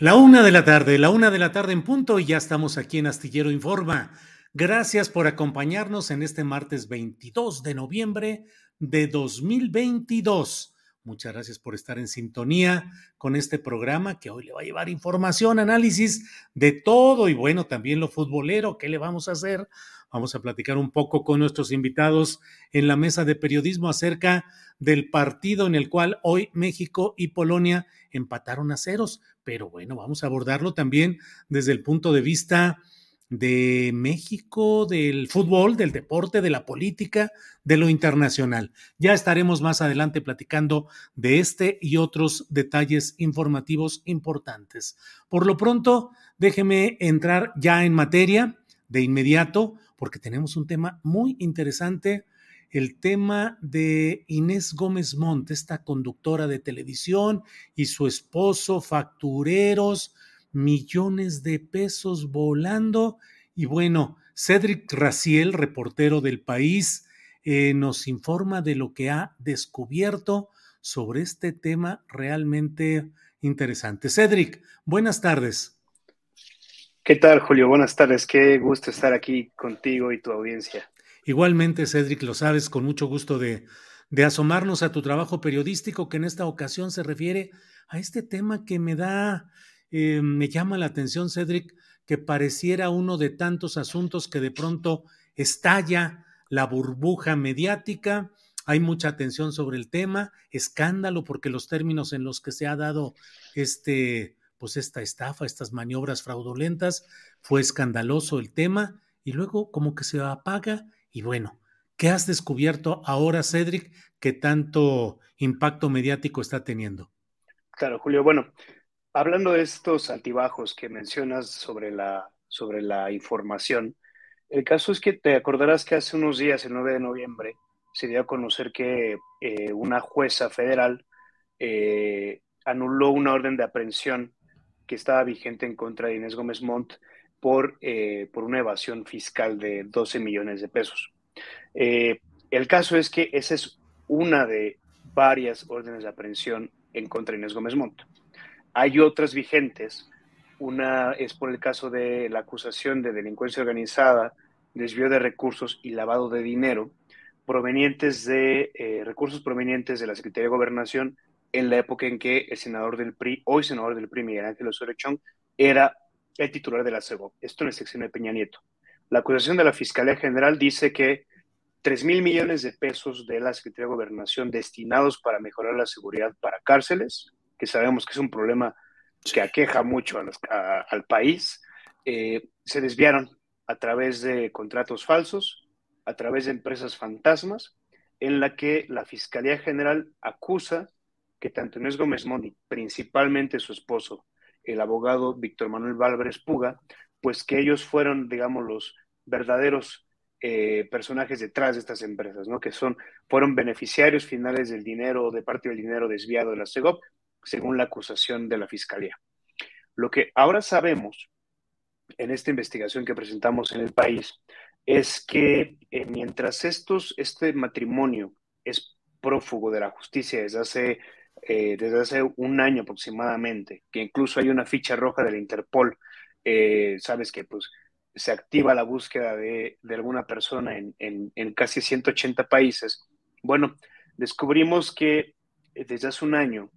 La una de la tarde, la una de la tarde en punto y ya estamos aquí en Astillero Informa. Gracias por acompañarnos en este martes 22 de noviembre de 2022. Muchas gracias por estar en sintonía con este programa que hoy le va a llevar información, análisis de todo y bueno, también lo futbolero. ¿Qué le vamos a hacer? Vamos a platicar un poco con nuestros invitados en la mesa de periodismo acerca del partido en el cual hoy México y Polonia empataron a ceros. Pero bueno, vamos a abordarlo también desde el punto de vista de México, del fútbol, del deporte, de la política, de lo internacional. Ya estaremos más adelante platicando de este y otros detalles informativos importantes. Por lo pronto, déjeme entrar ya en materia de inmediato, porque tenemos un tema muy interesante el tema de Inés Gómez Montt, esta conductora de televisión y su esposo, factureros, millones de pesos volando. Y bueno, Cedric Raciel, reportero del país, eh, nos informa de lo que ha descubierto sobre este tema realmente interesante. Cedric, buenas tardes. ¿Qué tal, Julio? Buenas tardes. Qué gusto estar aquí contigo y tu audiencia. Igualmente, Cedric, lo sabes, con mucho gusto de, de asomarnos a tu trabajo periodístico, que en esta ocasión se refiere a este tema que me da, eh, me llama la atención, Cedric, que pareciera uno de tantos asuntos que de pronto estalla la burbuja mediática, hay mucha atención sobre el tema, escándalo porque los términos en los que se ha dado este, pues esta estafa, estas maniobras fraudulentas, fue escandaloso el tema y luego como que se apaga y bueno, ¿qué has descubierto ahora, Cedric, que tanto impacto mediático está teniendo? Claro, Julio. Bueno, hablando de estos altibajos que mencionas sobre la, sobre la información, el caso es que te acordarás que hace unos días, el 9 de noviembre, se dio a conocer que eh, una jueza federal eh, anuló una orden de aprehensión que estaba vigente en contra de Inés Gómez Montt por, eh, por una evasión fiscal de 12 millones de pesos. Eh, el caso es que esa es una de varias órdenes de aprehensión en contra de Inés Gómez Montt. Hay otras vigentes. Una es por el caso de la acusación de delincuencia organizada, desvío de recursos y lavado de dinero provenientes de eh, recursos provenientes de la Secretaría de Gobernación en la época en que el senador del PRI, hoy senador del PRI, Miguel Ángel Osorio Chong, era el titular de la CEGO. Esto en el sección de Peña Nieto. La acusación de la Fiscalía General dice que 3 mil millones de pesos de la Secretaría de Gobernación destinados para mejorar la seguridad para cárceles, que sabemos que es un problema que aqueja mucho al país, eh, se desviaron a través de contratos falsos, a través de empresas fantasmas, en la que la Fiscalía General acusa que tanto Inés Gómez Mondi, principalmente su esposo, el abogado Víctor Manuel Válvarez Puga, pues que ellos fueron, digamos, los verdaderos eh, personajes detrás de estas empresas, ¿no? Que son, fueron beneficiarios finales del dinero, de parte del dinero desviado de la CEGOP, según la acusación de la Fiscalía. Lo que ahora sabemos en esta investigación que presentamos en el país es que eh, mientras estos, este matrimonio es prófugo de la justicia desde hace, eh, desde hace un año aproximadamente, que incluso hay una ficha roja de la Interpol, sabes que pues se activa la búsqueda de, alguna persona en, casi 180 países, bueno, descubrimos que desde hace un año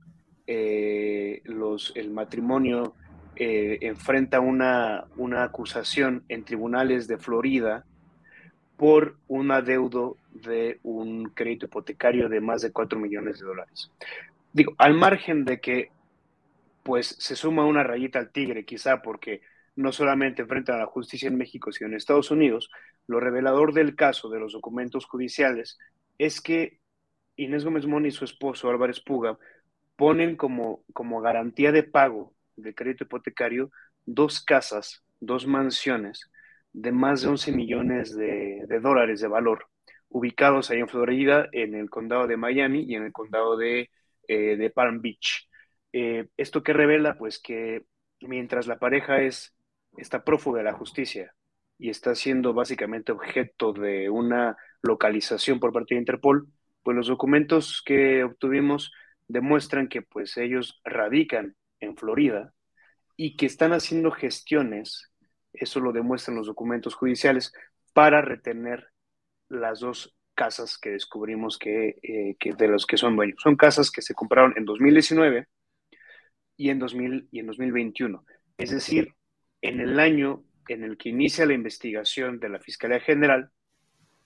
eh, los, el matrimonio eh, enfrenta una, una acusación en tribunales de Florida por un adeudo de un crédito hipotecario de más de 4 millones de dólares. Digo, al margen de que pues se suma una rayita al tigre, quizá porque no solamente enfrentan a la justicia en México, sino en Estados Unidos, lo revelador del caso de los documentos judiciales es que Inés Gómez Moni y su esposo Álvarez Puga ponen como, como garantía de pago de crédito hipotecario dos casas, dos mansiones de más de 11 millones de, dólares de valor, ubicados ahí en Florida, en el condado de Miami y en el condado de, eh, Palm Beach. Eh, esto que revela, pues, que mientras la pareja es está prófuga de la justicia y está siendo básicamente objeto de una localización por parte de Interpol, pues los documentos que obtuvimos demuestran que pues ellos radican en Florida y que están haciendo gestiones, eso lo demuestran los documentos judiciales, para retener las dos casas que descubrimos que, eh, que de los que son dueños. Son casas que se compraron en 2019 y en, 2000, y en 2021. Es decir, en el año en el que inicia la investigación de la Fiscalía General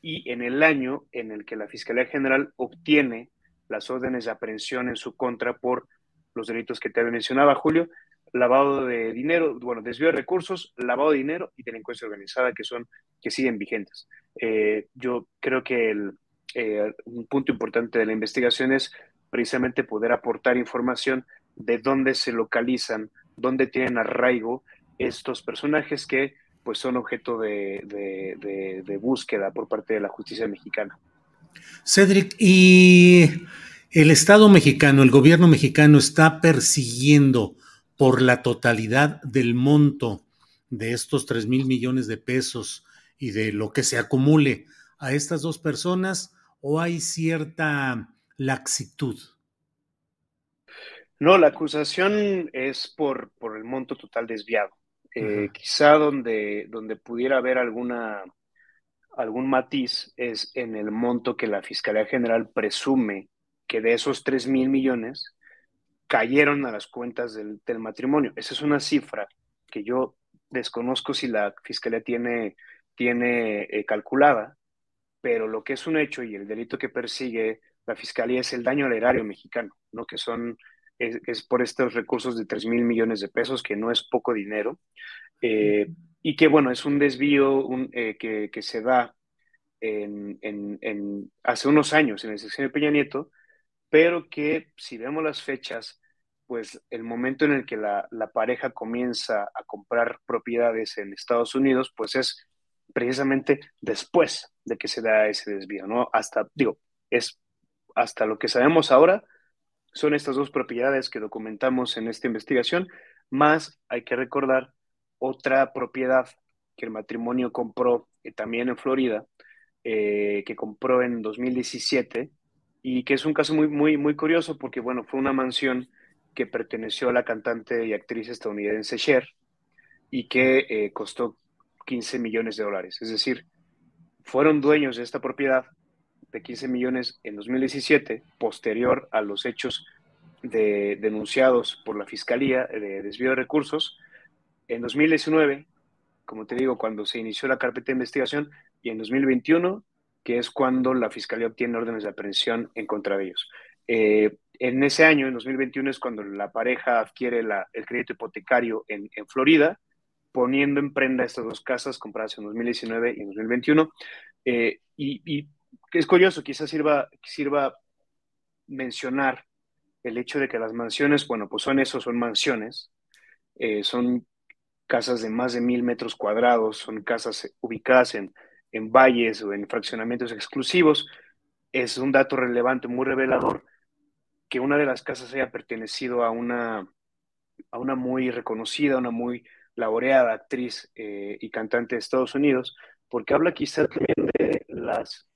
y en el año en el que la Fiscalía General obtiene las órdenes de aprehensión en su contra por los delitos que te mencionaba, Julio, lavado de dinero, bueno, desvío de recursos, lavado de dinero y delincuencia organizada, que son, que siguen vigentes. Eh, yo creo que el, eh, un punto importante de la investigación es precisamente poder aportar información de dónde se localizan, dónde tienen arraigo estos personajes que pues son objeto de, búsqueda por parte de la justicia mexicana. Cedric, ¿y el Estado mexicano, el gobierno mexicano está persiguiendo por la totalidad del monto de estos 3 mil millones de pesos y de lo que se acumule a estas dos personas o hay cierta laxitud? No, la acusación es por, por el monto total desviado. Eh, quizá donde, donde pudiera haber alguna, algún matiz es en el monto que la Fiscalía General presume que de esos 3 mil millones cayeron a las cuentas del, matrimonio. Esa es una cifra que yo desconozco si la Fiscalía tiene, tiene eh, calculada, pero lo que es un hecho y el delito que persigue la Fiscalía es el daño al erario mexicano, ¿no? que son es, por estos recursos de 3 mil millones de pesos, que no es poco dinero, eh, y que, bueno, es un desvío eh, que, se da en, hace unos años en el sección de Peña Nieto, pero que si vemos las fechas, pues el momento en el que la, la, pareja comienza a comprar propiedades en Estados Unidos, pues es precisamente después de que se da ese desvío, ¿no? Hasta, digo, es hasta lo que sabemos ahora, son estas dos propiedades que documentamos en esta investigación, más hay que recordar otra propiedad que el matrimonio compró eh, también en Florida, eh, que compró en 2017 y que es un caso muy, muy, muy curioso porque, bueno, fue una mansión que perteneció a la cantante y actriz estadounidense Cher y que eh, costó 15 millones de dólares. Es decir, fueron dueños de esta propiedad de 15 millones en 2017, posterior a los hechos de, denunciados por la Fiscalía de desvío de recursos. En 2019, como te digo, cuando se inició la carpeta de investigación, y en 2021, que es cuando la Fiscalía obtiene órdenes de aprehensión en contra de ellos. Eh, en ese año, en 2021, es cuando la pareja adquiere el crédito hipotecario en, Florida, poniendo en prenda estas dos casas compradas en 2019 y en 2021. Eh, y, y es curioso, quizás sirva, sirva mencionar el hecho de que las mansiones, bueno, pues son eso, son mansiones, eh, son casas de más de mil metros cuadrados, son casas ubicadas en, en valles o en fraccionamientos exclusivos. Es un dato relevante, muy revelador, que una de las casas haya pertenecido a una, a una muy reconocida, una muy laureada actriz eh, y cantante de Estados Unidos, porque habla quizá también de las,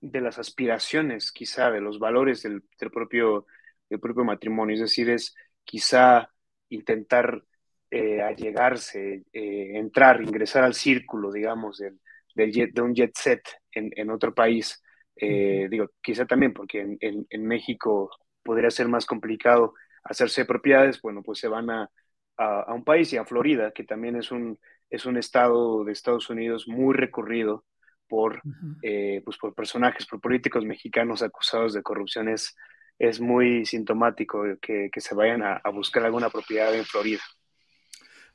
de las aspiraciones, quizá de los valores del, del propio, del propio matrimonio, es decir, es quizá intentar eh, allegarse, eh, entrar, ingresar al círculo, digamos, del, del jet, de un jet set en, en otro país. Eh, digo, quizá también porque en, en, en, México podría ser más complicado hacerse propiedades, bueno, pues se van a, a, a, un país y a Florida, que también es un, es un estado de Estados Unidos muy recurrido por, uh -huh. eh, pues por personajes, por políticos mexicanos acusados de corrupción. Es, es muy sintomático que, que se vayan a, a buscar alguna propiedad en Florida.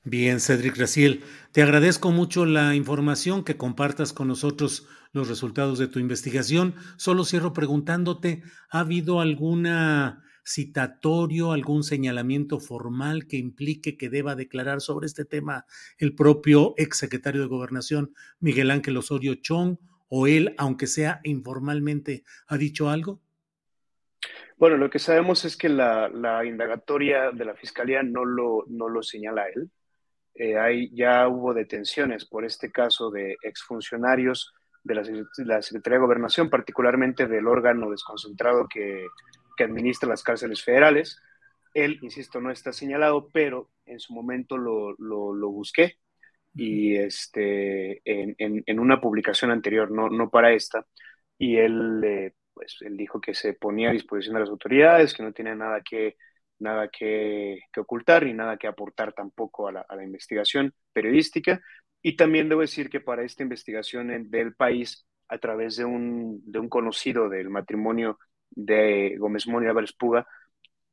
Bien, Cedric Raciel, te agradezco mucho la información que compartas con nosotros los resultados de tu investigación. Solo cierro preguntándote, ¿ha habido alguna citatorio, algún señalamiento formal que implique que deba declarar sobre este tema el propio exsecretario de Gobernación, Miguel Ángel Osorio Chong, o él, aunque sea informalmente, ha dicho algo? Bueno, lo que sabemos es que la, la indagatoria de la Fiscalía no lo, no lo señala él eh, hay, ya hubo detenciones por este caso de exfuncionarios de la, de la, Secretaría de Gobernación, particularmente del órgano desconcentrado que, que, administra las cárceles federales. Él, insisto, no está señalado, pero en su momento lo, lo, lo busqué y este, en, en, en, una publicación anterior, no, no para esta, y él, eh, pues, él dijo que se ponía a disposición de las autoridades, que no tenía nada que nada que, que, ocultar y nada que aportar tampoco a la, a la, investigación periodística. Y también debo decir que para esta investigación en, del país, a través de un, de un conocido del matrimonio de Gómez Moni Álvarez Puga,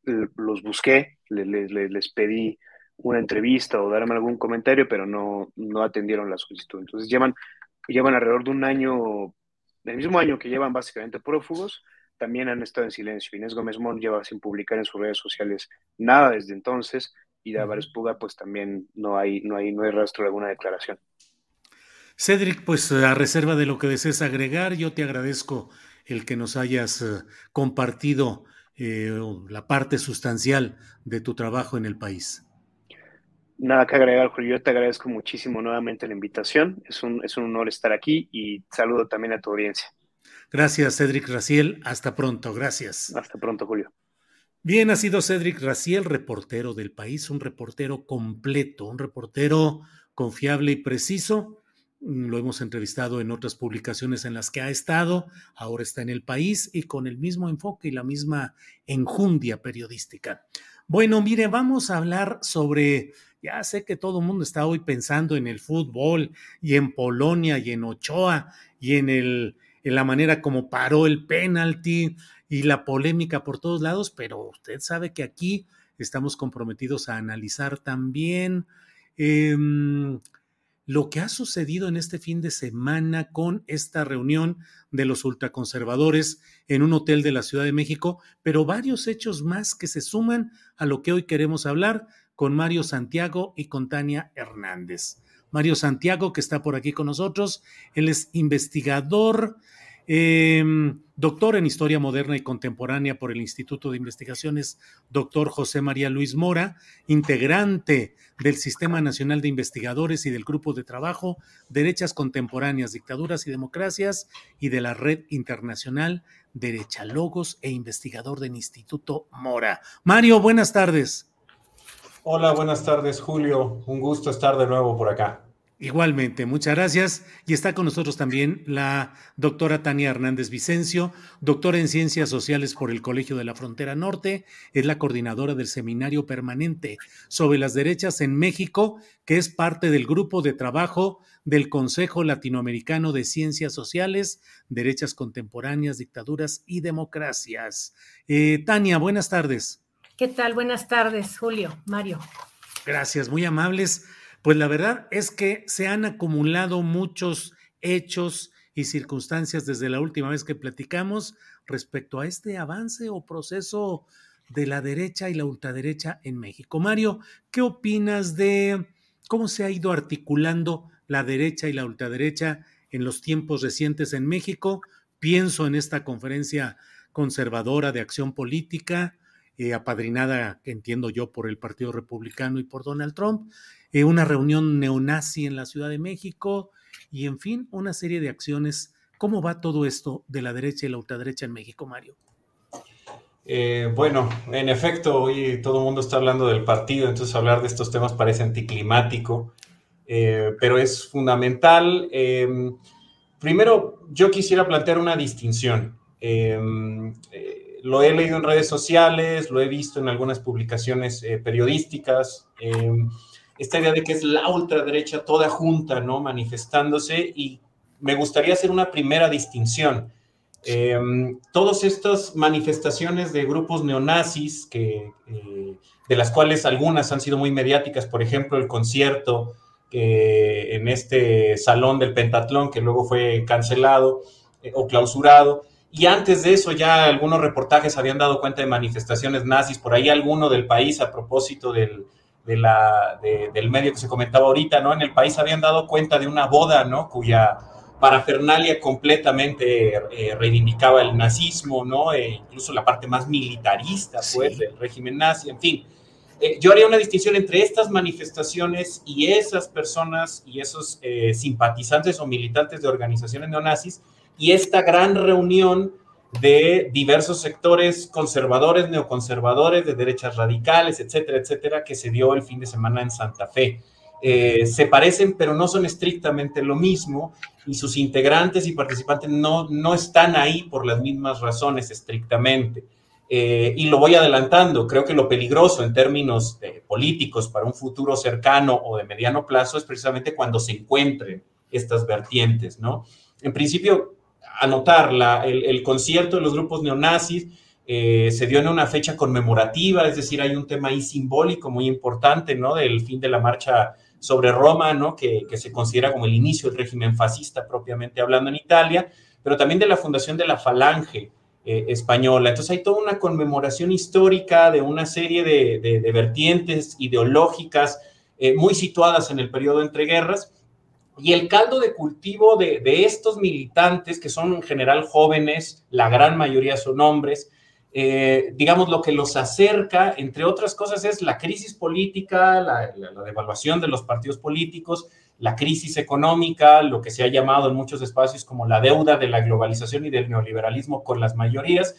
los busqué, les, les, les, pedí una entrevista o darme algún comentario, pero no, no atendieron la solicitud. Entonces llevan, llevan alrededor de un año, el mismo año que llevan básicamente prófugos, también han estado en silencio. Inés Gómez Mon lleva sin publicar en sus redes sociales nada desde entonces y de Álvarez Puga pues también no hay, no, hay, no hay rastro de alguna declaración. Cedric, pues a reserva de lo que desees agregar, yo te agradezco el que nos hayas uh, compartido eh, la parte sustancial de tu trabajo en el país. Nada que agregar, Julio. Yo te agradezco muchísimo nuevamente la invitación. Es un, es un honor estar aquí y saludo también a tu audiencia. Gracias, Cedric Raciel. Hasta pronto. Gracias. Hasta pronto, Julio. Bien, ha sido Cedric Raciel, reportero del país, un reportero completo, un reportero confiable y preciso. Lo hemos entrevistado en otras publicaciones en las que ha estado, ahora está en el país y con el mismo enfoque y la misma enjundia periodística. Bueno, mire, vamos a hablar sobre, ya sé que todo el mundo está hoy pensando en el fútbol y en Polonia y en Ochoa y en el en la manera como paró el penalti y la polémica por todos lados, pero usted sabe que aquí estamos comprometidos a analizar también eh, lo que ha sucedido en este fin de semana con esta reunión de los ultraconservadores en un hotel de la Ciudad de México, pero varios hechos más que se suman a lo que hoy queremos hablar con Mario Santiago y con Tania Hernández. Mario Santiago, que está por aquí con nosotros. Él es investigador, eh, doctor en Historia Moderna y Contemporánea por el Instituto de Investigaciones, doctor José María Luis Mora, integrante del Sistema Nacional de Investigadores y del Grupo de Trabajo Derechas Contemporáneas, Dictaduras y Democracias y de la Red Internacional Derechalogos e investigador del Instituto Mora. Mario, buenas tardes. Hola, buenas tardes, Julio. Un gusto estar de nuevo por acá. Igualmente, muchas gracias. Y está con nosotros también la doctora Tania Hernández Vicencio, doctora en Ciencias Sociales por el Colegio de la Frontera Norte, es la coordinadora del Seminario Permanente sobre las Derechas en México, que es parte del grupo de trabajo del Consejo Latinoamericano de Ciencias Sociales, Derechas Contemporáneas, Dictaduras y Democracias. Eh, Tania, buenas tardes. ¿Qué tal? Buenas tardes, Julio, Mario. Gracias, muy amables. Pues la verdad es que se han acumulado muchos hechos y circunstancias desde la última vez que platicamos respecto a este avance o proceso de la derecha y la ultraderecha en México. Mario, ¿qué opinas de cómo se ha ido articulando la derecha y la ultraderecha en los tiempos recientes en México? Pienso en esta conferencia conservadora de acción política, eh, apadrinada, entiendo yo, por el Partido Republicano y por Donald Trump, eh, una reunión neonazi en la Ciudad de México y, en fin, una serie de acciones. ¿Cómo va todo esto de la derecha y la ultraderecha en México, Mario? Eh, bueno, en efecto, hoy todo el mundo está hablando del partido, entonces hablar de estos temas parece anticlimático, pero es fundamental. Em, primero, yo quisiera plantear una distinción. Lo he leído en redes sociales, lo he visto en algunas publicaciones eh, periodísticas, em, esta idea de que es la ultraderecha toda junta, ¿no? Manifestándose y me gustaría hacer una primera distinción. Em, todas estas manifestaciones de grupos neonazis, que, eh, de las cuales algunas han sido muy mediáticas, por ejemplo, el concierto en este salón del Pentatlón, que luego fue cancelado eh, o clausurado, y antes de eso ya algunos reportajes habían dado cuenta de manifestaciones nazis, por ahí alguno del país a propósito del, de la, del medio que se comentaba ahorita, ¿no? En el país habían dado cuenta de una boda, ¿no? Cuya parafernalia completamente eh, reivindicaba el nazismo, ¿no? E incluso la parte más militarista, pues, del régimen nazi, en fin. Eh, yo haría una distinción entre estas manifestaciones y esas personas y esos eh, simpatizantes o militantes de organizaciones neonazis y esta gran reunión de diversos sectores conservadores, neoconservadores, de derechas radicales, etcétera, etcétera, que se dio el fin de semana en Santa Fe. Eh, se parecen, pero no son estrictamente lo mismo y sus integrantes y participantes no, no están ahí por las mismas razones estrictamente. Eh, y lo voy adelantando, creo que lo peligroso en términos políticos para un futuro cercano o de mediano plazo es precisamente cuando se encuentren estas vertientes, ¿no? En principio, anotar, el, concierto de los grupos neonazis eh, se dio en una fecha conmemorativa, es decir, hay un tema ahí simbólico muy importante, ¿no? Del fin de la marcha sobre Roma, ¿no? Que, se considera como el inicio del régimen fascista propiamente hablando en Italia, pero también de la fundación de la Falange eh, española. Entonces hay toda una conmemoración histórica de una serie de, vertientes ideológicas eh, muy situadas en el periodo entre guerras y el caldo de cultivo de, estos militantes, que son en general jóvenes, la gran mayoría son hombres, eh, digamos, lo que los acerca, entre otras cosas, es la crisis política, la, devaluación de los partidos políticos, la crisis económica, lo que se ha llamado en muchos espacios como la deuda de la globalización y del neoliberalismo con las mayorías,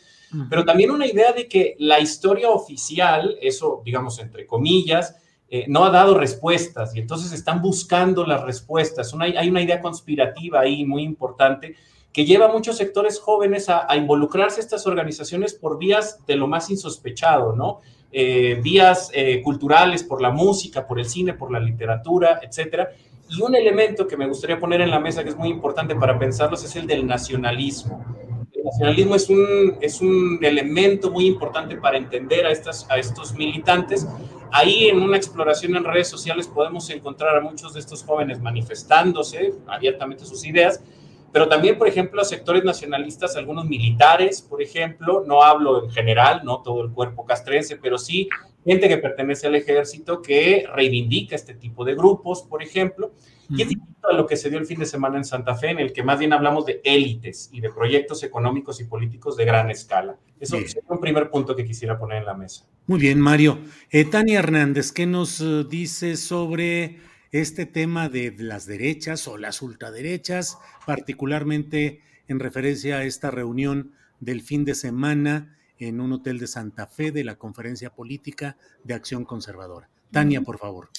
pero también una idea de que la historia oficial, eso, digamos, entre comillas, eh, no ha dado respuestas y entonces están buscando las respuestas. hay una idea conspirativa ahí muy importante que lleva a muchos sectores jóvenes a, involucrarse a estas organizaciones por vías de lo más insospechado, ¿no? Eh, vías eh, culturales, por la música, por el cine, por la literatura, etcétera. Y un elemento que me gustaría poner en la mesa que es muy importante para pensarlos es el del nacionalismo. El nacionalismo es un, es un elemento muy importante para entender a, estas, a estos militantes Ahí en una exploración en redes sociales podemos encontrar a muchos de estos jóvenes manifestándose abiertamente sus ideas, pero también, por ejemplo, a sectores nacionalistas, algunos militares, por ejemplo, no hablo en general, no todo el cuerpo castrense, pero sí gente que pertenece al ejército que reivindica este tipo de grupos, por ejemplo, y es distinto a lo que se dio el fin de semana en Santa Fe, en el que más bien hablamos de élites y de proyectos económicos y políticos de gran escala. Eso es un primer punto que quisiera poner en la mesa. Muy bien, Mario. Eh, Tania Hernández, ¿qué nos eh, dice sobre este tema de las derechas o las ultraderechas, particularmente en referencia a esta reunión del fin de semana en un hotel de Santa Fe de la Conferencia Política de Acción Conservadora? Tania, por favor.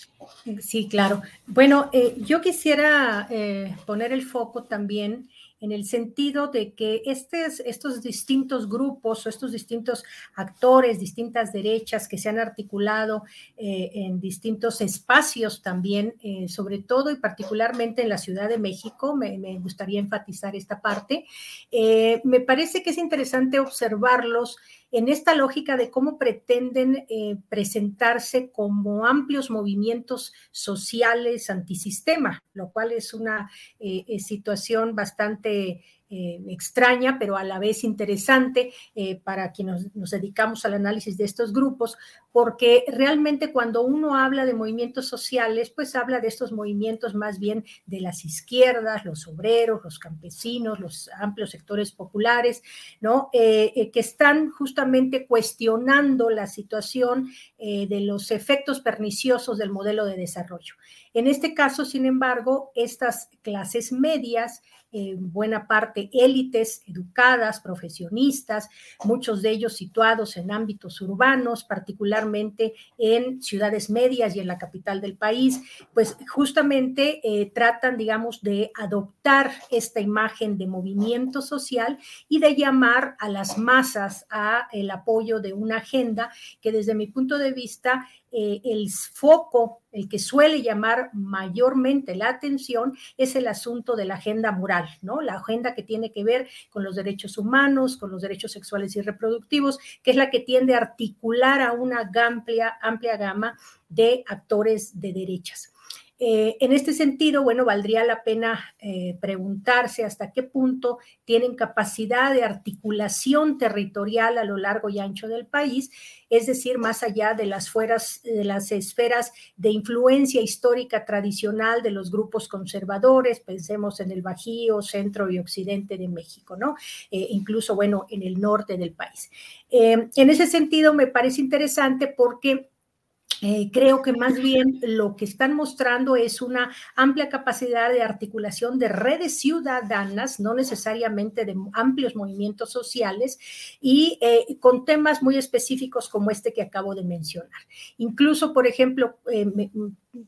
Sí, claro. Bueno, eh, yo quisiera eh, poner el foco también en el sentido de que estos distintos grupos o estos distintos actores, distintas derechas que se han articulado eh, en distintos espacios también, sobre todo y particularmente en la Ciudad de México, me, me gustaría enfatizar esta parte, me parece que es interesante observarlos en esta lógica de cómo pretenden eh, presentarse como amplios movimientos sociales antisistema, lo cual es una eh, eh, situación bastante eh, extraña, pero a la vez interesante eh, para quienes nos, dedicamos al análisis de estos grupos, porque realmente cuando uno habla de movimientos sociales, pues habla de estos movimientos más bien de las izquierdas, los obreros, los campesinos, los amplios sectores populares, ¿no? Eh, que están justamente cuestionando la situación de los efectos perniciosos del modelo de desarrollo. En este caso, sin embargo, estas clases medias, en buena parte élites educadas, profesionistas, muchos de ellos situados en ámbitos urbanos, particularmente en ciudades medias y en la capital del país, pues justamente eh, tratan, digamos, de adoptar esta imagen de movimiento social y de llamar a las masas a el apoyo de una agenda que desde mi punto de vista eh, el foco, el que suele llamar mayormente la atención, es el asunto de la agenda moral, ¿no? La agenda que tiene que ver con los derechos humanos, con los derechos sexuales y reproductivos, que es la que tiende a articular a una amplia, amplia gama de actores de derechas. Eh, en este sentido, bueno, valdría la pena eh, preguntarse hasta qué punto tienen capacidad de articulación territorial a lo largo y ancho del país, es decir, más allá de las, fueras, de las esferas de influencia histórica tradicional de los grupos conservadores, pensemos en el Bajío, centro y occidente de México, ¿no? Eh, incluso, bueno, en el norte del país. en ese sentido, me parece interesante porque eh, creo que más bien lo que están mostrando es una amplia capacidad de articulación de redes ciudadanas, no necesariamente de amplios movimientos sociales, y eh, con temas muy específicos como este que acabo de mencionar. Incluso, por ejemplo, eh,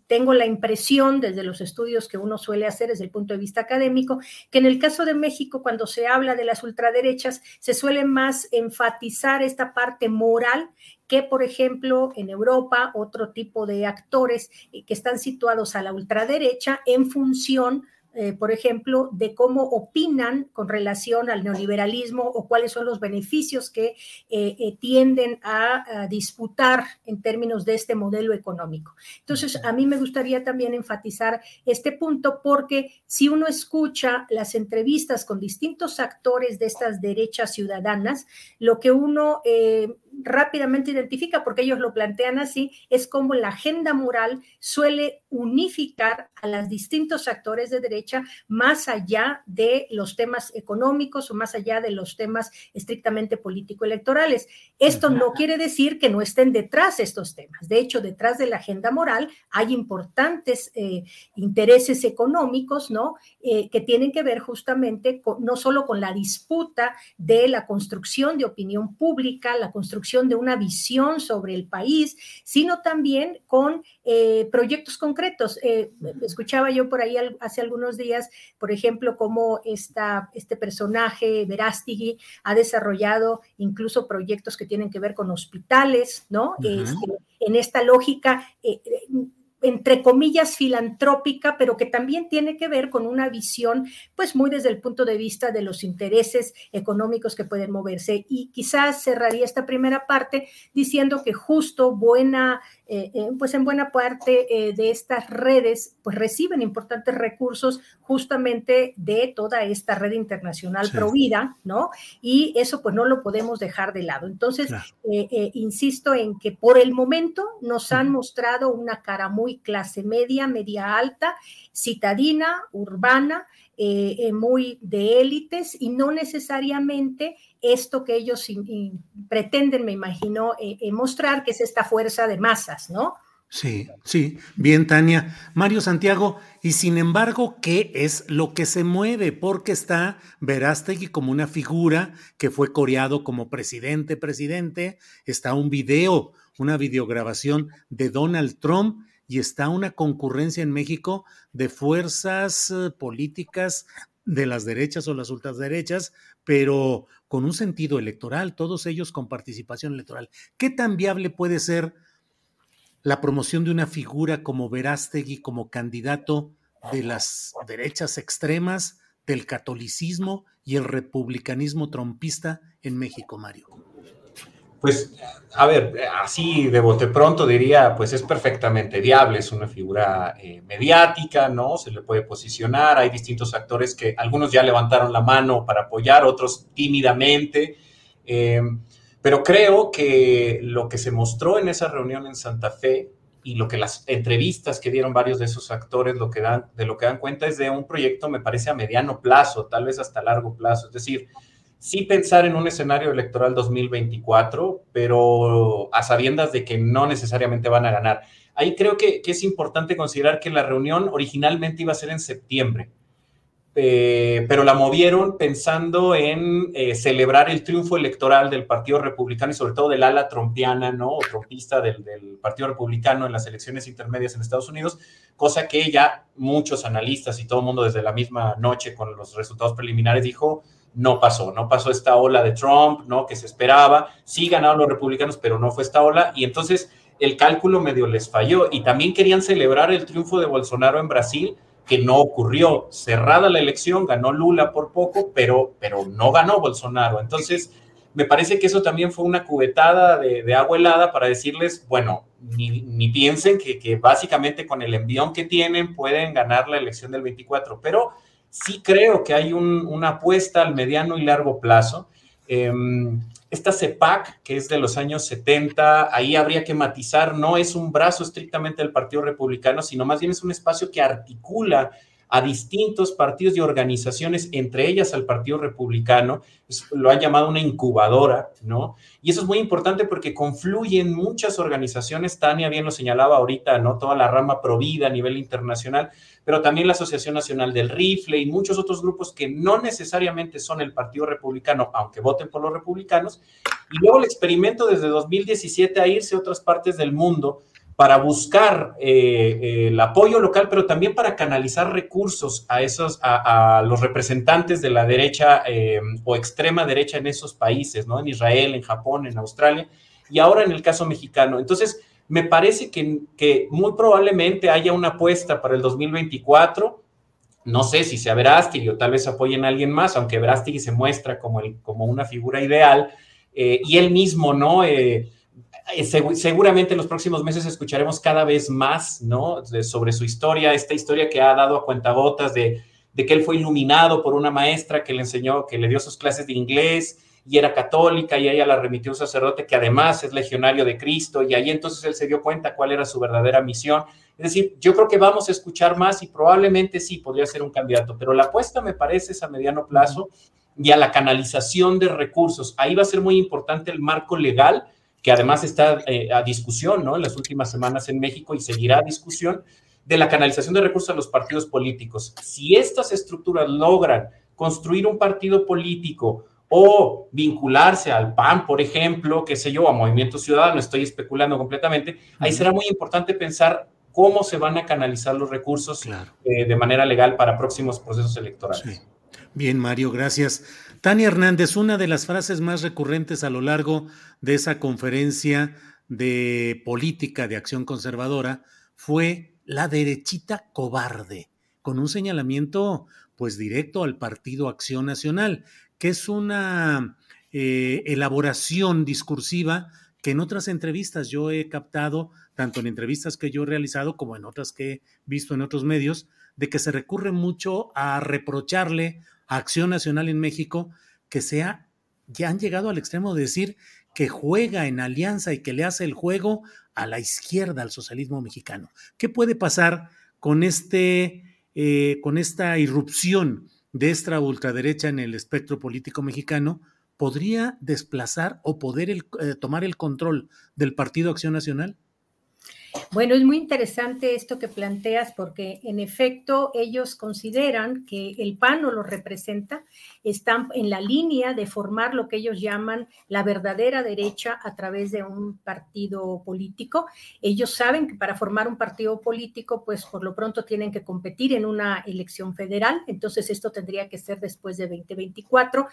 tengo la impresión desde los estudios que uno suele hacer desde el punto de vista académico, que en el caso de México, cuando se habla de las ultraderechas, se suele más enfatizar esta parte moral que, por ejemplo, en Europa, otro tipo de actores eh, que están situados a la ultraderecha en función eh, por ejemplo, de cómo opinan con relación al neoliberalismo o cuáles son los beneficios que eh, tienden a, disputar en términos de este modelo económico. Entonces, a mí me gustaría también enfatizar este punto porque si uno escucha las entrevistas con distintos actores de estas derechas ciudadanas, lo que uno rápidamente identifica, porque ellos lo plantean así, es como la agenda moral suele unificar a los distintos actores de derecha más allá de los temas económicos o más allá de los temas estrictamente político-electorales. Esto no quiere decir que no estén detrás estos temas. De hecho, detrás de la agenda moral hay importantes eh, intereses económicos, ¿no? Eh, que tienen que ver justamente no solo con la disputa de la construcción de opinión pública, la construcción de una visión sobre el país, sino también con eh, proyectos concretos. Eh, escuchaba yo por ahí hace algunos días, por ejemplo, cómo esta, este personaje, Verástigui, ha desarrollado incluso proyectos que tienen que ver con hospitales, ¿no? Este, en esta lógica eh, entre comillas, filantrópica, pero que también tiene que ver con una visión, pues muy desde el punto de vista de los intereses económicos que pueden moverse. Y quizás cerraría esta primera parte diciendo que justo buena eh, eh, pues en buena parte eh, de estas redes pues reciben importantes recursos justamente de toda esta red internacional provida, ¿no? Y eso pues no lo podemos dejar de lado. Entonces, insisto en que por el momento nos han mostrado una cara muy clase media, media alta, citadina, urbana, muy de élites y no necesariamente esto que ellos pretenden, me imagino, eh, eh, mostrar, que es esta fuerza de masas, ¿no? Sí, sí, bien, Tania. Mario Santiago, y sin embargo, ¿qué es lo que se mueve? Porque está Verástegui como una figura que fue coreado como presidente, presidente, está un video, una videograbación de Donald Trump y está una concurrencia en México de fuerzas eh, políticas de las derechas o las ultraderechas, pero con un sentido electoral, todos ellos con participación electoral. ¿Qué tan viable puede ser la promoción de una figura como Verástegui como candidato de las derechas extremas, del catolicismo y el republicanismo trompista en México, Mario? Pues, a ver, así de bote pronto diría, pues es perfectamente viable, es una figura eh, mediática, ¿no? Se le puede posicionar, hay distintos actores que algunos ya levantaron la mano para apoyar, otros tímidamente, eh, pero creo que lo que se mostró en esa reunión en Santa Fe y lo que las entrevistas que dieron varios de esos actores lo que dan, de lo que dan cuenta es de un proyecto, me parece, a mediano plazo, tal vez hasta largo plazo, es decir, sí pensar en un escenario electoral 2024, pero a sabiendas de que no necesariamente van a ganar. Ahí creo que, es importante considerar que la reunión originalmente iba a ser en septiembre, eh, pero la movieron pensando en eh, celebrar el triunfo electoral del Partido Republicano y sobre todo del ala trompiana, ¿no? O trompista del, del Partido Republicano en las elecciones intermedias en Estados Unidos, cosa que ya muchos analistas y todo el mundo desde la misma noche con los resultados preliminares dijo, no pasó, no pasó esta ola de Trump, ¿no? Que se esperaba, sí ganaron los republicanos, pero no fue esta ola, y entonces el cálculo medio les falló, y también querían celebrar el triunfo de Bolsonaro en Brasil, que no ocurrió, cerrada la elección, ganó Lula por poco, pero, pero no ganó Bolsonaro, entonces me parece que eso también fue una cubetada de, agua helada para decirles, bueno, ni, piensen que, que, básicamente con el envión que tienen pueden ganar la elección del 24, pero sí creo que hay una apuesta al mediano y largo plazo. Em, esta CEPAC, que es de los años 70, ahí habría que matizar, no es un brazo estrictamente del Partido Republicano, sino más bien es un espacio que articula a distintos partidos y organizaciones, entre ellas al Partido Republicano, lo han llamado una incubadora, ¿no? Y eso es muy importante porque confluyen muchas organizaciones, Tania bien lo señalaba ahorita, ¿no? Toda la rama provida a nivel internacional, pero también la Asociación Nacional del Rifle y muchos otros grupos que no necesariamente son el Partido Republicano, aunque voten por los republicanos. Y luego el experimento desde 2017 a irse a otras partes del mundo para buscar eh, eh, el apoyo local, pero también para canalizar recursos a esos, a, los representantes de la derecha eh, o extrema derecha en esos países, ¿no? En Israel, en Japón, en Australia, y ahora en el caso mexicano. Entonces, me parece que, que muy probablemente haya una apuesta para el 2024. No sé si sea Verástegui o tal vez apoyen a alguien más, aunque Verástegui se muestra como, el, como una figura ideal, y él mismo, ¿no? Eh, seguramente en los próximos meses escucharemos cada vez más, ¿no? sobre su historia, esta historia que ha dado a cuentagotas de, de que él fue iluminado por una maestra que le enseñó, que le dio sus clases de inglés y era católica y ella la remitió a un sacerdote que además es legionario de Cristo y ahí entonces él se dio cuenta cuál era su verdadera misión. Es decir, yo creo que vamos a escuchar más y probablemente sí podría ser un candidato, pero la apuesta me parece es a mediano plazo y a la canalización de recursos. Ahí va a ser muy importante el marco legal que además está eh, a discusión ¿no? en las últimas semanas en México y seguirá a discusión, de la canalización de recursos a los partidos políticos. Si estas estructuras logran construir un partido político o vincularse al PAN, por ejemplo, qué sé yo, a Movimiento Ciudadano, estoy especulando completamente, ahí será muy importante pensar cómo se van a canalizar los recursos eh, de manera legal para próximos procesos electorales. Bien, Mario, gracias. Tania Hernández, una de las frases más recurrentes a lo largo de esa conferencia de política de acción conservadora fue la derechita cobarde, con un señalamiento pues directo al Partido Acción Nacional, que es una eh, elaboración discursiva que en otras entrevistas yo he captado, tanto en entrevistas que yo he realizado como en otras que he visto en otros medios, de que se recurre mucho a reprocharle Acción Nacional en México, que sea, ya han llegado al extremo de decir que juega en alianza y que le hace el juego a la izquierda, al socialismo mexicano. ¿Qué puede pasar con, este, eh, con esta irrupción de esta ultraderecha en el espectro político mexicano? ¿Podría desplazar o poder eh, tomar el control del Partido Acción Nacional? Bueno, es muy interesante esto que planteas porque en efecto ellos consideran que el PAN no lo representa, están en la línea de formar lo que ellos llaman la verdadera derecha a través de un partido político. Ellos saben que para formar un partido político, pues por lo pronto tienen que competir en una elección federal, entonces esto tendría que ser después de 2024.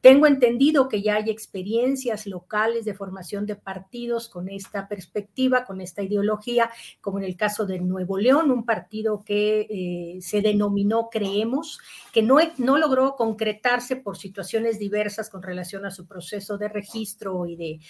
Tengo entendido que ya hay experiencias locales de formación de partidos con esta perspectiva, con esta ideología como en el caso de Nuevo León, un partido que eh, se denominó Creemos, que no, no logró concretarse por situaciones diversas con relación a su proceso de registro y de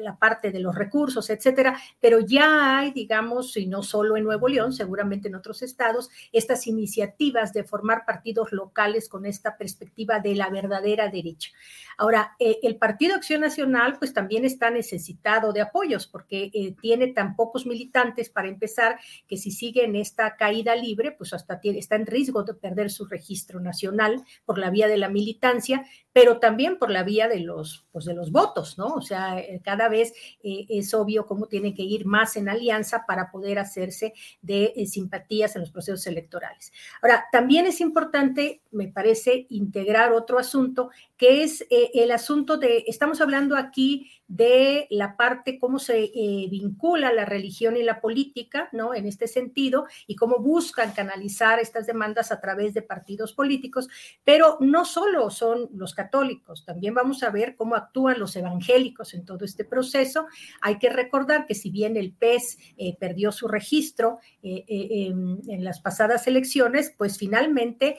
la parte de los recursos, etcétera, pero ya hay, digamos, y no solo en Nuevo León, seguramente en otros estados, estas iniciativas de formar partidos locales con esta perspectiva de la verdadera derecha. Ahora, eh, el Partido Acción Nacional, pues también está necesitado de apoyos, porque eh, tiene tan pocos militantes para empezar, que si sigue en esta caída libre, pues hasta tiene, está en riesgo de perder su registro nacional por la vía de la militancia, pero también por la vía de los, pues de los votos, ¿no? O sea, eh, cada vez eh, es obvio cómo tiene que ir más en alianza para poder hacerse de eh, simpatías en los procesos electorales. Ahora, también es importante, me parece, integrar otro asunto, que es el asunto de, estamos hablando aquí de la parte, cómo se vincula la religión y la política, ¿no? En este sentido, y cómo buscan canalizar estas demandas a través de partidos políticos, pero no solo son los católicos, también vamos a ver cómo actúan los evangélicos en todo este proceso. Hay que recordar que si bien el PES eh, perdió su registro eh, eh, en, las pasadas elecciones, pues finalmente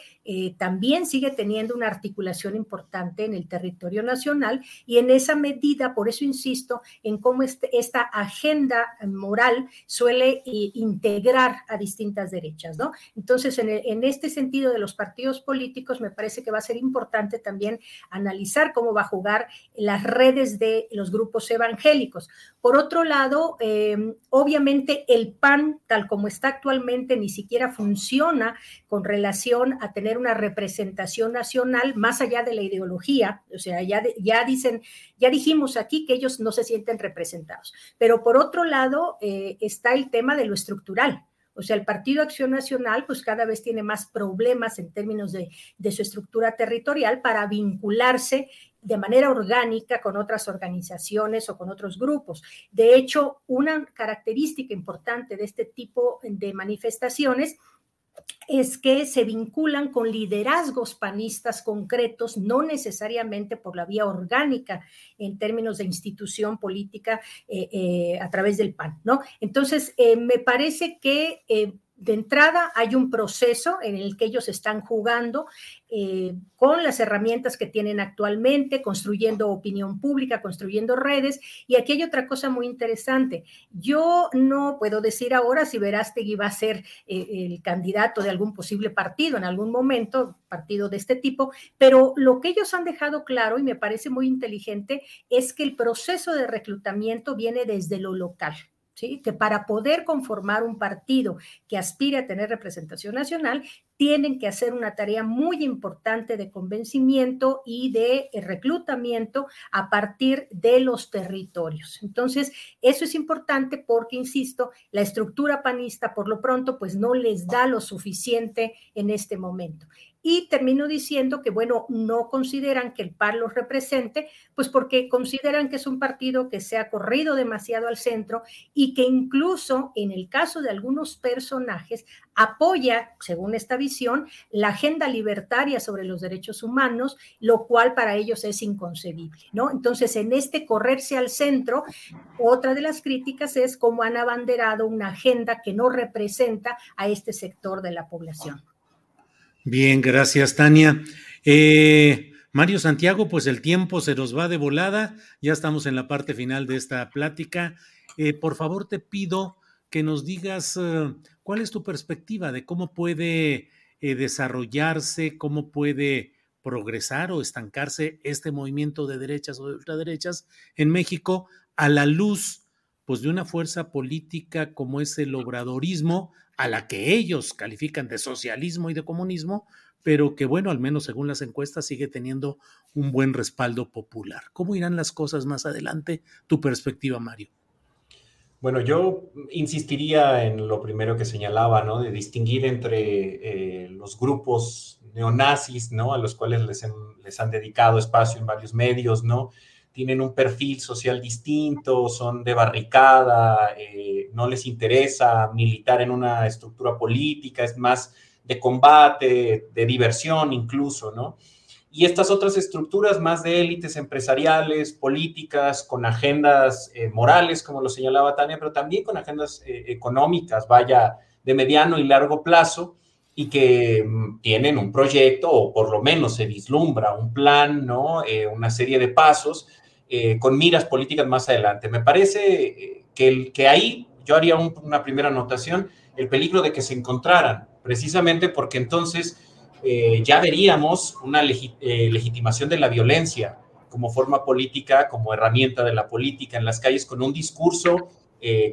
también sigue teniendo una articulación importante en el territorio nacional y en esa medida, por eso insisto, en cómo este, esta agenda moral suele integrar a distintas derechas, ¿no? Entonces, en, en este sentido de los partidos políticos, me parece que va a ser importante también analizar cómo va a jugar las redes de los grupos evangélicos. Por otro lado, eh, obviamente el PAN, tal como está actualmente, ni siquiera funciona con relación a tener una representación nacional más allá de la ideología. O sea, ya, dicen, ya dijimos aquí que ellos no se sienten representados. Pero por otro lado, eh, está el tema de lo estructural. O sea, el Partido Acción Nacional, pues cada vez tiene más problemas en términos de, de, su estructura territorial para vincularse de manera orgánica con otras organizaciones o con otros grupos. De hecho, una característica importante de este tipo de manifestaciones es que se vinculan con liderazgos panistas concretos, no necesariamente por la vía orgánica en términos de institución política eh, eh, a través del PAN, ¿no? Entonces, eh, me parece que de entrada hay un proceso en el que ellos están jugando eh, con las herramientas que tienen actualmente, construyendo opinión pública, construyendo redes. Y aquí hay otra cosa muy interesante. Yo no puedo decir ahora si Verástegui va a ser eh, el candidato de algún posible partido en algún momento, partido de este tipo, pero lo que ellos han dejado claro y me parece muy inteligente es que el proceso de reclutamiento viene desde lo local que para poder conformar un partido que aspire a tener representación nacional, tienen que hacer una tarea muy importante de convencimiento y de eh, reclutamiento a partir de los territorios. Entonces, eso es importante porque, insisto, la estructura panista por lo pronto pues no les da lo suficiente en este momento. Y termino diciendo que, bueno, no consideran que el PAN los represente, pues porque consideran que es un partido que se ha corrido demasiado al centro y que incluso en el caso de algunos personajes apoya, según esta visión, la agenda libertaria sobre los derechos humanos, lo cual para ellos es inconcebible, ¿no? Entonces, en este correrse al centro, otra de las críticas es cómo han abanderado una agenda que no representa a este sector de la población. Bien, gracias, Tania. Eh, Mario Santiago, pues el tiempo se nos va de volada, ya estamos en la parte final de esta plática. Eh, por favor, te pido que nos digas eh, cuál es tu perspectiva de cómo puede desarrollarse, cómo puede progresar o estancarse este movimiento de derechas o de ultraderechas en México a la luz pues de una fuerza política como es el obradorismo, a la que ellos califican de socialismo y de comunismo, pero que bueno, al menos según las encuestas sigue teniendo un buen respaldo popular. ¿Cómo irán las cosas más adelante? Tu perspectiva, Mario. Bueno, yo insistiría en lo primero que señalaba, ¿no? De distinguir entre eh, los grupos neonazis, ¿no? A los cuales les, les han dedicado espacio en varios medios, ¿no? Tienen un perfil social distinto, son de barricada, eh, no les interesa militar en una estructura política, es más de combate, de diversión incluso, ¿no? Y estas otras estructuras más de élites empresariales, políticas, con agendas eh, morales, como lo señalaba Tania, pero también con agendas eh, económicas, vaya, de mediano y largo plazo, y que mm, tienen un proyecto, o por lo menos se vislumbra un plan, ¿no? una serie de pasos eh, con miras políticas más adelante. Me parece eh, que, el, que ahí yo haría una primera anotación, el peligro de que se encontraran, precisamente porque entonces ya veríamos una legitimación de la violencia como forma política, como herramienta de la política en las calles, con un discurso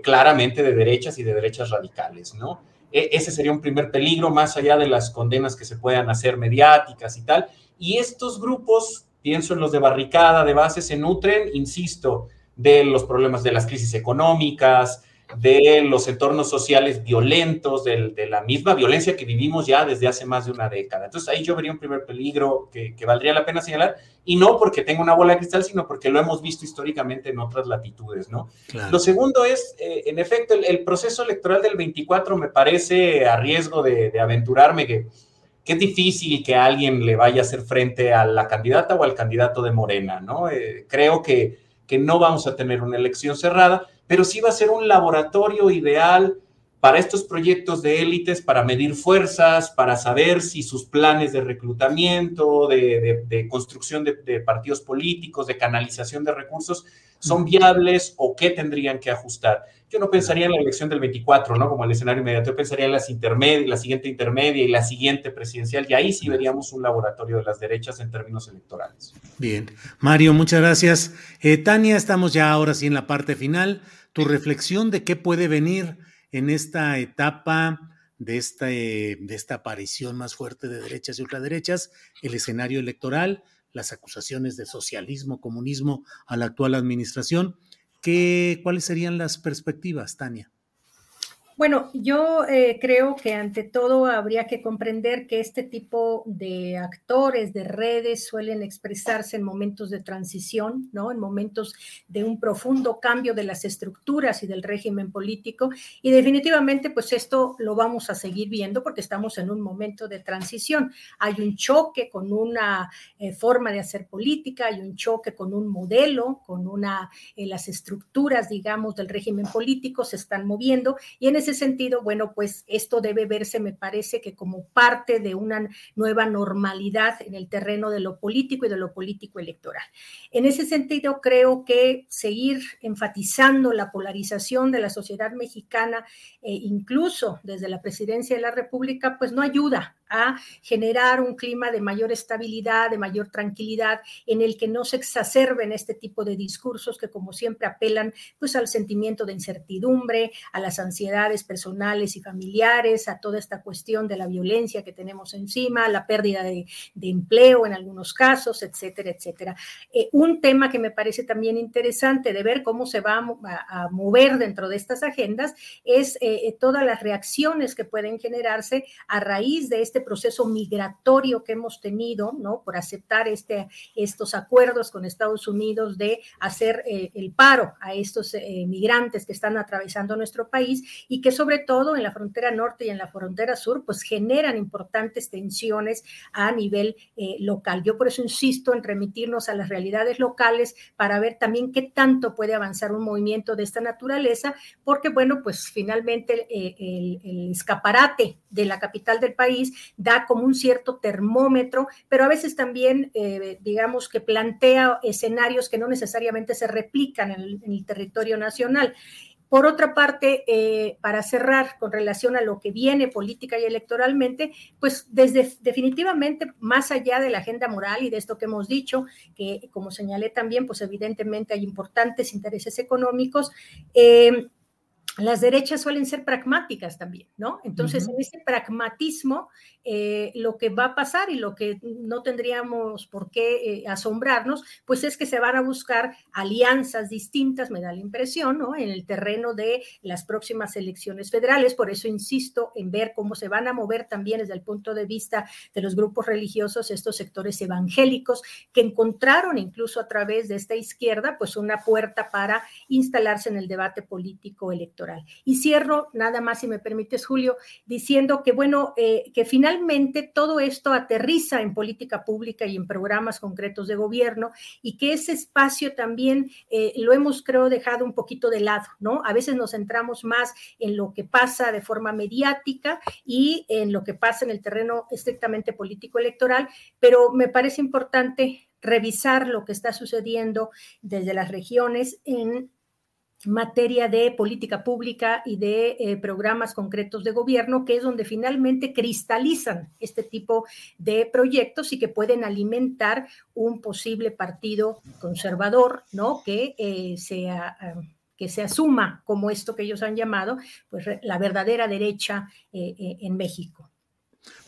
claramente de derechas y de derechas radicales, ¿no? E, ese sería un primer peligro, más allá de las condenas que se puedan hacer mediáticas y tal. Y estos grupos, pienso en los de barricada, de base, se nutren, insisto, de los problemas de las crisis económicas, de los entornos sociales violentos, de, la misma violencia que vivimos ya desde hace más de una década. Entonces ahí yo vería un primer peligro que, valdría la pena señalar, y no porque tenga una bola de cristal, sino porque lo hemos visto históricamente en otras latitudes, ¿no? Lo segundo es, eh, en efecto, el, proceso electoral del 24 me parece a riesgo de, aventurarme que, que, es difícil que alguien le vaya a hacer frente a la candidata o al candidato de Morena, ¿no? Eh, creo que, que no vamos a tener una elección cerrada pero sí va a ser un laboratorio ideal para estos proyectos de élites, para medir fuerzas, para saber si sus planes de reclutamiento, de, construcción de, partidos políticos, de canalización de recursos, son viables o qué tendrían que ajustar. Yo no pensaría en la elección del 24, ¿no? Como el escenario inmediato, yo pensaría en las intermedias, la siguiente intermedia y la siguiente presidencial, y ahí sí veríamos un laboratorio de las derechas en términos electorales. Bien, Mario, muchas gracias. Eh, Tania, estamos ya ahora sí en la parte final tu reflexión de qué puede venir en esta etapa de esta, de esta aparición más fuerte de derechas y ultraderechas, el escenario electoral, las acusaciones de socialismo, comunismo a la actual administración. ¿Qué, ¿Cuáles serían las perspectivas, Tania? Bueno, yo eh, creo que ante todo habría que comprender que este tipo de actores de redes suelen expresarse en momentos de transición, ¿no? En momentos de un profundo cambio de las estructuras y del régimen político. Y definitivamente, pues esto lo vamos a seguir viendo porque estamos en un momento de transición. Hay un choque con una eh, forma de hacer política, hay un choque con un modelo, con una, eh, las estructuras, digamos, del régimen político se están moviendo y en ese sentido, bueno, pues esto debe verse, me parece que como parte de una nueva normalidad en el terreno de lo político y de lo político electoral. En ese sentido, creo que seguir enfatizando la polarización de la sociedad mexicana, eh, incluso desde la presidencia de la República, pues no ayuda a generar un clima de mayor estabilidad, de mayor tranquilidad, en el que no se exacerben este tipo de discursos que como siempre apelan pues al sentimiento de incertidumbre, a las ansiedades personales y familiares, a toda esta cuestión de la violencia que tenemos encima, la pérdida de, empleo en algunos casos, etcétera, etcétera. Eh, un tema que me parece también interesante de ver cómo se va a, mover dentro de estas agendas es eh, todas las reacciones que pueden generarse a raíz de este proceso migratorio que hemos tenido, ¿no? Por aceptar este, estos acuerdos con Estados Unidos de hacer eh, el paro a estos eh, migrantes que están atravesando nuestro país y que sobre todo en la frontera norte y en la frontera sur, pues generan importantes tensiones a nivel eh, local. Yo por eso insisto en remitirnos a las realidades locales para ver también qué tanto puede avanzar un movimiento de esta naturaleza, porque bueno, pues finalmente el escaparate de la capital del país da como un cierto termómetro, pero a veces también, eh, digamos, que plantea escenarios que no necesariamente se replican en el, territorio nacional. Por otra parte, eh, para cerrar con relación a lo que viene política y electoralmente, pues desde definitivamente más allá de la agenda moral y de esto que hemos dicho, que como señalé también, pues evidentemente hay importantes intereses económicos. Eh, las derechas suelen ser pragmáticas también, ¿no? Entonces, en ese pragmatismo, eh, lo que va a pasar y lo que no tendríamos por qué eh, asombrarnos, pues es que se van a buscar alianzas distintas, me da la impresión, ¿no? En el terreno de las próximas elecciones federales. Por eso insisto en ver cómo se van a mover también desde el punto de vista de los grupos religiosos estos sectores evangélicos que encontraron incluso a través de esta izquierda, pues una puerta para instalarse en el debate político electoral. Y cierro nada más, si me permites, Julio, diciendo que, bueno, eh, que finalmente todo esto aterriza en política pública y en programas concretos de gobierno y que ese espacio también eh, lo hemos, creo, dejado un poquito de lado, ¿no? A veces nos centramos más en lo que pasa de forma mediática y en lo que pasa en el terreno estrictamente político electoral, pero me parece importante revisar lo que está sucediendo desde las regiones en materia de política pública y de eh, programas concretos de gobierno, que es donde finalmente cristalizan este tipo de proyectos y que pueden alimentar un posible partido conservador, ¿no? Que eh, sea que se asuma como esto que ellos han llamado, pues la verdadera derecha eh, en México.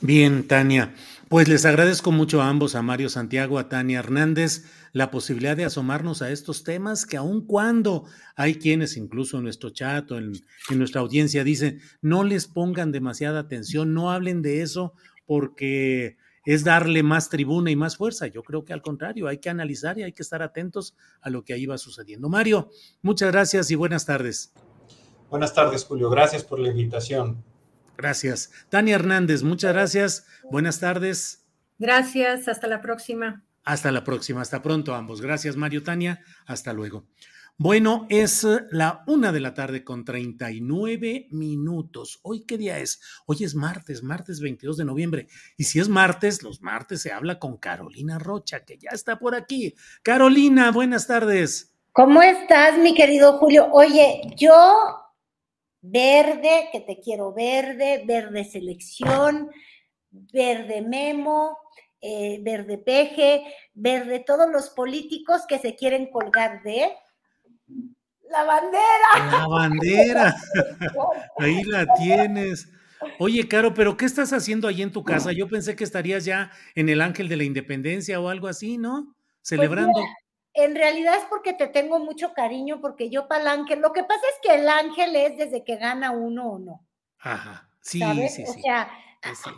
Bien, Tania. Pues les agradezco mucho a ambos, a Mario Santiago, a Tania Hernández, la posibilidad de asomarnos a estos temas que aun cuando hay quienes, incluso en nuestro chat o en, en nuestra audiencia, dicen, no les pongan demasiada atención, no hablen de eso porque es darle más tribuna y más fuerza. Yo creo que al contrario, hay que analizar y hay que estar atentos a lo que ahí va sucediendo. Mario, muchas gracias y buenas tardes. Buenas tardes, Julio. Gracias por la invitación. Gracias. Tania Hernández, muchas gracias. Buenas tardes. Gracias. Hasta la próxima. Hasta la próxima. Hasta pronto ambos. Gracias, Mario Tania. Hasta luego. Bueno, es la una de la tarde con 39 minutos. ¿Hoy qué día es? Hoy es martes, martes 22 de noviembre. Y si es martes, los martes se habla con Carolina Rocha, que ya está por aquí. Carolina, buenas tardes. ¿Cómo estás, mi querido Julio? Oye, yo verde, que te quiero verde, verde selección, verde memo, eh, verde peje, verde todos los políticos que se quieren colgar de la bandera. La bandera. Ahí la tienes. Oye, Caro, pero ¿qué estás haciendo ahí en tu casa? Yo pensé que estarías ya en el Ángel de la Independencia o algo así, ¿no? Pues Celebrando en realidad es porque te tengo mucho cariño, porque yo para el ángel, lo que pasa es que el ángel es desde que gana uno o no. Ajá, sí, sí, sí. O sea,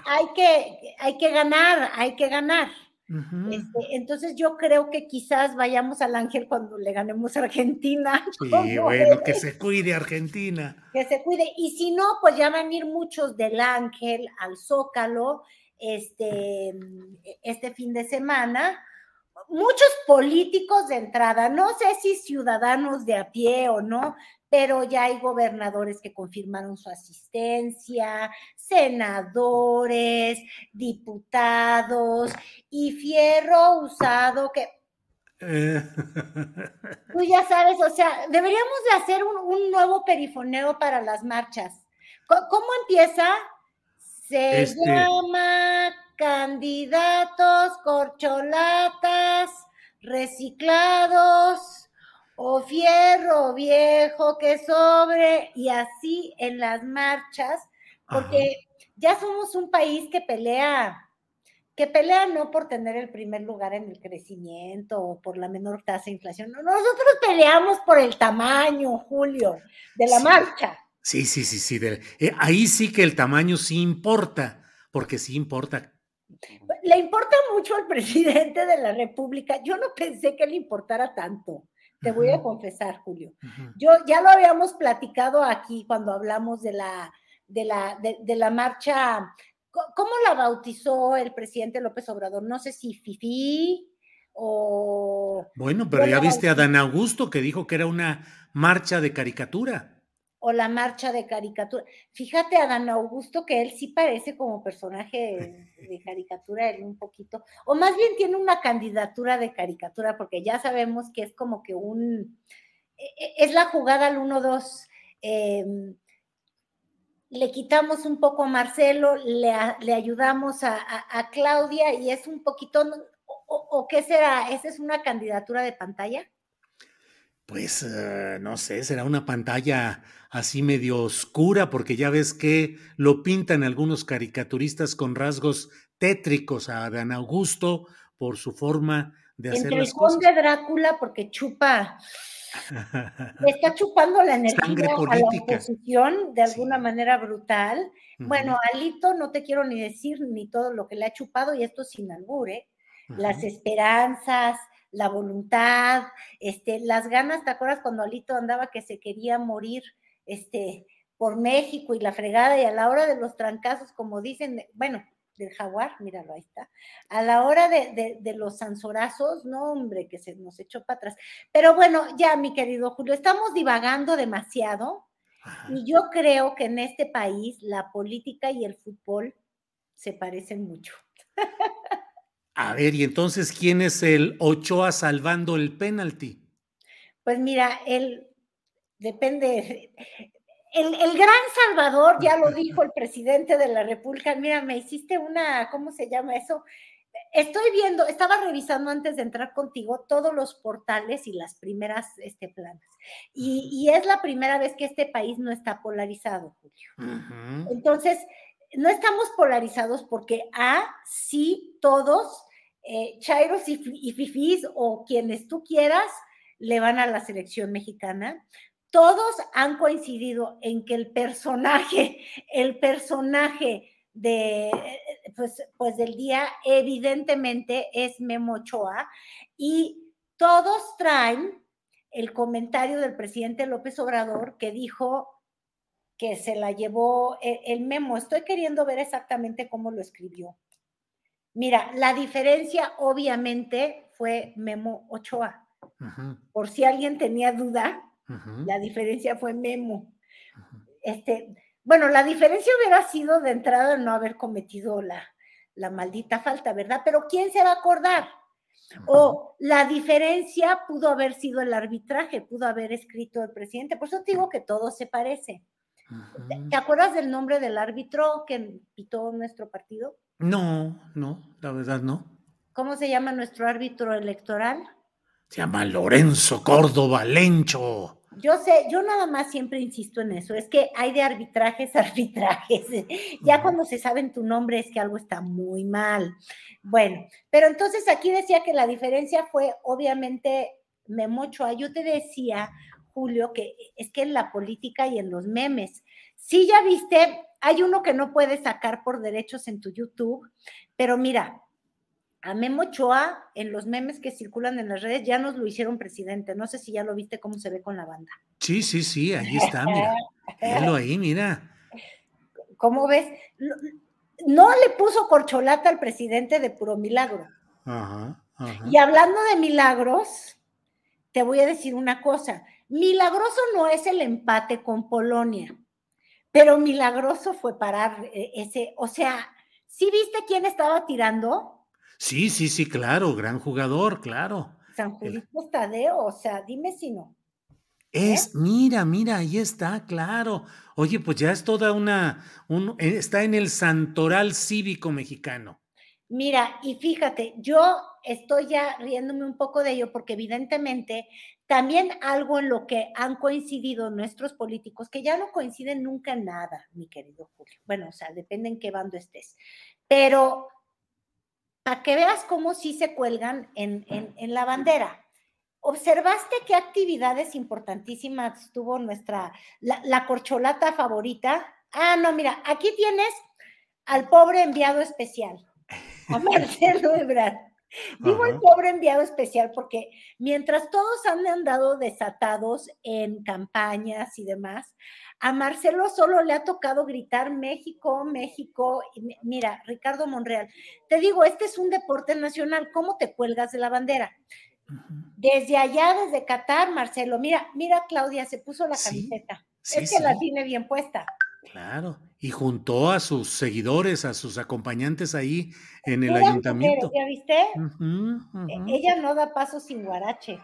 hay que, hay que ganar, hay que ganar. Este, entonces yo creo que quizás vayamos al ángel cuando le ganemos a Argentina. Sí, bueno, que se cuide Argentina. Que se cuide. Y si no, pues ya van a ir muchos del ángel al Zócalo este, este fin de semana muchos políticos de entrada, no sé si ciudadanos de a pie o no, pero ya hay gobernadores que confirmaron su asistencia, senadores, diputados y fierro usado que... Tú ya sabes, o sea, deberíamos de hacer un, nuevo perifoneo para las marchas. ¿Cómo, empieza? Se este llama candidatos, corcholatas, reciclados o fierro viejo que sobre y así en las marchas, porque ya somos un país que pelea, que pelea no por tener el primer lugar en el crecimiento o por la menor tasa de inflación, nosotros peleamos por el tamaño, Julio, de la marcha. Sí, sí, sí, sí, eh, ahí sí que el tamaño sí importa, porque sí importa le importa mucho al presidente de la República. Yo no pensé que le importara tanto. Te voy a confesar, Julio. Yo ya lo habíamos platicado aquí cuando hablamos de la, de la, de, la marcha. ¿Cómo la bautizó el presidente López Obrador? No sé si Fifi o. Bueno, pero ya viste a Dan Augusto que dijo que era una marcha de caricatura o la marcha de caricatura. Fíjate a Dan Augusto que él sí parece como personaje de caricatura, él un poquito, o más bien tiene una candidatura de caricatura, porque ya sabemos que es como que un, e, e, es la jugada al 1-2. Em, le quitamos un poco a Marcelo, le, ayudamos a, Claudia y es un poquito, o qué será? ¿Esa es una candidatura de pantalla? Pues eh, no sé, será una pantalla así medio oscura, porque ya ves que lo pintan algunos caricaturistas con rasgos tétricos a Dan Augusto por su forma de hacer Entre las el conde Drácula, porque chupa, está chupando la energía a la oposición de alguna manera brutal. Bueno, Alito, no te quiero ni decir ni todo lo que le ha chupado, y esto sin albur, ¿eh? Las esperanzas, la voluntad, este, las ganas, ¿te acuerdas cuando Alito andaba que se quería morir este, por México y la fregada y a la hora de los trancazos, como dicen, bueno, del jaguar, míralo, ahí está, a la hora de, los sansorazos, no, hombre, que se nos echó para atrás. Pero bueno, ya, mi querido Julio, estamos divagando demasiado y yo creo que en este país la política y el fútbol se parecen mucho. A ver, y entonces, ¿quién es el Ochoa salvando el penalti? Pues mira, él depende. El, el, gran Salvador, ya lo dijo el presidente de la República, mira, me hiciste una, ¿cómo se llama eso? Estoy viendo, estaba revisando antes de entrar contigo todos los portales y las primeras este, planas. Y, y es la primera vez que este país no está polarizado, Julio. Entonces, no estamos polarizados porque A, sí, todos, eh, Chairos y, Fifís o quienes tú quieras, le van a la selección mexicana. Todos han coincidido en que el personaje, el personaje de, pues, pues del día evidentemente es Memo Ochoa y todos traen el comentario del presidente López Obrador que dijo que se la llevó el, el memo. Estoy queriendo ver exactamente cómo lo escribió. Mira, la diferencia obviamente fue Memo Ochoa. Por si alguien tenía duda, la diferencia fue Memo. Este, bueno, la diferencia hubiera sido de entrada no haber cometido la, la maldita falta, ¿verdad? Pero ¿quién se va a acordar? O la diferencia pudo haber sido el arbitraje, pudo haber escrito el presidente. Por eso te digo que todo se parece. ¿Te acuerdas del nombre del árbitro que pitó nuestro partido? No, no, la verdad no. ¿Cómo se llama nuestro árbitro electoral? Se llama Lorenzo Córdoba Lencho. Yo sé, yo nada más siempre insisto en eso, es que hay de arbitrajes, arbitrajes. Ya cuando se sabe tu nombre es que algo está muy mal. Bueno, pero entonces aquí decía que la diferencia fue obviamente Memochoa. Yo te decía, Julio, que es que en la política y en los memes, sí ya viste, hay uno que no puedes sacar por derechos en tu YouTube, pero mira, a Memo Ochoa, en los memes que circulan en las redes, ya nos lo hicieron presidente. No sé si ya lo viste cómo se ve con la banda. Sí, sí, sí, ahí está, mira. Velo ahí, mira. ¿Cómo ves? No le puso corcholata al presidente de puro milagro. Ajá, ajá. Y hablando de milagros, te voy a decir una cosa. Milagroso no es el empate con Polonia, pero milagroso fue parar eh, ese, o sea, ¿sí viste quién estaba tirando? Sí, sí, sí, claro, gran jugador, claro. San Julito Tadeo, o sea, dime si no. Es, ¿Eh? mira, mira, ahí está, claro. Oye, pues ya es toda una, un, está en el santoral cívico mexicano. Mira, y fíjate, yo estoy ya riéndome un poco de ello porque evidentemente también algo en lo que han coincidido nuestros políticos, que ya no coinciden nunca en nada, mi querido Julio. Bueno, o sea, depende en qué bando estés. Pero para que veas cómo sí se cuelgan en, la bandera. ¿Observaste qué actividades importantísimas tuvo nuestra, la, corcholata favorita? Ah, no, mira, aquí tienes al pobre enviado especial, a Marcelo Ebrard. Digo el pobre enviado especial porque mientras todos han andado desatados en campañas y demás, a Marcelo solo le ha tocado gritar México, México. mira, Ricardo Monreal, te digo, este es un deporte nacional, ¿cómo te cuelgas de la bandera? Desde allá, desde Qatar, Marcelo, mira, mira, Claudia, se puso la camiseta. es que la tiene bien puesta. Claro, y juntó a sus seguidores, a sus acompañantes ahí en el ayuntamiento. ¿Ya viste? E, ella no da paso sin guarache.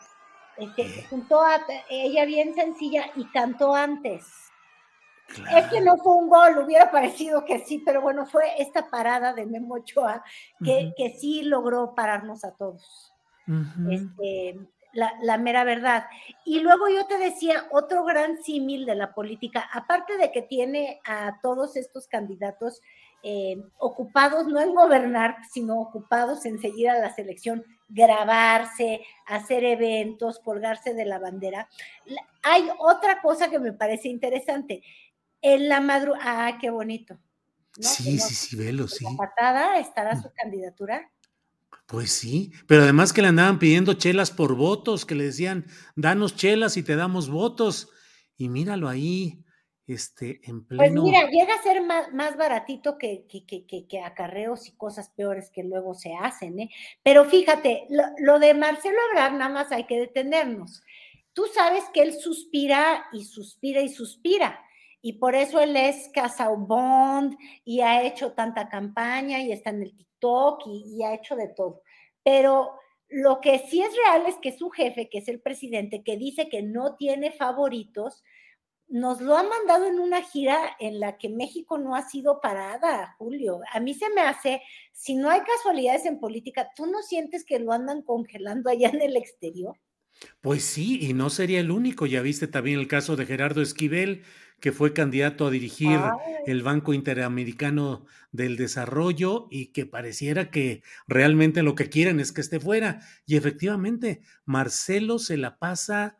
Este, eh. juntó a ella bien sencilla y cantó antes. Es que no fue un gol, hubiera parecido que sí, pero bueno, fue esta parada de Memo Ochoa que, que sí logró pararnos a todos. este, la, la, mera verdad. Y luego yo te decía otro gran símil de la política, aparte de que tiene a todos estos candidatos eh, ocupados no en gobernar, sino ocupados en seguir a la selección, grabarse, hacer eventos, colgarse de la bandera. Hay otra cosa que me parece interesante. En la madrugada, ah, qué bonito. Sí, sí, sí, velo, sí. La patada estará mm. su candidatura. Pues sí, pero además que le andaban pidiendo chelas por votos, que le decían, danos chelas y te damos votos. Y míralo ahí, este, en pues pleno. Pues mira, llega a ser más, más baratito que, que, que, que, acarreos y cosas peores que luego se hacen, ¿eh? Pero fíjate, lo, lo de Marcelo Ebrard nada más hay que detenernos. Tú sabes que él suspira y suspira y suspira y por eso él es Bond y ha hecho tanta campaña y está en el TikTok y ha hecho de todo. Pero lo que sí es real es que su jefe, que es el presidente, que dice que no tiene favoritos, nos lo ha mandado en una gira en la que México no ha sido parada, Julio. A mí se me hace, si no hay casualidades en política, ¿tú no sientes que lo andan congelando allá en el exterior? Pues sí, y no sería el único. Ya viste también el caso de Gerardo Esquivel, que fue candidato a dirigir el Banco Interamericano del Desarrollo y que pareciera que realmente lo que quieren es que esté fuera. Y efectivamente, Marcelo se la pasa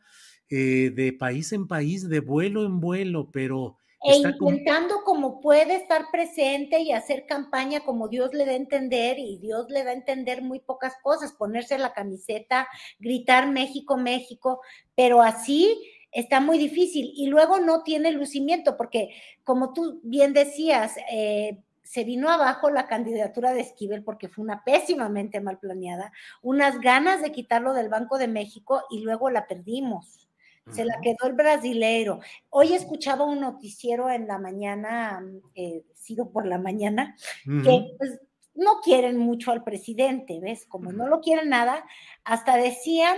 eh, de país en país, de vuelo en vuelo, pero... E intentando como... puede estar presente y hacer campaña como Dios le da a entender, y Dios le da a entender muy pocas cosas, ponerse la camiseta, gritar México, México, pero así está muy difícil. Y luego no tiene lucimiento, porque como tú bien decías, eh, se vino abajo la candidatura de Esquivel porque fue una pésimamente mal planeada, unas ganas de quitarlo del Banco de México y luego la perdimos se la quedó el brasilero. Hoy escuchaba un noticiero en la mañana, eh, sido por la mañana, que pues, no quieren mucho al presidente, ¿ves? Como no lo quieren nada, hasta decían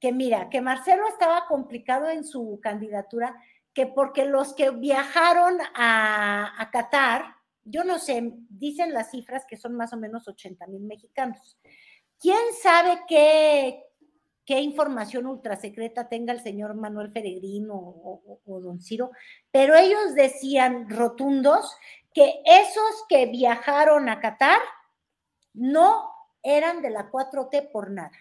que mira, que Marcelo estaba complicado en su candidatura, que porque los que viajaron a, a Qatar, yo no sé, dicen las cifras que son más o menos 80 mil mexicanos. ¿Quién sabe qué, qué información ultrasecreta tenga el señor Manuel Peregrino o, don Ciro, pero ellos decían rotundos que esos que viajaron a Qatar no eran de la 4T por nada.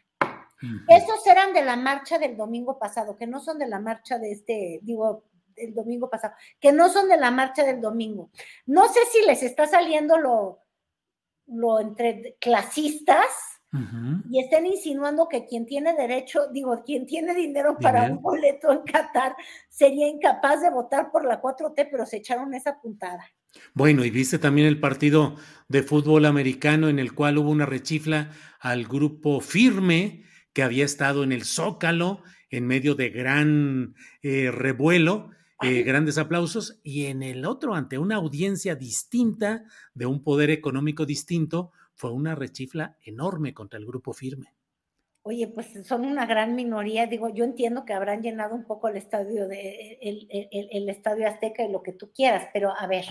Esos eran de la marcha del domingo pasado, que no son de la marcha de este, digo, del domingo pasado, que no son de la marcha del domingo. No sé si les está saliendo lo, lo entre clasistas, y estén insinuando que quien tiene derecho, digo, quien tiene dinero para un boleto en Qatar sería incapaz de votar por la 4T, pero se echaron esa puntada. Bueno, y viste también el partido de fútbol americano en el cual hubo una rechifla al grupo firme que había estado en el Zócalo en medio de gran eh, revuelo, eh, grandes aplausos, y en el otro, ante una audiencia distinta, de un poder económico distinto, fue una rechifla enorme contra el grupo firme. Oye, pues son una gran minoría. Digo, yo entiendo que habrán llenado un poco el estadio de el, el, estadio Azteca y lo que tú quieras, pero a ver,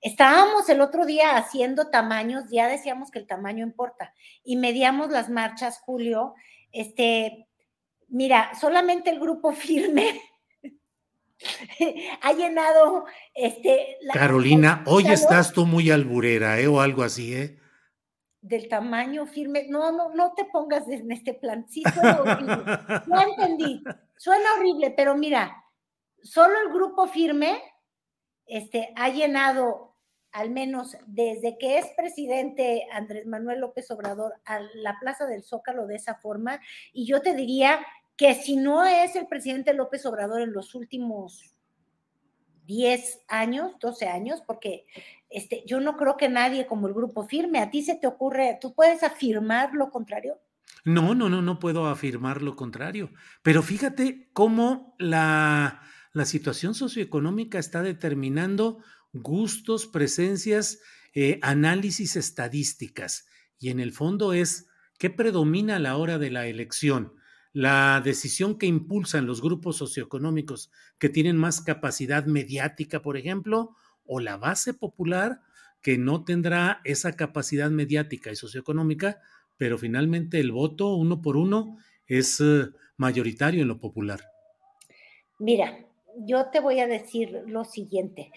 estábamos el otro día haciendo tamaños, ya decíamos que el tamaño importa, y medíamos las marchas, Julio. Este, mira, solamente el grupo firme ha llenado este. Carolina, hoy estás tú muy alburera, ¿eh? O algo así, ¿eh? del tamaño firme. No, no, no te pongas en este plan. Sí, suena horrible. No entendí. Suena horrible, pero mira, solo el grupo firme este, ha llenado, al menos desde que es presidente Andrés Manuel López Obrador, a la Plaza del Zócalo de esa forma. Y yo te diría que si no es el presidente López Obrador en los últimos 10 años, 12 años, porque este, yo no creo que nadie como el grupo firme. ¿A ti se te ocurre, tú puedes afirmar lo contrario? No, no, no, no puedo afirmar lo contrario. Pero fíjate cómo la, la situación socioeconómica está determinando gustos, presencias, eh, análisis estadísticas. Y en el fondo es, ¿qué predomina a la hora de la elección? la decisión que impulsan los grupos socioeconómicos que tienen más capacidad mediática, por ejemplo, o la base popular que no tendrá esa capacidad mediática y socioeconómica, pero finalmente el voto uno por uno es eh, mayoritario en lo popular. Mira, yo te voy a decir lo siguiente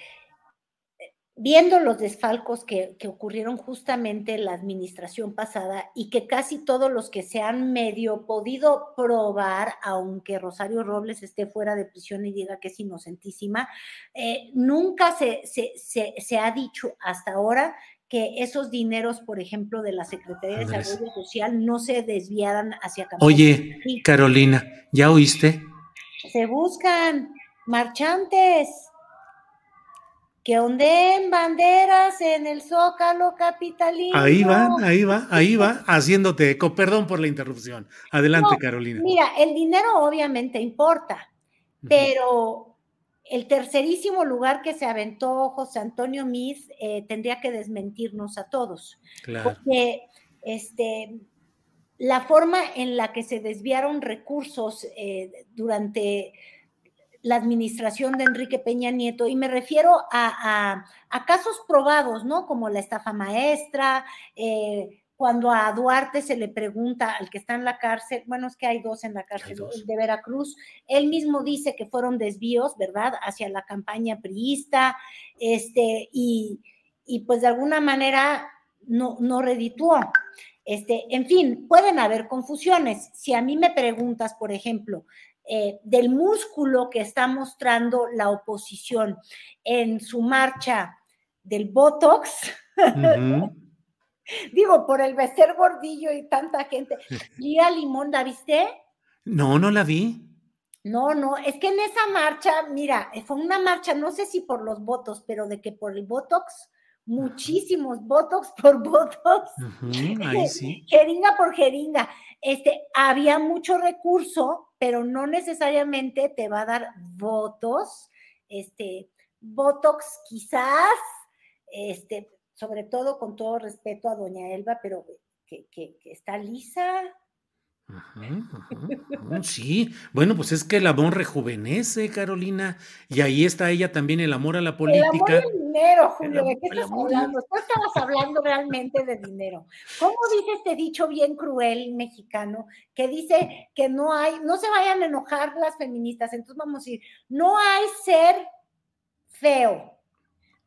viendo los desfalcos que, ocurrieron justamente en la administración pasada y que casi todos los que se han medio podido probar, aunque Rosario Robles esté fuera de prisión y diga que es inocentísima, eh, nunca se, se, ha dicho hasta ahora que esos dineros, por ejemplo, de la Secretaría de Desarrollo Social no se desviaran hacia Oye, Carolina, ¿ya oíste? Se buscan marchantes que ondeen banderas en el zócalo capitalino. Ahí va, ahí va, ahí va, haciéndote eco. Perdón por la interrupción. Adelante, Carolina. Mira, el dinero obviamente importa, pero el tercerísimo lugar que se aventó José Antonio Miz eh, tendría que desmentirnos a todos. Porque este, la forma en la que se desviaron recursos eh, durante la administración de Enrique Peña Nieto, y me refiero a, casos probados, ¿no? Como la estafa maestra, eh, cuando a Duarte se le pregunta al que está en la cárcel, bueno, es que hay dos en la cárcel, el de Veracruz, él mismo dice que fueron desvíos, ¿verdad?, hacia la campaña priista, este, y, pues de alguna manera no, no redituó. Este, en fin, pueden haber confusiones. Si a mí me preguntas, por ejemplo, eh, del músculo que está mostrando la oposición en su marcha del Botox, Digo, por el becer gordillo y tanta gente. Lía Limón, ¿la viste? No, no la vi. No, no, es que en esa marcha, mira, fue una marcha, no sé si por los votos, pero de que por el Botox, muchísimos Botox por Botox, ahí sí. jeringa por jeringa. Este, había mucho recurso, pero no necesariamente te va a dar votos. Este, Botox quizás, este, sobre todo con todo respeto a doña Elba, pero que, está lisa. Sí, bueno, pues es que el amor rejuvenece, Carolina, y ahí está ella también, el amor a la política. El amor al dinero, Julio, ¿de qué estás hablando? Tú estabas hablando realmente de dinero. ¿Cómo dice este dicho bien cruel mexicano que dice que no hay, no se vayan a enojar las feministas? Entonces vamos a decir, no hay ser feo,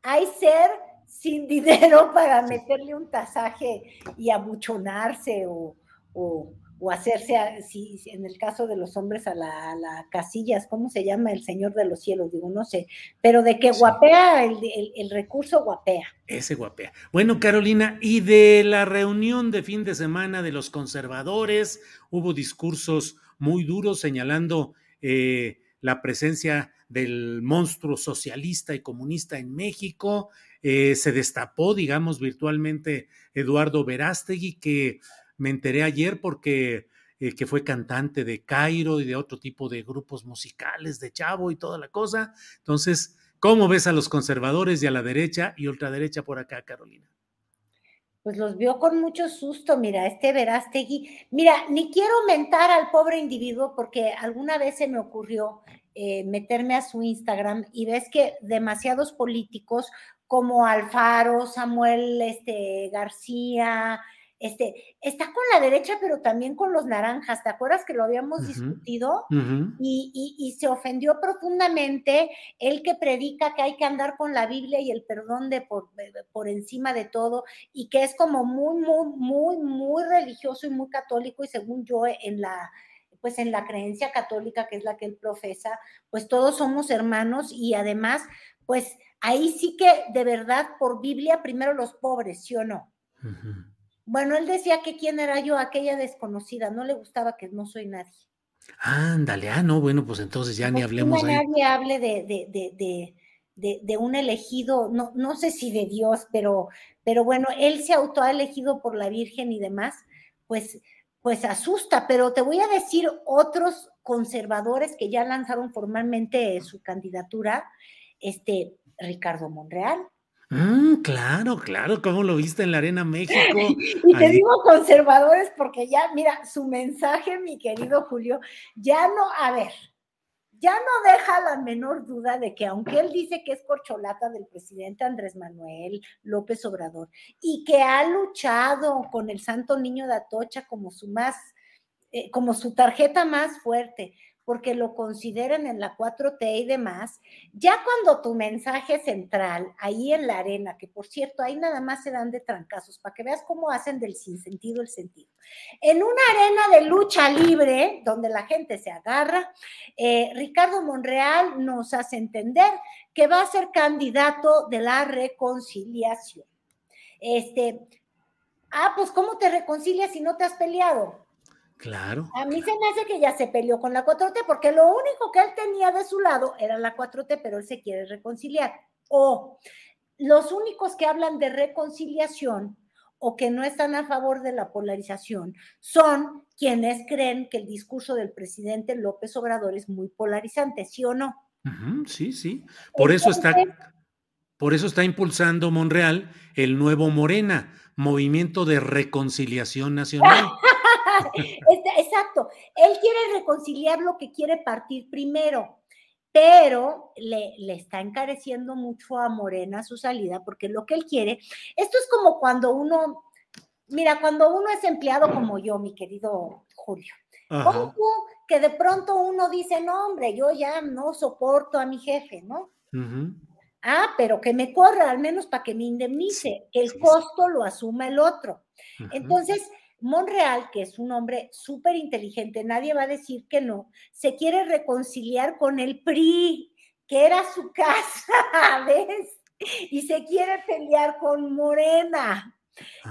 hay ser sin dinero para meterle un tasaje y abuchonarse o, o, hacerse, si, en el caso de los hombres, a la, casillas, ¿cómo se llama? El Señor de los Cielos, digo, no sé, pero de que guapea, el, el, recurso guapea. Ese guapea. Bueno, Carolina, y de la reunión de fin de semana de los conservadores, hubo discursos muy duros señalando eh, la presencia del monstruo socialista y comunista en México, eh, se destapó, digamos, virtualmente Eduardo Verástegui, que me enteré ayer porque eh, que fue cantante de Cairo y de otro tipo de grupos musicales, de Chavo y toda la cosa. Entonces, ¿cómo ves a los conservadores y a la derecha y ultraderecha por acá, Carolina? Pues los vio con mucho susto, mira, este Verástegui. Mira, ni quiero mentar al pobre individuo porque alguna vez se me ocurrió eh, meterme a su Instagram y ves que demasiados políticos como Alfaro, Samuel este, García, este, está con la derecha, pero también con los naranjas. ¿Te acuerdas que lo habíamos discutido? y, se ofendió profundamente el que predica que hay que andar con la Biblia y el perdón de por, por encima de todo, y que es como muy, muy, muy, muy religioso y muy católico, y según yo, en la pues en la creencia católica, que es la que él profesa, pues todos somos hermanos y además, pues ahí sí que de verdad por Biblia primero los pobres, ¿sí o no? Bueno, él decía que quién era yo, aquella desconocida, no le gustaba que no soy nadie. Ándale, ah, no, bueno, pues entonces ya ni hablemos. No nadie hable de, de, de, de, un elegido, no, no sé si de Dios, pero, pero bueno, él se autoelegido por la Virgen y demás, pues, pues asusta, pero te voy a decir otros conservadores que ya lanzaron formalmente su candidatura, este, Ricardo Monreal. Mm, claro, claro, ¿cómo lo viste en la Arena México? y te digo conservadores porque ya, mira, su mensaje, mi querido Julio, ya no, a ver, ya no deja la menor duda de que aunque él dice que es corcholata del presidente Andrés Manuel López Obrador y que ha luchado con el Santo Niño de Atocha como su más, eh, como su tarjeta más fuerte, porque lo consideren en la 4T y demás, ya cuando tu mensaje central, ahí en la arena, que por cierto, ahí nada más se dan de trancazos, para que veas cómo hacen del sinsentido el sentido. En una arena de lucha libre, donde la gente se agarra, eh, Ricardo Monreal nos hace entender que va a ser candidato de la reconciliación. Este, ah, pues ¿cómo te reconcilias si no te has peleado? Claro. A mí se me hace que ya se peleó con la 4T porque lo único que él tenía de su lado era la 4T, pero él se quiere reconciliar. O los únicos que hablan de reconciliación o que no están a favor de la polarización son quienes creen que el discurso del presidente López Obrador es muy polarizante, ¿sí o no? sí, sí. Por eso está, por eso está impulsando Monreal el nuevo Morena, Movimiento de Reconciliación Nacional. Exacto. Él quiere reconciliar lo que quiere partir primero, pero le, le, está encareciendo mucho a Morena su salida, porque lo que él quiere, esto es como cuando uno, mira, cuando uno es empleado como yo, mi querido Julio, como que de pronto uno dice, no, hombre, yo ya no soporto a mi jefe, ¿no? Ah, pero que me corra al menos para que me indemnice, que el costo lo asuma el otro. Entonces, Monreal, que es un hombre súper inteligente, nadie va a decir que no, se quiere reconciliar con el PRI, que era su casa, ¿ves? Y se quiere pelear con Morena.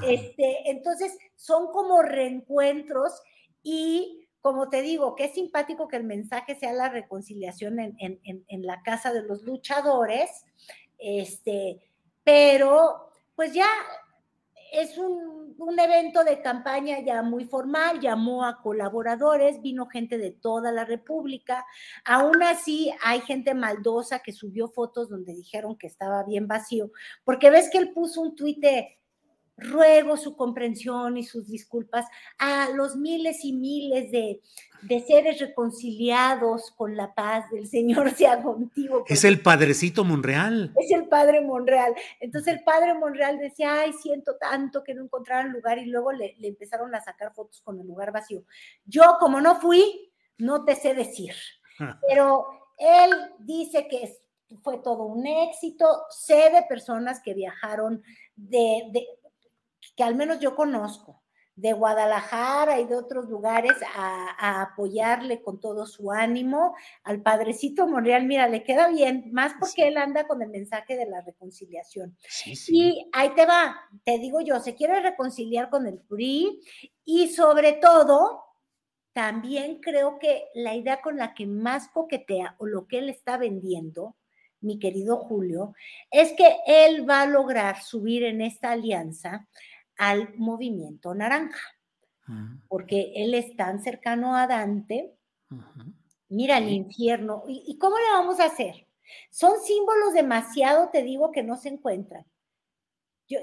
Este, entonces, son como reencuentros y como te digo, que es simpático que el mensaje sea la reconciliación en, en la casa de los luchadores, este, pero pues ya es un, un, evento de campaña ya muy formal, llamó a colaboradores, vino gente de toda la República. Aún así, hay gente maldosa que subió fotos donde dijeron que estaba bien vacío, porque ves que él puso un tuit ruego su comprensión y sus disculpas a los miles y miles de, de seres reconciliados con la paz del Señor sea contigo. Es el padrecito Monreal. Es el padre Monreal. Entonces el padre Monreal decía, ay, siento tanto que no encontraron lugar y luego le, le empezaron a sacar fotos con el lugar vacío. Yo como no fui, no te sé decir, pero él dice que fue todo un éxito. Sé de personas que viajaron de, de, que al menos yo conozco, de Guadalajara y de otros lugares a, apoyarle con todo su ánimo. Al padrecito Monreal, mira, le queda bien, más porque él anda con el mensaje de la reconciliación. Y ahí te va, te digo yo, se quiere reconciliar con el PRI y sobre todo, también creo que la idea con la que más coquetea o lo que él está vendiendo, mi querido Julio, es que él va a lograr subir en esta alianza al movimiento naranja, porque él es tan cercano a Dante. Mira el infierno. ¿Y, cómo le vamos a hacer? Son símbolos demasiado, te digo, que no se encuentran.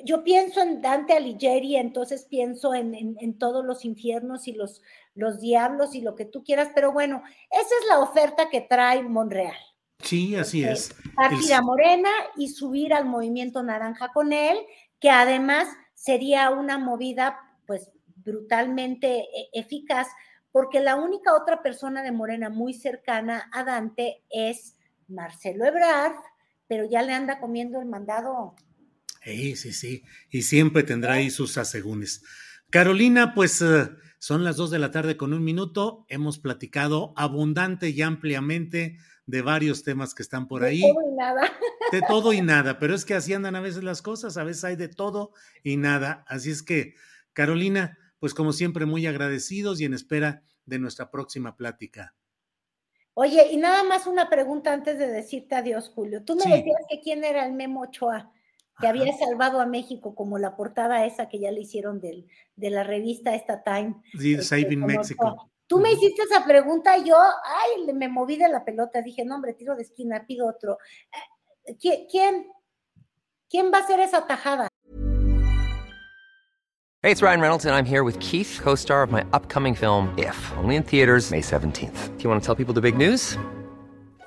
Yo, pienso en Dante Alighieri, entonces pienso en, todos los infiernos y los, los diablos y lo que tú quieras, pero bueno, esa es la oferta que trae Monreal. Sí, así este, es. Partir a Morena y subir al movimiento naranja con él, que además sería una movida pues brutalmente e, eficaz, porque la única otra persona de Morena muy cercana a Dante es Marcelo Ebrard, pero ya le anda comiendo el mandado. Sí, sí, sí, y siempre tendrá ahí sus asegúnes. Carolina, pues eh, son las dos de la tarde con un minuto. Hemos platicado abundante y ampliamente de varios temas que están por ahí. De todo y nada. De todo y nada, pero es que así andan a veces las cosas, a veces hay de todo y nada. Así es que, Carolina, pues como siempre, muy agradecidos y en espera de nuestra próxima plática. Oye, y nada más una pregunta antes de decirte adiós, Julio. Tú me decías que quién era el Memo Ochoa, que había salvado a México, como la portada esa que ya le hicieron del, de la revista esta Time. Sí, este, Saving Mexico. Tú me hiciste esa pregunta y yo, ay, me moví de la pelota. Dije, no, hombre, tiro de esquina, pido otro. Eh, ¿Quién, quién va a hacer esa tajada? Hey, it's Ryan Reynolds, and I'm here with Keith, co star of my upcoming film, If, only in theaters, May 17th. Do you want to tell people the big news?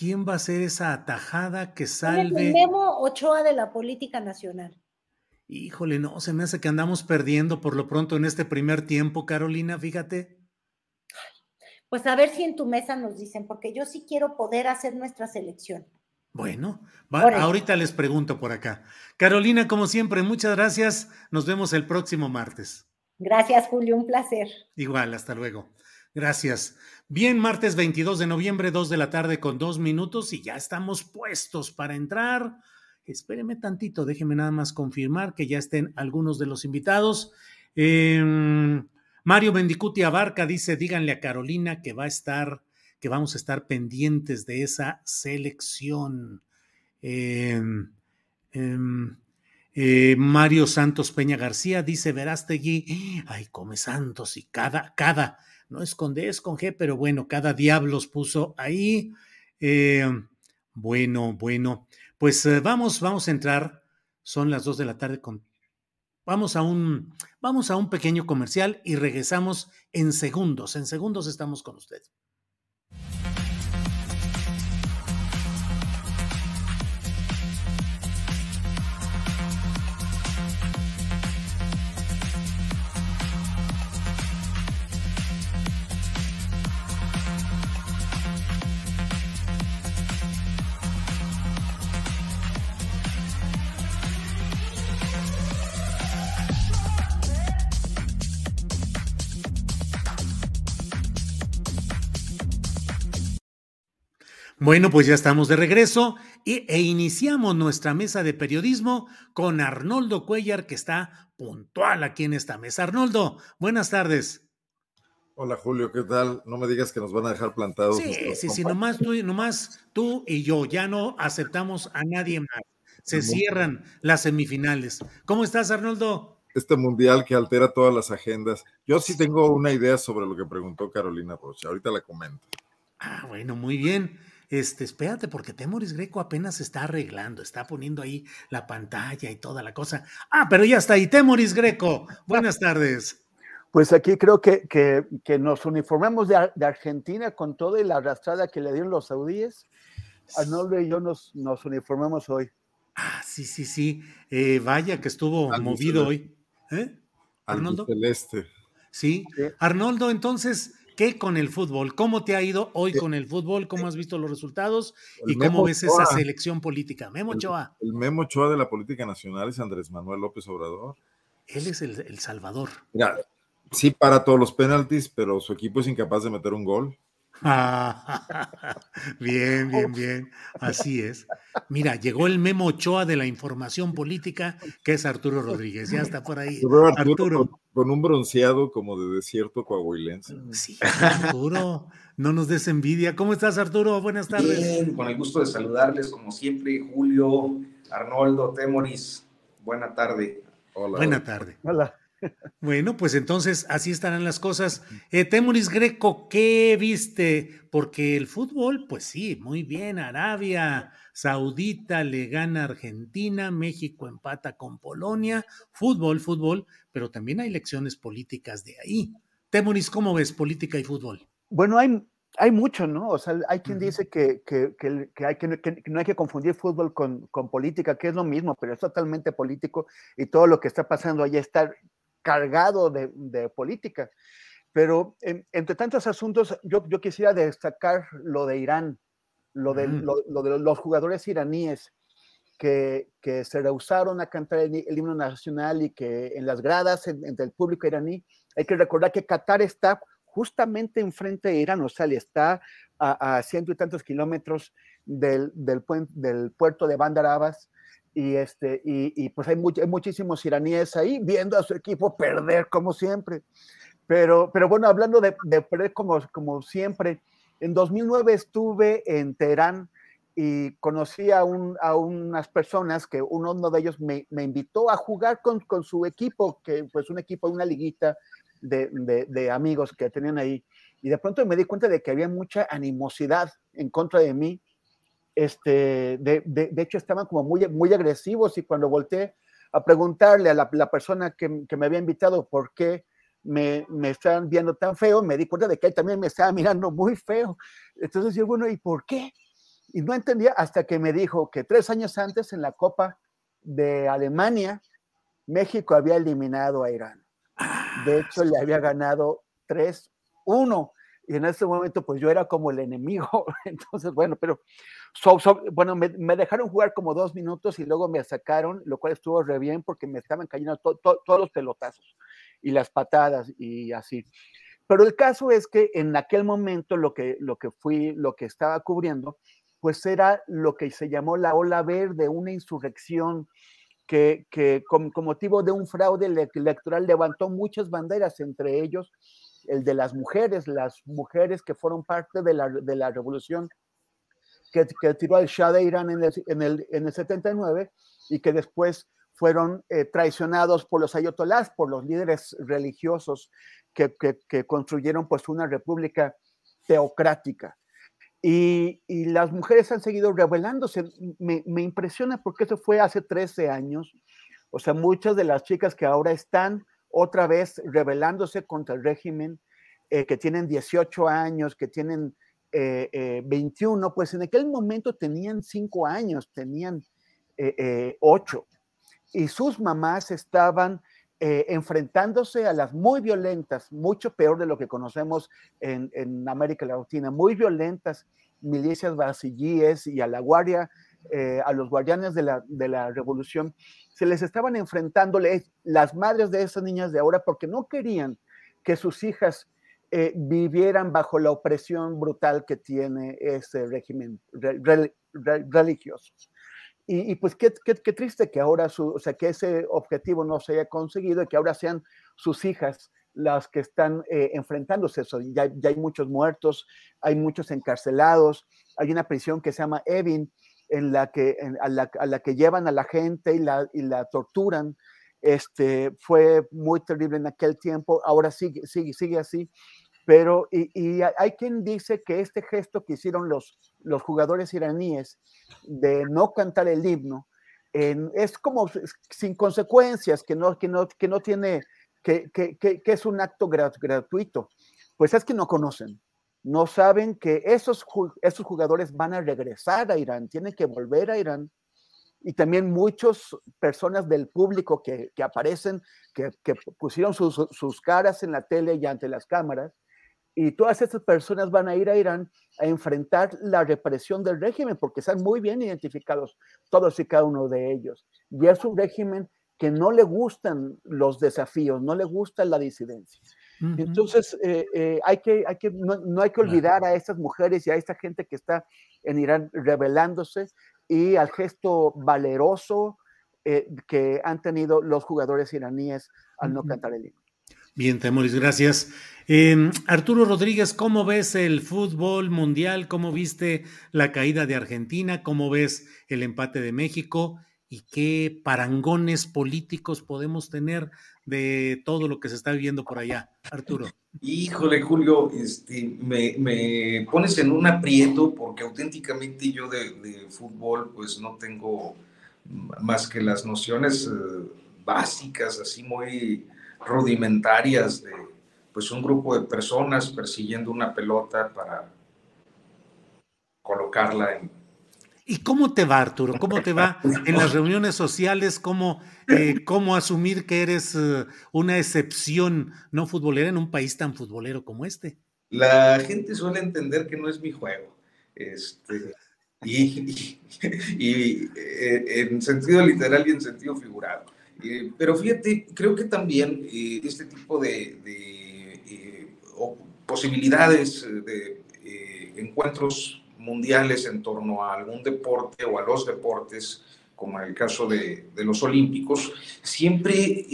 ¿Quién va a ser esa atajada que salve? El Memo Ochoa de la política nacional. Híjole, no, se me hace que andamos perdiendo por lo pronto en este primer tiempo, Carolina, fíjate. Pues a ver si en tu mesa nos dicen, porque yo sí quiero poder hacer nuestra selección. Bueno, ahorita les pregunto por acá. Carolina, como siempre, muchas gracias. Nos vemos el próximo martes. Gracias, Julio, un placer. Igual, hasta luego. Gracias. Bien, martes 22 de noviembre, 2 de la tarde con dos minutos y ya estamos puestos para entrar. Espéreme tantito, déjeme nada más confirmar que ya estén algunos de los invitados. Em, Mario Bendicuti Abarca dice, díganle a Carolina que va a estar que vamos a estar pendientes de esa selección. Em, em, eh, Mario Santos Peña García dice Verástegui, ay, come santos y cada, cada, no es con G, pero bueno, cada diablos puso ahí. Em, bueno, bueno, pues eh, vamos, vamos a entrar, son las dos de la tarde con... Vamos a un, vamos a un pequeño comercial y regresamos en segundos. En segundos estamos con usted. Bueno, pues ya estamos de regreso e iniciamos nuestra mesa de periodismo con Arnoldo Cuellar, que está puntual aquí en esta mesa. Arnoldo, buenas tardes. Hola Julio, ¿qué tal? No me digas que nos van a dejar plantados. Sí, sí, sí, nomás tú, nomás tú y yo, ya no aceptamos a nadie más. Se cierran las semifinales. ¿Cómo estás, Arnoldo? Este mundial que altera todas las agendas. Yo sí tengo una idea sobre lo que preguntó Carolina Rocha. Ahorita la comento. Ah, bueno, muy bien. Este, espérate, porque Temoris Greco apenas se está arreglando, está poniendo ahí la pantalla y toda la cosa. Ah, pero ya está ahí, Temoris Greco. Buenas tardes. Pues aquí creo que, que, nos uniformamos de, Argentina con toda la arrastrada que le dieron los saudíes. Arnoldo y yo nos, nos uniformamos hoy. Ah, sí, sí, sí. Eh, vaya que estuvo movido hoy. ¿Eh? Arnoldo. Celeste. Sí. Arnoldo, entonces, ¿Qué con el fútbol? ¿Cómo te ha ido hoy con el fútbol? ¿Cómo has visto los resultados? ¿Y cómo ves esa selección política? Memo Ochoa. El, Memo Ochoa de la política nacional es Andrés Manuel López Obrador. Él es el, Salvador. Mira, sí para todos los penaltis, pero su equipo es incapaz de meter un gol. bien, bien, bien. Así es. Mira, llegó el Memo Ochoa de la información política, que es Arturo Rodríguez. Ya está por ahí. Arturo, Con, un bronceado como de desierto coahuilense. Sí, Arturo, no nos des envidia. ¿Cómo estás, Arturo? Buenas tardes. Bien, con el gusto de saludarles, como siempre, Julio, Arnoldo, Temoris. Buena tarde. Hola. Buena tarde. Hola. Bueno, pues entonces así estarán las cosas. Eh, Temuris Greco, ¿qué viste? Porque el fútbol, pues sí, muy bien. Arabia Saudita le gana a Argentina, México empata con Polonia. Fútbol, fútbol, pero también hay lecciones políticas de ahí. Temuris, ¿cómo ves política y fútbol? Bueno, hay, hay mucho, ¿no? O sea, hay quien dice que, que, que, hay que, no hay que confundir fútbol con, con, política, que es lo mismo, pero es totalmente político y todo lo que está pasando allá está cargado de, política. Pero entre tantos asuntos, yo, yo, quisiera destacar lo de Irán, lo de, mm. lo, de los jugadores iraníes que, que, se rehusaron a cantar el, himno nacional y que en las gradas entre el público iraní, hay que recordar que Qatar está justamente enfrente de Irán, o sea, le está a, ciento y tantos kilómetros del, del, del puerto de Bandar Abbas, y, este, y, pues hay, muchísimos iraníes ahí viendo a su equipo perder como siempre. Pero, pero bueno, hablando de, perder como, como siempre, en 2009 estuve en Teherán y conocí a, un, a unas personas que uno, uno de ellos me, me, invitó a jugar con, con, su equipo, que pues un equipo, una liguita de, de, de, amigos que tenían ahí. Y de pronto me di cuenta de que había mucha animosidad en contra de mí este, de, de, hecho estaban como muy, muy agresivos y cuando volteé a preguntarle a la, la persona que, que, me había invitado por qué me, me estaban viendo tan feo, me di cuenta de que él también me estaba mirando muy feo. Entonces yo, bueno, ¿y por qué? Y no entendía hasta que me dijo que tres años antes en la Copa de Alemania, México había eliminado a Irán. De hecho, le había ganado 3-1. Y en ese momento, pues yo era como el enemigo. Entonces, bueno, pero bueno, me, dejaron jugar como dos minutos y luego me sacaron, lo cual estuvo re bien porque me estaban cayendo todos los pelotazos y las patadas y así. Pero el caso es que en aquel momento lo que, lo que fui, lo que estaba cubriendo, pues era lo que se llamó la ola verde, una insurrección que, que con, motivo de un fraude electoral levantó muchas banderas, entre ellos el de las mujeres, las mujeres que fueron parte de la, de la revolución que, que, tiró al Shah de Irán en el, en el, en el 79 y que después fueron eh, traicionados por los ayatolás, por los líderes religiosos que, que, construyeron pues una república teocrática. Y, y, las mujeres han seguido rebelándose. Me, me, impresiona porque eso fue hace 13 años. O sea, muchas de las chicas que ahora están otra vez rebelándose contra el régimen, eh, que tienen 18 años, que tienen 21, eh, pues en aquel momento tenían 5 años, tenían 8 y sus mamás estaban eh, enfrentándose a las muy violentas, mucho peor de lo que conocemos en, América Latina, muy violentas milicias basillíes y a la guardia, eh, a los guardianes de la, de la revolución, se les estaban enfrentando las madres de esas niñas de ahora porque no querían que sus hijas eh, vivieran bajo la opresión brutal que tiene ese régimen religioso. Y, pues qué, qué, triste que ahora, su, o sea, que ese objetivo no se haya conseguido y que ahora sean sus hijas las que están eh, enfrentándose eso. Ya, ya, hay muchos muertos, hay muchos encarcelados, hay una prisión que se llama Evin, en la que, a, la, a, la, que llevan a la gente y la, y la torturan. Este, fue muy terrible en aquel tiempo, ahora sigue, sigue, sigue así pero y, hay quien dice que este gesto que hicieron los, los jugadores iraníes de no cantar el himno es como sin consecuencias, que no, que no, que no tiene, que, que, que, es un acto gratuito. Pues es que no conocen, no saben que esos, esos jugadores van a regresar a Irán, tienen que volver a Irán. Y también muchas personas del público que, que aparecen, que, que pusieron sus, sus, caras en la tele y ante las cámaras, y todas estas personas van a ir a Irán a enfrentar la represión del régimen porque están muy bien identificados todos y cada uno de ellos. Y es un régimen que no le gustan los desafíos, no le gusta la disidencia. Entonces, eh, eh, hay que, hay que, no, hay que olvidar a estas mujeres y a esta gente que está en Irán rebelándose y al gesto valeroso eh, que han tenido los jugadores iraníes al no cantar el himno. Bien, Temoris, gracias. Em, Arturo Rodríguez, ¿cómo ves el fútbol mundial? ¿Cómo viste la caída de Argentina? ¿Cómo ves el empate de México? ¿Y qué parangones políticos podemos tener de todo lo que se está viviendo por allá? Arturo. Híjole, Julio, este, me, pones en un aprieto porque auténticamente yo de, fútbol pues no tengo más que las nociones eh, básicas, así muy rudimentarias de pues un grupo de personas persiguiendo una pelota para colocarla en... ¿Y cómo te va, Arturo? ¿Cómo te va en las reuniones sociales? ¿Cómo, eh, cómo asumir que eres eh, una excepción no futbolera en un país tan futbolero como este? La gente suele entender que no es mi juego. Este, y, eh, en sentido literal y en sentido figurado. Pero fíjate, creo que también este tipo de, eh, posibilidades de encuentros mundiales en torno a algún deporte o a los deportes, como en el caso de, de los olímpicos, siempre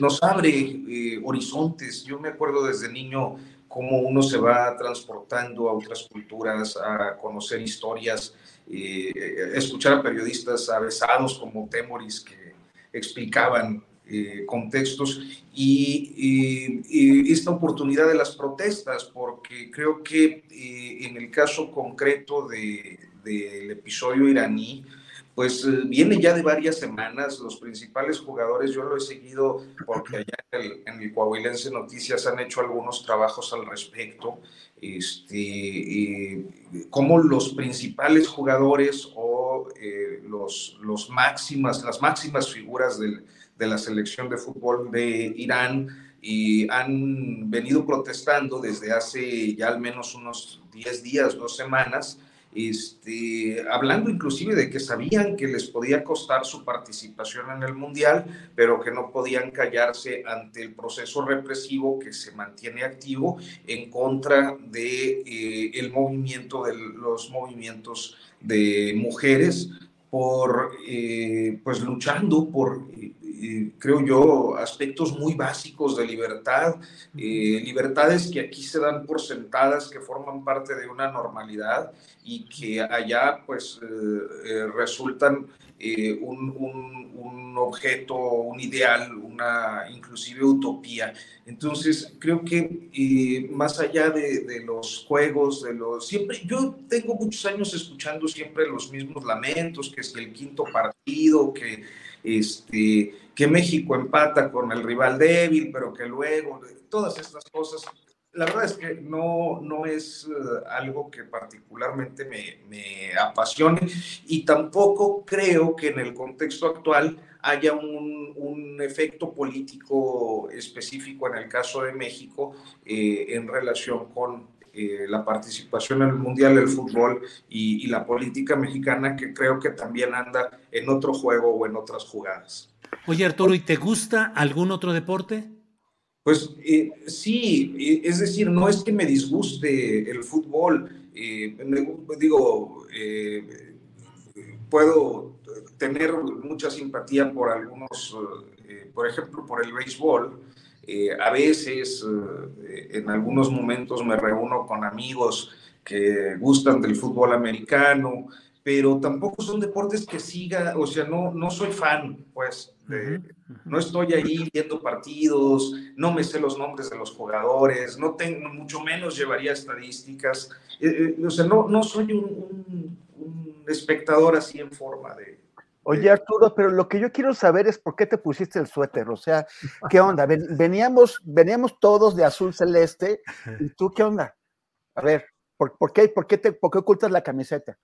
nos abre horizontes. Yo me acuerdo desde niño cómo uno se va transportando a otras culturas, a conocer historias, escuchar a periodistas avesados como Temoris, que explicaban eh, contextos y, esta oportunidad de las protestas, porque creo que eh, en el caso concreto del episodio iraní, pues eh, viene ya de varias semanas. Los principales jugadores, yo lo he seguido porque allá en el, en el Coahuilense Noticias han hecho algunos trabajos al respecto. Este, cómo los principales jugadores o los, los máximas, las máximas figuras del, de la selección de fútbol de Irán y han venido protestando desde hace ya al menos unos 10 días, dos semanas, este, hablando inclusive de que sabían que les podía costar su participación en el Mundial, pero que no podían callarse ante el proceso represivo que se mantiene activo en contra de eh, el movimiento de los movimientos de mujeres por eh, pues luchando por eh, creo yo, aspectos muy básicos de libertad, eh, libertades que aquí se dan por sentadas, que forman parte de una normalidad y que allá pues eh, eh, resultan un, un, un, objeto, un ideal, una inclusive utopía. Entonces, creo que más allá de, de, los juegos, de los... Siempre, yo tengo muchos años escuchando siempre los mismos lamentos, que es el quinto partido, que este, que México empata con el rival débil, pero que luego, todas estas cosas, la verdad es que no, no es eh, algo que particularmente me, apasione y tampoco creo que en el contexto actual haya un, un efecto político específico en el caso de México eh, en relación con eh, la participación en el Mundial del Fútbol y, y la política mexicana que creo que también anda en otro juego o en otras jugadas. Oye, Arturo, ¿y te gusta algún otro deporte? Pues eh, sí, eh, es decir, no es que me disguste el fútbol. Eh, digo, puedo tener mucha simpatía por algunos, por ejemplo, por el béisbol. A veces, en algunos momentos, me reúno con amigos que gustan del fútbol americano, pero tampoco son deportes que siga, o sea, no, no soy fan, pues, no estoy ahí viendo partidos, no me sé los nombres de los jugadores, no tengo, mucho menos llevaría estadísticas, eh, eh, o sea, no, no soy un, un, espectador así en forma de, Oye, Arturo, pero lo que yo quiero saber es por qué te pusiste el suéter, o sea, ¿qué onda? Veníamos, veníamos todos de azul celeste, ¿y tú qué onda? A ver, ¿por, por qué, por, qué te, ¿por qué ocultas la camiseta?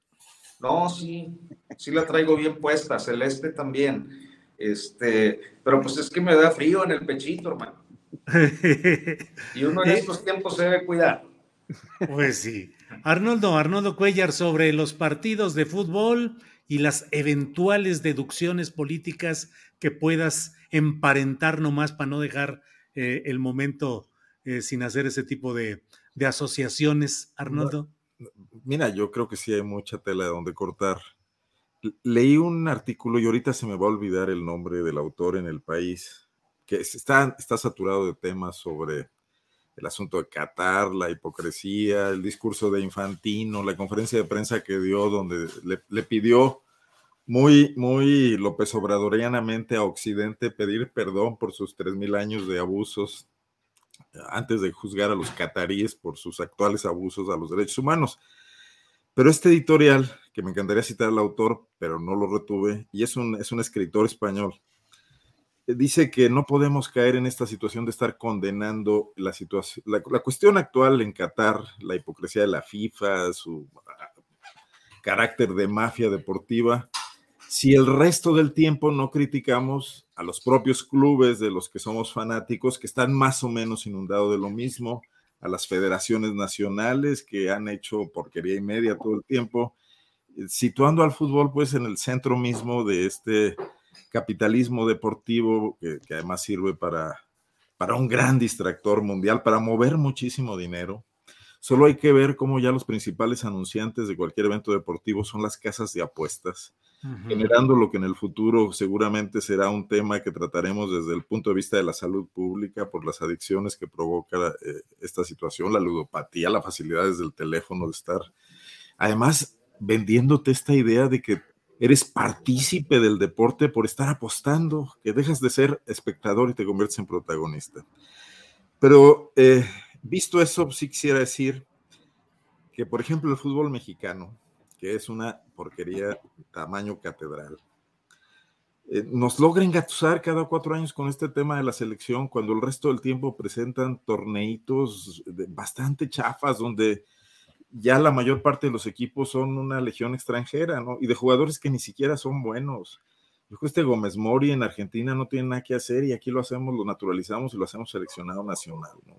No, sí, sí la traigo bien puesta, celeste también. Este, pero pues es que me da frío en el pechito, hermano. Y uno en estos tiempos se debe cuidar. Pues sí. Arnoldo, Arnoldo Cuellar, sobre los partidos de fútbol y las eventuales deducciones políticas que puedas emparentar nomás para no dejar eh, el momento eh, sin hacer ese tipo de, de asociaciones, Arnoldo. Mira, yo creo que sí hay mucha tela de donde cortar. Leí un artículo y ahorita se me va a olvidar el nombre del autor en el país, que está, está saturado de temas sobre el asunto de Qatar, la hipocresía, el discurso de Infantino, la conferencia de prensa que dio donde le, pidió muy, muy López Obradorianamente a Occidente pedir perdón por sus tres mil años de abusos antes de juzgar a los cataríes por sus actuales abusos a los derechos humanos. Pero este editorial, que me encantaría citar al autor, pero no lo retuve, y es un, es un escritor español, dice que no podemos caer en esta situación de estar condenando la situación, la, cuestión actual en Qatar, la hipocresía de la FIFA, su carácter de mafia deportiva, si el resto del tiempo no criticamos a los propios clubes de los que somos fanáticos, que están más o menos inundados de lo mismo, a las federaciones nacionales que han hecho porquería y media todo el tiempo, situando al fútbol pues en el centro mismo de este capitalismo deportivo que, que además sirve para, para un gran distractor mundial, para mover muchísimo dinero. Solo hay que ver cómo ya los principales anunciantes de cualquier evento deportivo son las casas de apuestas -huh. generando lo que en el futuro seguramente será un tema que trataremos desde el punto de vista de la salud pública por las adicciones que provoca eh, esta situación, la ludopatía, la facilidad desde el teléfono de estar. Además, vendiéndote esta idea de que eres partícipe del deporte por estar apostando, que dejas de ser espectador y te conviertes en protagonista. Pero eh, visto eso, sí quisiera decir que, por ejemplo, el fútbol mexicano, que es una porquería tamaño catedral. Eh, nos logra engatusar cada cuatro años con este tema de la selección, cuando el resto del tiempo presentan torneitos bastante chafas, donde ya la mayor parte de los equipos son una legión extranjera, ¿no? Y de jugadores que ni siquiera son buenos. Yo que este Gómez Mori en Argentina no tiene nada que hacer y aquí lo hacemos, lo naturalizamos y lo hacemos seleccionado nacional, ¿no?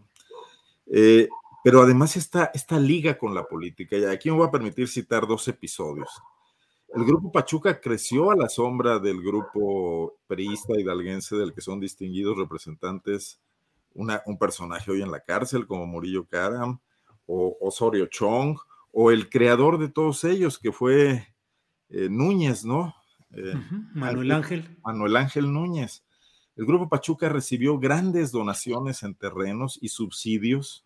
Eh, pero además está esta liga con la política, y aquí me voy a permitir citar dos episodios. El grupo Pachuca creció a la sombra del grupo periista hidalguense del que son distinguidos representantes, un personaje hoy en la cárcel como Murillo Karam o Osorio Chong, o el creador de todos ellos, que fue eh, Núñez, ¿no? Eh, Manuel Ángel. Manuel Ángel Núñez. El grupo Pachuca recibió grandes donaciones en terrenos y subsidios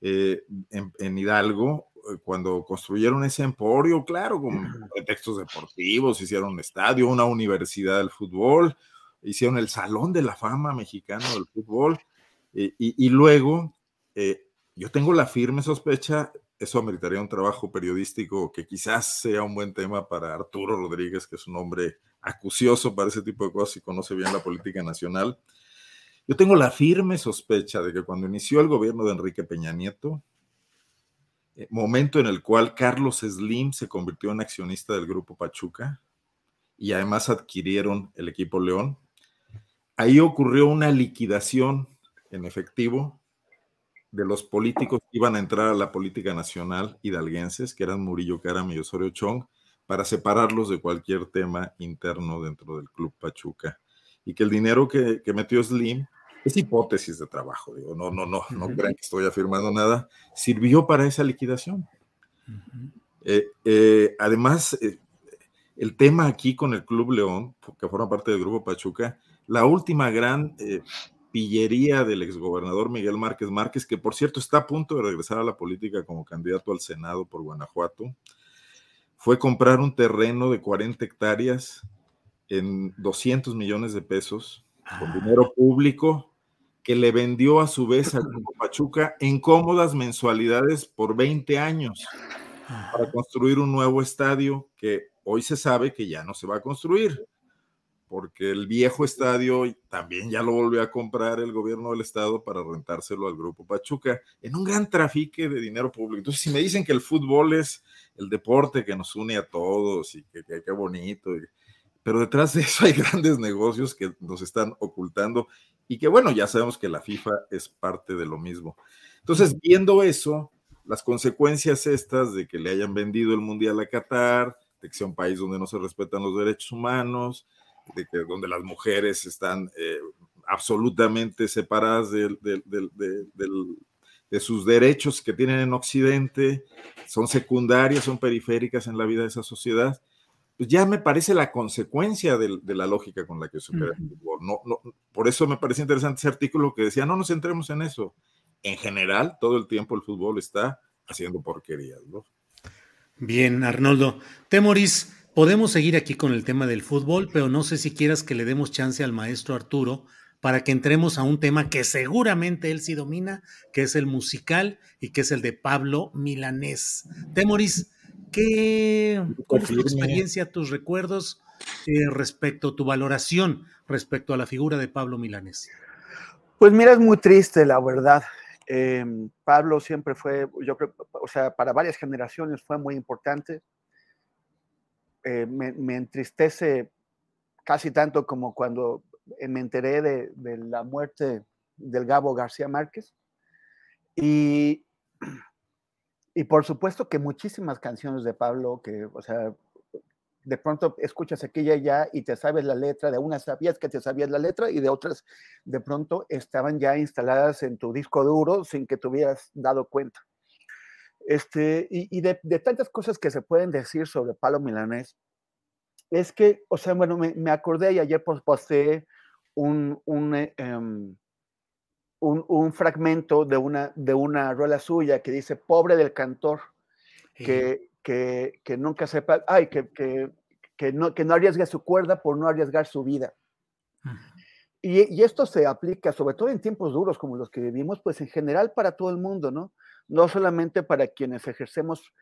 eh, en, Hidalgo cuando construyeron ese emporio, claro, con pretextos deportivos, hicieron un estadio, una universidad del fútbol, hicieron el Salón de la Fama mexicano del fútbol, y, y, luego eh, yo tengo la firme sospecha, eso ameritaría un trabajo periodístico que quizás sea un buen tema para Arturo Rodríguez, que es un hombre acucioso para ese tipo de cosas y conoce bien la política nacional. Yo tengo la firme sospecha de que cuando inició el gobierno de Enrique Peña Nieto, eh, momento en el cual Carlos Slim se convirtió en accionista del grupo Pachuca y además adquirieron el equipo León, ahí ocurrió una liquidación en efectivo de los políticos que iban a entrar a la política nacional hidalguenses, que eran Murillo Caram y Osorio Chong, para separarlos de cualquier tema interno dentro del Club Pachuca. Y que el dinero que, que metió Slim es hipótesis de trabajo, digo, no, no, no, no crean que estoy afirmando nada, sirvió para esa liquidación. Eh, eh, además, eh, el tema aquí con el Club León, que forma parte del Grupo Pachuca, la última gran pillería del exgobernador Miguel Márquez Márquez, que por cierto está a punto de regresar a la política como candidato al Senado por Guanajuato, fue comprar un terreno de 40 hectáreas en 200 millones de pesos con ah. dinero público que le vendió a su vez al Grupo Pachuca en cómodas mensualidades por 20 años para construir un nuevo estadio que hoy se sabe que ya no se va a construir, porque el viejo estadio también ya lo volvió a comprar el gobierno del estado para rentárselo al Grupo Pachuca en un gran trafique de dinero público. Entonces, si me dicen que el fútbol es el deporte que nos une a todos y que qué bonito, pero detrás de eso hay grandes negocios que nos están ocultando y que bueno, ya sabemos que la FIFA es parte de lo mismo. Entonces, viendo eso, las consecuencias estas de que le hayan vendido el Mundial a Qatar, de que sea un país donde no se respetan los derechos humanos, de que donde las mujeres están eh, absolutamente separadas de, de sus derechos que tienen en Occidente, son secundarias, son periféricas en la vida de esa sociedad pues ya me parece la consecuencia de, la lógica con la que se opera el fútbol. No, no, por eso me parece interesante ese artículo que decía, no nos centremos en eso. En general, todo el tiempo el fútbol está haciendo porquerías. ¿no? Bien, Arnoldo. Temoris, podemos seguir aquí con el tema del fútbol, pero no sé si quieras que le demos chance al maestro Arturo para que entremos a un tema que seguramente él sí domina, que es el musical y que es el de Pablo Milanés. Temoris, ¿Qué, ¿Cuál es tu experiencia, tus recuerdos eh, respecto a tu valoración respecto a la figura de Pablo Milanés? Pues mira, es muy triste, la verdad. Em, Pablo siempre fue, yo creo, o sea, para varias generaciones fue muy importante. Eh, me, entristece casi tanto como cuando me enteré de, la muerte del Gabo García Márquez. Y y por supuesto que muchísimas canciones de Pablo, que, o sea, de pronto escuchas aquella ya y te sabes la letra, de unas sabías que te sabías la letra y de otras de pronto estaban ya instaladas en tu disco duro sin que te hubieras dado cuenta. Este, y, de, tantas cosas que se pueden decir sobre Pablo Milanés, es que, o sea, bueno, me, acordé y ayer posté un, un eh, em, un, fragmento de una, de una rueda suya que dice, pobre del cantor, que, que, nunca sepa, ay, que, que, no, que no arriesgue su cuerda por no arriesgar su vida. Y, y, esto se aplica sobre todo en tiempos duros como los que vivimos, pues en general para todo el mundo, ¿no? No solamente para quienes ejercemos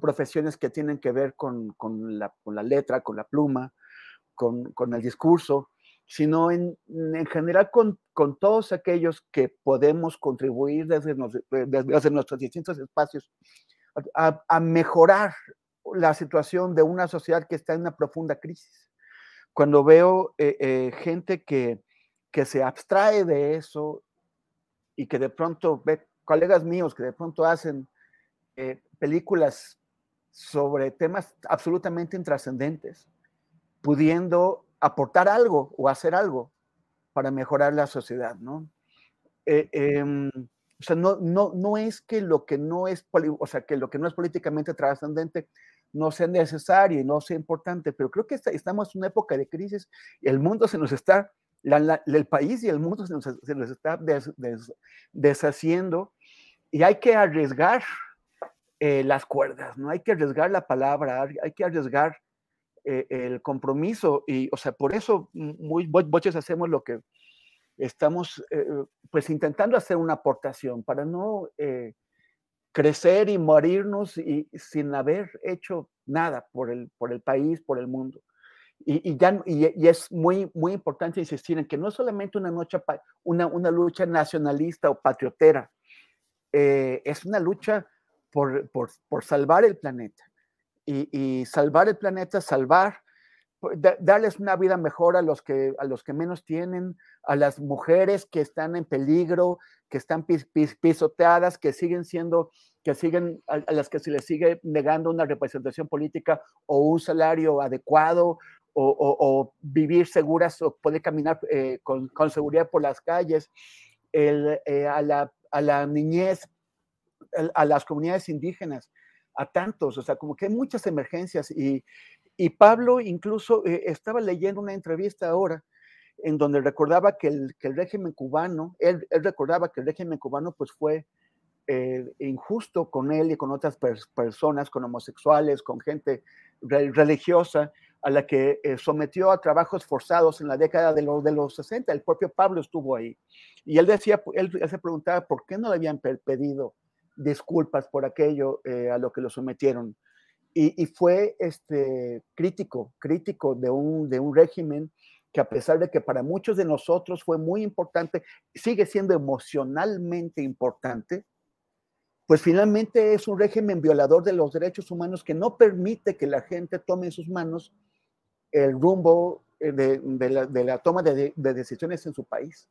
profesiones que tienen que ver con, con, la, con la, letra, con la pluma, con, con el discurso, sino en, en general con, todos aquellos que podemos contribuir desde, desde, nuestros distintos espacios a, a, mejorar la situación de una sociedad que está en una profunda crisis. Cuando veo eh, eh, gente que, que se abstrae de eso y que de pronto ve colegas míos que de pronto hacen eh, películas sobre temas absolutamente intrascendentes, pudiendo aportar algo o hacer algo para mejorar la sociedad, ¿no? Eh, em, o sea, no, no, no es que lo que no es, o sea, que lo que no es políticamente trascendente no sea necesario y no sea importante, pero creo que estamos en una época de crisis y el mundo se nos está, el país y el mundo se nos, está deshaciendo y hay que arriesgar eh, las cuerdas, ¿no? Hay que arriesgar la palabra, hay que arriesgar eh, el compromiso y, o sea, por eso muy muchos hacemos lo que estamos, eh, pues, intentando hacer una aportación para no crecer y morirnos y, sin haber hecho nada por el, por el país, por el mundo. Y, y ya, y, es muy, muy importante insistir en que no es solamente una, noche, una, una lucha nacionalista o patriotera, es una lucha por, por, por salvar el planeta. Y, salvar el planeta, salvar, darles una vida mejor a los, que, a los que menos tienen, a las mujeres que están en peligro, que están pisoteadas, que siguen siendo, que siguen, a, las que se les sigue negando una representación política o un salario adecuado, o, vivir seguras o poder caminar eh, con, seguridad por las calles, eh, a, la, a, la, niñez, a las comunidades indígenas a tantos, o sea, como que hay muchas emergencias y, y Pablo incluso eh, estaba leyendo una entrevista ahora en donde recordaba que el, que el régimen cubano, él, él, recordaba que el régimen cubano pues fue eh, injusto con él y con otras personas, con homosexuales, con gente religiosa, a la que eh, sometió a trabajos forzados en la década de, los de los 60. El propio Pablo estuvo ahí. Y él decía, él, se preguntaba por qué no le habían pedido disculpas por aquello eh, a lo que lo sometieron. Y, fue este, crítico, crítico de un, de un régimen que a pesar de que para muchos de nosotros fue muy importante, sigue siendo emocionalmente importante, pues finalmente es un régimen violador de los derechos humanos que no permite que la gente tome en sus manos el rumbo eh, de, la, toma de, decisiones en su país.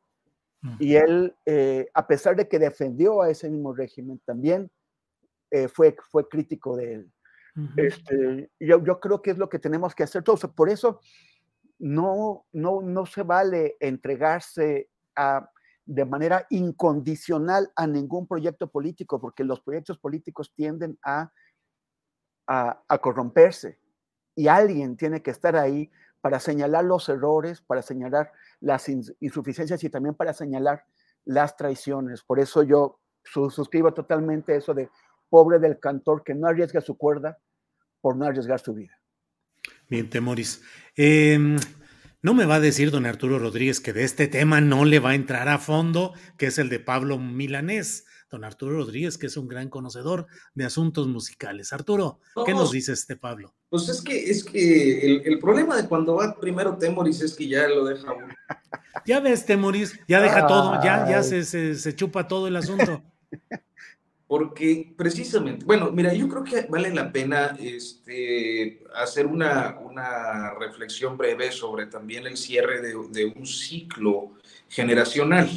Y él, eh, a pesar de que defendió a ese mismo régimen, también eh, fue, fue crítico de él. este, yo, yo, creo que es lo que tenemos que hacer todos. Por eso no, no, no se vale entregarse a, de manera incondicional a ningún proyecto político, porque los proyectos políticos tienden a, a, a corromperse. Y alguien tiene que estar ahí para señalar los errores, para señalar las insuficiencias y también para señalar las traiciones. Por eso yo suscribo totalmente eso de pobre del cantor que no arriesga su cuerda por no arriesgar su vida. Bien, Temoris. Em, no me va a decir don Arturo Rodríguez que de este tema no le va a entrar a fondo, que es el de Pablo Milanés don Arturo Rodríguez, que es un gran conocedor de asuntos musicales. Arturo, ¿qué nos dice este Pablo? Pues es que, es que el, problema de cuando va primero Temoris es que ya lo deja uno. Ya ves, Temoris, ya deja todo, ya, ya se, se, chupa todo el asunto. Porque precisamente, bueno, mira, yo creo que vale la pena este, hacer una, una reflexión breve sobre también el cierre de, de un ciclo generacional.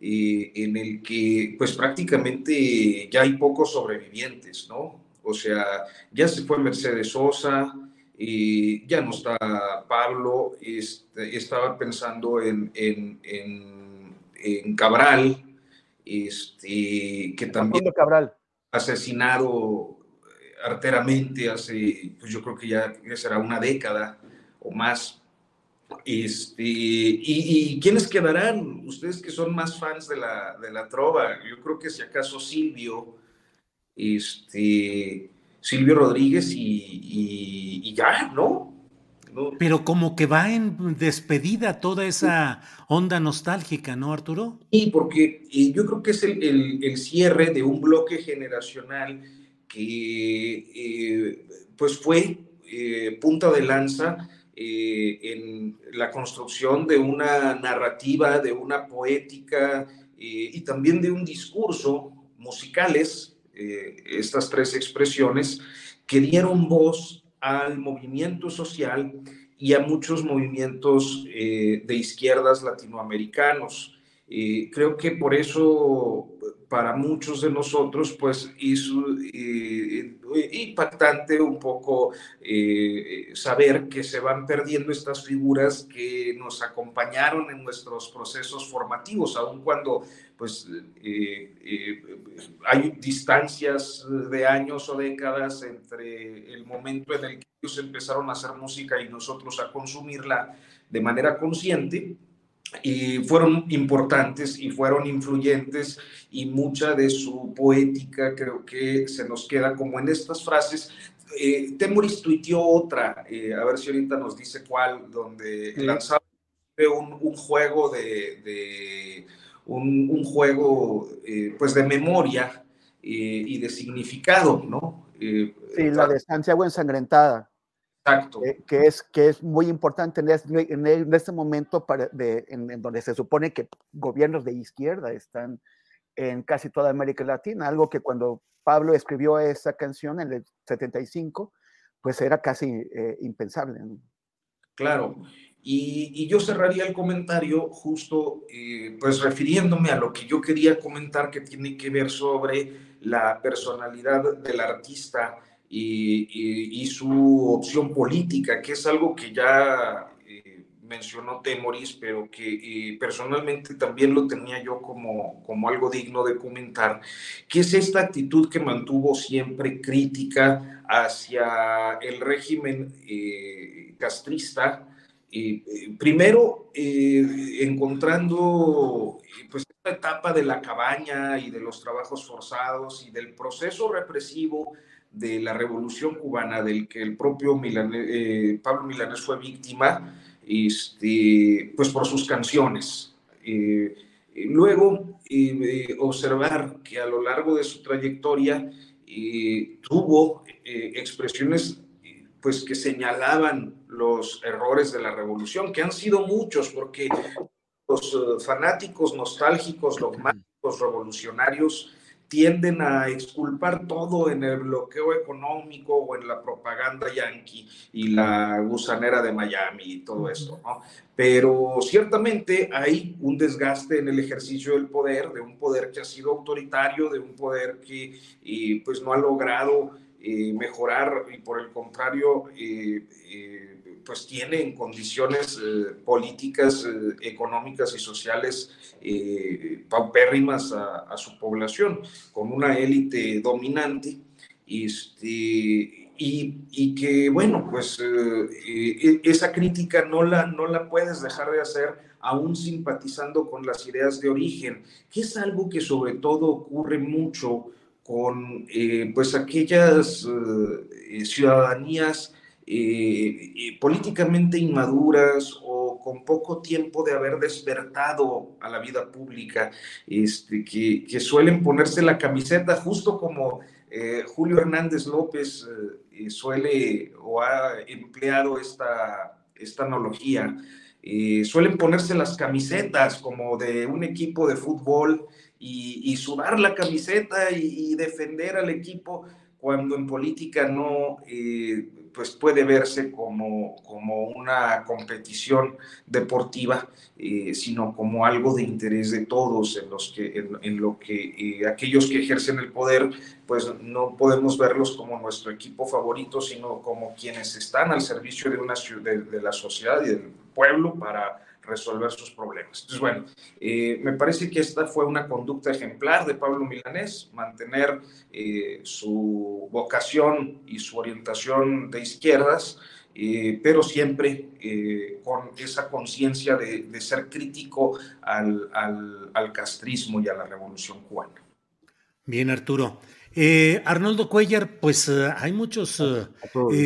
Eh, en el que pues prácticamente ya hay pocos sobrevivientes, ¿no? O sea, ya se fue Mercedes Sosa, eh, ya no está Pablo, este, estaba pensando en, en, en, Cabral, este, que también Cabral. asesinado eh, arteramente hace, pues yo creo que ya será una década o más. Este, y, y, quiénes quedarán? Ustedes que son más fans de la, de la trova, yo creo que si acaso Silvio, este, Silvio Rodríguez y, y, ya, ¿no? Pero como que va en despedida toda esa onda nostálgica, ¿no, Arturo? Y porque yo creo que es el, el, el, cierre de un bloque generacional que pues fue punta de lanza en la construcción de una narrativa, de una poética y también de un discurso musicales, estas tres expresiones, que dieron voz al movimiento social y a muchos movimientos eh, de izquierdas latinoamericanos. Eh, creo que por eso para muchos de nosotros, pues hizo eh, impactante un poco saber que se van perdiendo estas figuras que nos acompañaron en nuestros procesos formativos, aun cuando pues hay distancias de años o décadas entre el momento en el que ellos empezaron a hacer música y nosotros a consumirla de manera consciente y fueron importantes y fueron influyentes y mucha de su poética creo que se nos queda como en estas frases. Eh, Temoris tuiteó otra, eh, a ver si ahorita nos dice cuál, donde lanzaba un, juego de, un, juego eh, pues de memoria y de significado, ¿no? sí, la de Santiago ensangrentada. Exacto. que, es, que es muy importante en este, en este momento para de, en, donde se supone que gobiernos de izquierda están en casi toda América Latina, algo que cuando Pablo escribió esa canción en el 75, pues era casi eh, impensable. Claro, y, y, yo cerraría el comentario justo eh, pues refiriéndome a lo que yo quería comentar que tiene que ver sobre la personalidad del artista y, su opción política, que es algo que ya eh, mencionó Temoris, pero que eh, personalmente también lo tenía yo como, como algo digno de comentar, que es esta actitud que mantuvo siempre crítica hacia el régimen eh, castrista, primero encontrando pues esta etapa de la cabaña y de los trabajos forzados y del proceso represivo de la revolución cubana, del que el propio eh, Pablo Milanés fue víctima, este, pues por sus canciones. Eh, luego, eh, observar que a lo largo de su trayectoria tuvo expresiones pues que señalaban los errores de la revolución, que han sido muchos, porque los fanáticos nostálgicos, dogmáticos, revolucionarios, tienden a exculpar todo en el bloqueo económico o en la propaganda yanqui y la gusanera de Miami y todo esto, ¿no? Pero ciertamente hay un desgaste en el ejercicio del poder, de un poder que ha sido autoritario, de un poder que eh, pues no ha logrado eh, mejorar y por el contrario eh, pues tiene en condiciones políticas, económicas y sociales eh, paupérrimas a, su población, con una élite dominante. Este, y, y, que, bueno, pues eh, eh, esa crítica no la, no la puedes dejar de hacer aún simpatizando con las ideas de origen, que es algo que sobre todo ocurre mucho con eh, pues aquellas ciudadanías políticamente inmaduras o con poco tiempo de haber despertado a la vida pública, este, que, que suelen ponerse la camiseta justo como eh, Julio Hernández López eh, suele o ha empleado esta, esta analogía. Eh, suelen ponerse las camisetas como de un equipo de fútbol y, sudar la camiseta y, y, defender al equipo cuando en política no pues puede verse como, como una competición deportiva, eh, sino como algo de interés de todos, en, los que, en, lo que eh, aquellos que ejercen el poder, pues no podemos verlos como nuestro equipo favorito, sino como quienes están al servicio de, una, de, de la sociedad y del pueblo para resolver sus problemas. Entonces, bueno, eh, me parece que esta fue una conducta ejemplar de Pablo Milanés, mantener eh, su vocación y su orientación de izquierdas, eh, pero siempre con esa conciencia de, ser crítico al, al, castrismo y a la revolución cubana. Bien, Arturo. Arnoldo Cuellar, pues hay muchos,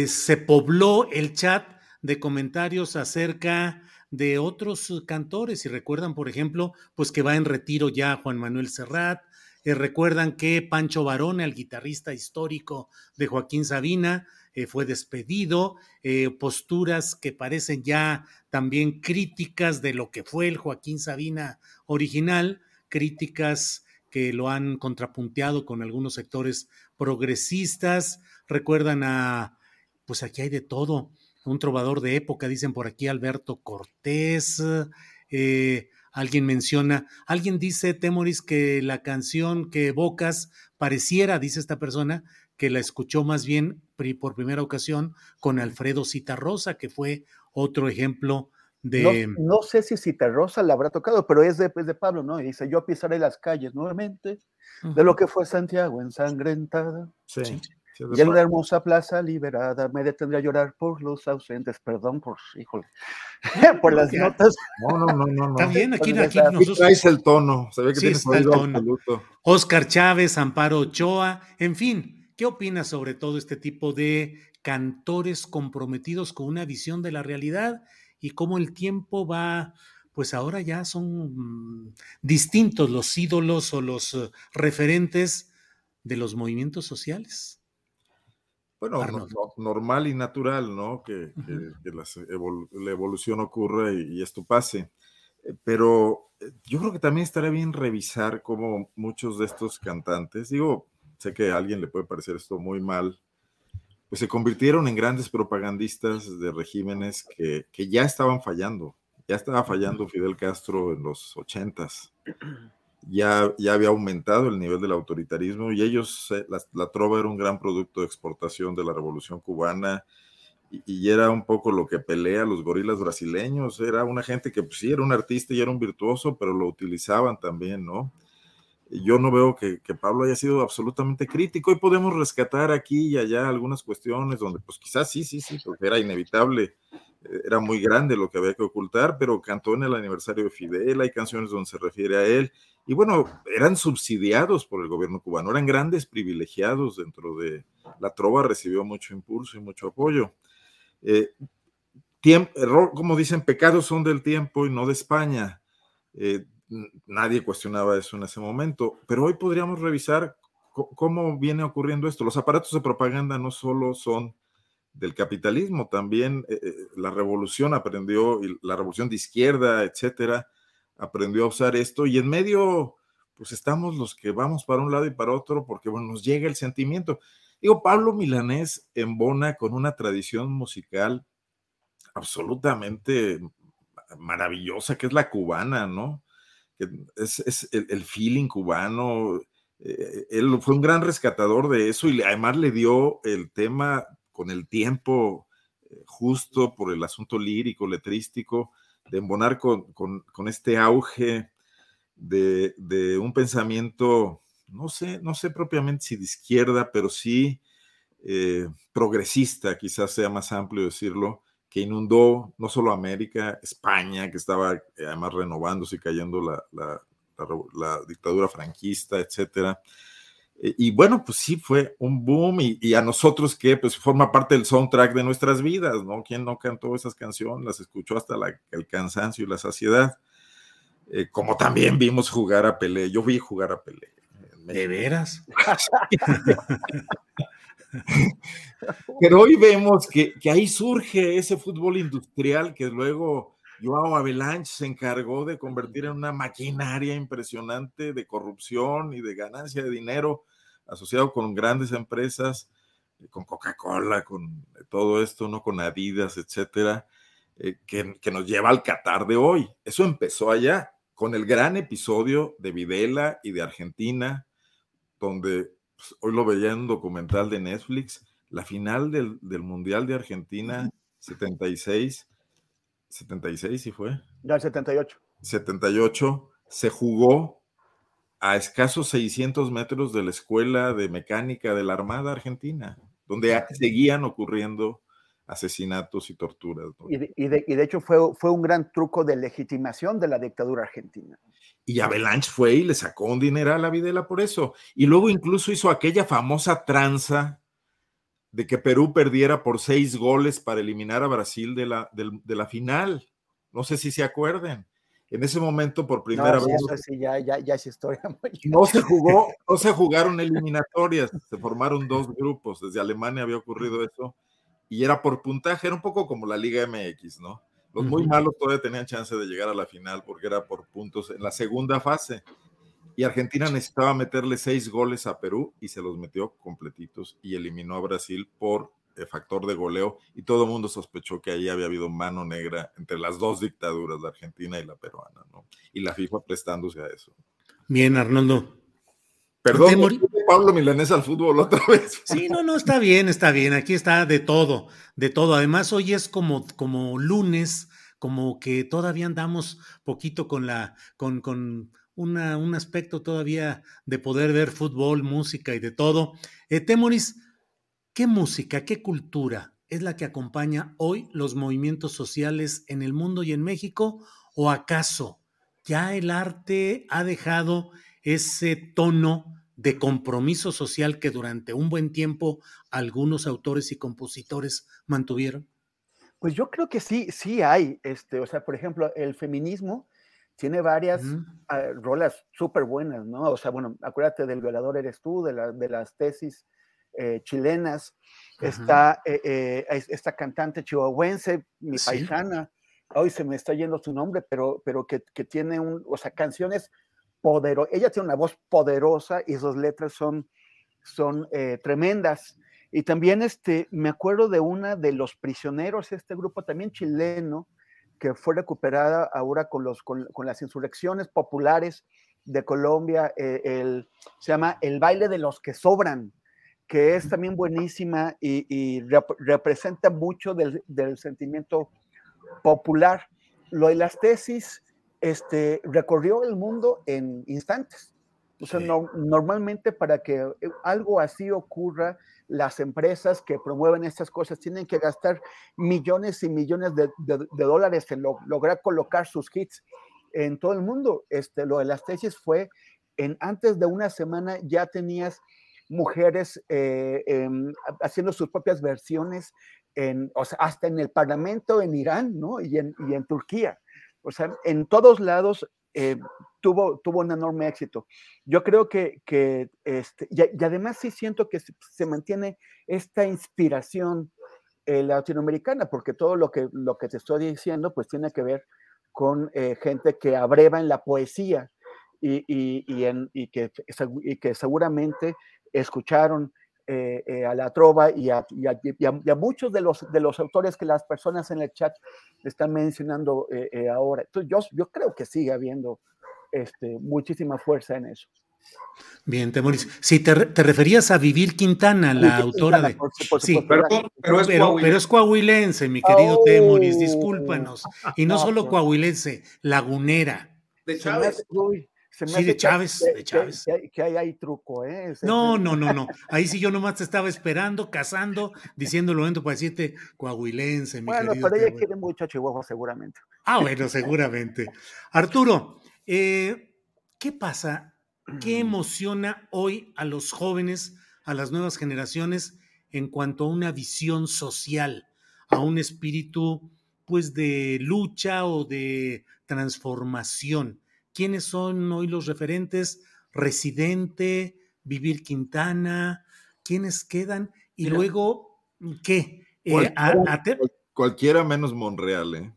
se pobló el chat de comentarios acerca de otros cantores. Y recuerdan, por ejemplo, pues que va en retiro ya Juan Manuel Serrat, Eh, recuerdan que Pancho Barone, el guitarrista histórico de Joaquín Sabina, eh, fue despedido, eh, posturas que parecen ya también críticas de lo que fue el Joaquín Sabina original, críticas que lo han contrapunteado con algunos sectores progresistas. Recuerdan a, pues aquí hay de todo, un trovador de época, dicen por aquí Alberto Cortés. Eh, alguien menciona, alguien dice, Temoris, que la canción que evocas pareciera, dice esta persona, que la escuchó más bien por primera ocasión con Alfredo Citarrosa, que fue otro ejemplo de... No, sé si Citarrosa la habrá tocado, pero es de, de Pablo, ¿no? Y dice, yo pisaré las calles nuevamente de lo que fue Santiago ensangrentada. Sí. Y en una hermosa plaza liberada me detendré a llorar por los ausentes. Perdón por, híjole, por las notas. No, no, no, no. Está bien, aquí, aquí, nosotros... traes el tono. Se ve que tienes el tono. Oscar Chávez, Amparo Ochoa, en fin. ¿Qué opinas sobre todo este tipo de cantores comprometidos con una visión de la realidad y cómo el tiempo va, pues ahora ya son mm, distintos los ídolos o los eh, referentes de los movimientos sociales? Bueno, normal y natural, ¿no? Que, la evolución ocurra y, esto pase. Eh, pero eh, yo creo que también estaría bien revisar cómo muchos de estos cantantes, digo, sé que a alguien le puede parecer esto muy mal, pues se convirtieron en grandes propagandistas de regímenes que, que ya estaban fallando. Ya estaba fallando Fidel Castro en los ochentas ya, ya había aumentado el nivel del autoritarismo y ellos, eh, la, trova era un gran producto de exportación de la revolución cubana y, era un poco lo que pelea los gorilas brasileños, era una gente que pues, sí era un artista y era un virtuoso, pero lo utilizaban también, ¿no? yo no veo que, Pablo haya sido absolutamente crítico y podemos rescatar aquí y allá algunas cuestiones donde pues quizás sí, sí, sí, porque era inevitable era muy grande lo que había que ocultar, pero cantó en el aniversario de Fidel, hay canciones donde se refiere a él, y bueno, eran subsidiados por el gobierno cubano, eran grandes privilegiados dentro de la trova, recibió mucho impulso y mucho apoyo. Eh, como dicen, pecados son del tiempo y no de España. Eh, nadie cuestionaba eso en ese momento, pero hoy podríamos revisar cómo viene ocurriendo esto. Los aparatos de propaganda no solo son del capitalismo. También eh, eh, la revolución aprendió, la revolución de izquierda, etcétera, aprendió a usar esto y en medio, pues estamos los que vamos para un lado y para otro porque, bueno, nos llega el sentimiento. Digo, Pablo Milanés embona con una tradición musical absolutamente maravillosa, que es la cubana, ¿no? Que es, el, feeling cubano. Eh, él fue un gran rescatador de eso y además le dio el tema con el tiempo eh, justo por el asunto lírico, letrístico, de embonar con, este auge de, un pensamiento, no sé, no sé propiamente si de izquierda, pero sí eh, progresista, quizás sea más amplio decirlo, que inundó no solo América, España, que estaba eh, además renovándose y cayendo la, la dictadura franquista, etcétera y bueno, pues sí, fue un boom y, a nosotros que pues forma parte del soundtrack de nuestras vidas, ¿no? ¿Quién no cantó esas canciones? Las escuchó hasta el cansancio y la saciedad. Eh, como también vimos jugar a Pelé, yo vi jugar a Pelé. ¿De veras? Pero hoy vemos que, que, ahí surge ese fútbol industrial que luego Joao Avalanche se encargó de convertir en una maquinaria impresionante de corrupción y de ganancia de dinero asociado con grandes empresas, eh, con Coca-Cola, con todo esto, ¿no? Con Adidas, etcétera, eh, que, nos lleva al Qatar de hoy. Eso empezó allá, con el gran episodio de Videla y de Argentina, donde pues, hoy lo veía en un documental de Netflix, la final del, Mundial de Argentina 76, 76 sí fue. Ya, 78. 78 se jugó a escasos 600 metros de la Escuela de Mecánica de la Armada Argentina, donde seguían ocurriendo asesinatos y torturas. Y, de, hecho fue, fue un gran truco de legitimación de la dictadura argentina. Y Avalanche fue y le sacó un dinero a la Videla por eso. Y luego incluso hizo aquella famosa tranza de que Perú perdiera por seis goles para eliminar a Brasil de la, de la final. No sé si se acuerden En ese momento, por primera vez. sí, ya, ya, ya es historia. No se jugó, no se jugaron eliminatorias, se formaron dos grupos. Desde Alemania había ocurrido eso y era por puntaje, era un poco como la Liga MX, ¿no? Los muy malos todavía tenían chance de llegar a la final porque era por puntos en la segunda fase. Y Argentina necesitaba meterle seis goles a Perú y se los metió completitos y eliminó a Brasil por el factor de goleo y todo el mundo sospechó que ahí había habido mano negra entre las dos dictaduras, la argentina y la peruana, ¿no? Y la FIFA prestándose a eso. Bien, Arnoldo. Perdón, Pablo Milanés al fútbol otra vez. Sí, no, no, está bien, está bien. Aquí está de todo, de todo. Además, hoy es como, como lunes, como que todavía andamos poquito con la, con, con un aspecto todavía de poder ver fútbol, música y de todo. Eh, Temoris, ¿qué música, qué cultura es la que acompaña hoy los movimientos sociales en el mundo y en México? ¿O acaso ya el arte ha dejado ese tono de compromiso social que durante un buen tiempo algunos autores y compositores mantuvieron? Pues yo creo que sí, sí hay, este, o sea, por ejemplo, el feminismo tiene varias ah, rolas súper buenas, ¿no? O sea, bueno, acuérdate del violador eres tú, de, de las tesis eh, chilenas, está eh, eh, esta cantante chihuahuense, mi paisana, hoy se me está yendo su nombre, pero, pero que, que tiene un, o sea, canciones poderosas, ella tiene una voz poderosa y sus letras son, son tremendas. Y también este, me acuerdo de una de los prisioneros, este grupo también chileno, que fue recuperada ahora con, los, con, las insurrecciones populares de Colombia, el, se llama El baile de los que sobran, que es también buenísima y, representa mucho del, sentimiento popular. Lo de las tesis este, recorrió el mundo en instantes. O sea, no, normalmente para que algo así ocurra, las empresas que promueven estas cosas tienen que gastar millones y millones de, dólares en lograr colocar sus hits en todo el mundo. Este, lo de las tesis fue en antes de una semana ya tenías mujeres eh, em, haciendo sus propias versiones, en, o sea, hasta en el Parlamento en Irán ¿no? y, en, y en Turquía. O sea, en todos lados eh, tuvo, tuvo un enorme éxito. Yo creo que, que este, y, además sí siento que se, mantiene esta inspiración eh, latinoamericana, porque todo lo que, lo que te estoy diciendo pues tiene que ver con gente que abreva en la poesía y, y, y, que, que seguramente escucharon eh, eh, a la trova y a, muchos de los, de los autores que las personas en el chat están mencionando eh, ahora. Entonces yo, yo creo que sigue habiendo este, muchísima fuerza en eso. Bien, Temoris. Si te, referías a Vivir Quintana, la autora de. sí, pero, es coahuilense, mi querido Temoris, discúlpanos. Y no solo coahuilense, lagunera. De Chávez sí, de Chávez, que, de Chávez. Que, hay, hay, truco, ¿eh? no, no, no, no. Ahí sí yo nomás te estaba esperando, cazando, diciéndolo momento para decirte coahuilense, mi Bueno, pero ella quiere mucho a Chihuahua, seguramente. Ah, bueno, seguramente. Arturo, eh, ¿qué pasa? ¿Qué emociona hoy a los jóvenes, a las nuevas generaciones, en cuanto a una visión social, a un espíritu, pues, de lucha o de transformación? Quiénes son hoy los referentes, Residente, Vivir Quintana, quiénes quedan y luego, ¿qué? Eh, cualquiera menos Monreal, ¿eh?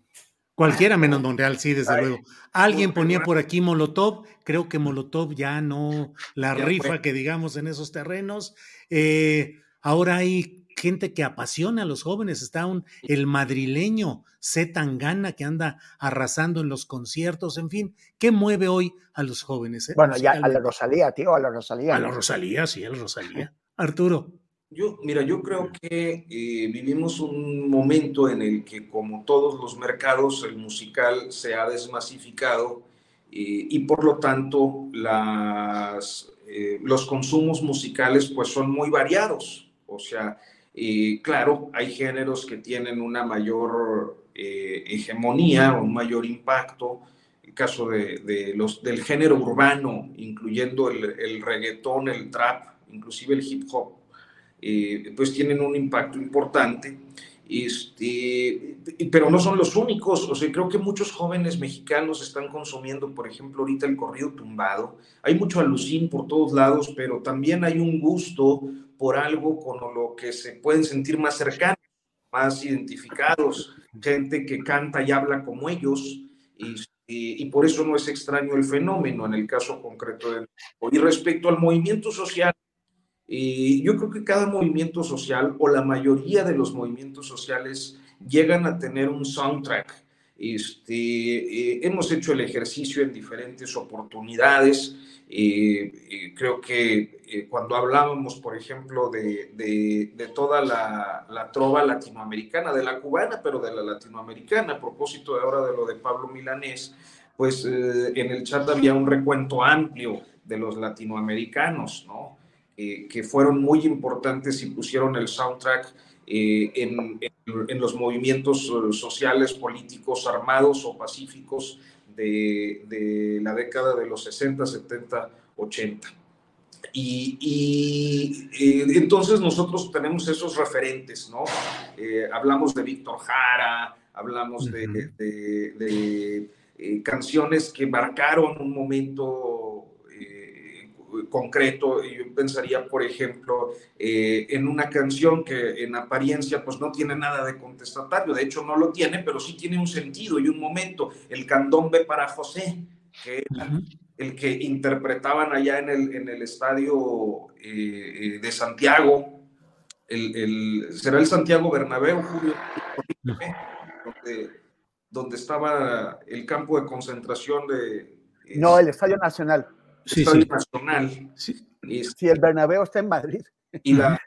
Cualquiera menos Monreal, sí, desde luego. Alguien ponía por aquí Molotov, creo que Molotov ya no la rifa que digamos en esos terrenos. Eh, ahora hay gente que apasiona a los jóvenes. Está un, el madrileño C. Tangana que anda arrasando en los conciertos, en fin. ¿Qué mueve hoy a los jóvenes? Eh? Bueno, ya a la Rosalía, tío, a la Rosalía. A la Rosalía, sí, a la Rosalía. Arturo. Yo, mira, yo creo que eh, vivimos un momento en el que, como todos los mercados, el musical se ha desmasificado eh, y por lo tanto las, los consumos musicales pues son muy variados. O sea, claro, hay géneros que tienen una mayor eh, hegemonía o un mayor impacto. El caso de, los, del género urbano, incluyendo el, reggaetón, el trap, inclusive el hip hop, eh, pues tienen un impacto importante. Este, pero no son los únicos, o sea, creo que muchos jóvenes mexicanos están consumiendo, por ejemplo, ahorita el corrido tumbado. Hay mucho alucín por todos lados, pero también hay un gusto por algo con lo que se pueden sentir más cercanos, más identificados, gente que canta y habla como ellos, y, por eso no es extraño el fenómeno en el caso concreto de Y respecto al movimiento social, y yo creo que cada movimiento social o la mayoría de los movimientos sociales llegan a tener un soundtrack. Este, eh, hemos hecho el ejercicio en diferentes oportunidades. Eh, creo que eh, cuando hablábamos, por ejemplo, de, de, toda la, la, trova latinoamericana, de la cubana, pero de la latinoamericana, a propósito de ahora de lo de Pablo Milanés, pues en el chat había un recuento amplio de los latinoamericanos, ¿no? Eh, que fueron muy importantes y pusieron el soundtrack eh, en, en, los movimientos eh, sociales, políticos, armados o pacíficos de, de la década de los 60, 70, 80. Y, y entonces nosotros tenemos esos referentes, ¿no? hablamos de Víctor Jara, hablamos de, de, de canciones que marcaron un momento concreto. Yo pensaría, por ejemplo, eh, en una canción que en apariencia pues no tiene nada de contestatario, de hecho no lo tiene, pero sí tiene un sentido y un momento. El candombe para José, que el que interpretaban allá en el, en el estadio eh, eh, de Santiago, el, será el Santiago Bernabéu, Julio, donde, donde estaba el campo de concentración de... No, el Estadio Nacional sí, sí. nacional. Sí. sí, el Bernabéu está en Madrid. Y la,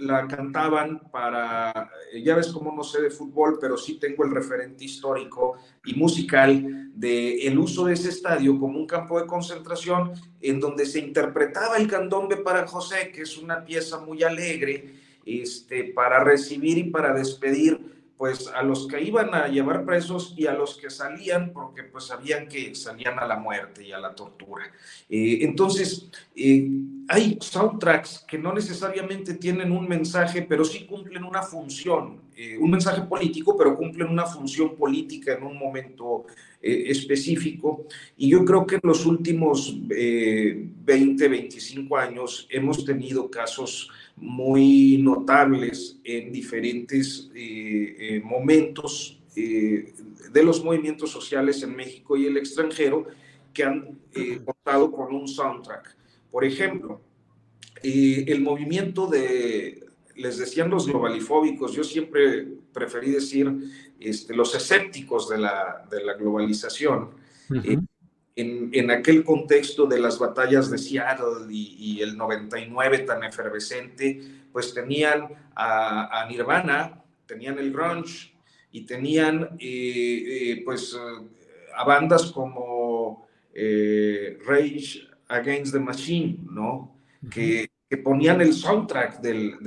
la, cantaban para, ya ves cómo no sé de fútbol, pero sí tengo el referente histórico y musical de el uso de ese estadio como un campo de concentración en donde se interpretaba el candombe para José, que es una pieza muy alegre, este, para recibir y para despedir pues a los que iban a llevar presos y a los que salían porque pues sabían que salían a la muerte y a la tortura. Eh, entonces, eh, hay soundtracks que no necesariamente tienen un mensaje, pero sí cumplen una función, eh, un mensaje político, pero cumplen una función política en un momento específico. Y yo creo que en los últimos 20, 25 años hemos tenido casos muy notables en diferentes eh, eh, momentos eh, de los movimientos sociales en México y el extranjero que han contado con un soundtrack. Por ejemplo, el movimiento de, les decían los globalifóbicos, yo siempre preferí decir este, los escépticos de la, de la globalización en, aquel contexto de las batallas de Seattle y, el 99 tan efervescente, pues tenían a, Nirvana, tenían el grunge y tenían eh, eh, pues a bandas como eh, Rage Against the Machine, ¿no? que, ponían el soundtrack del,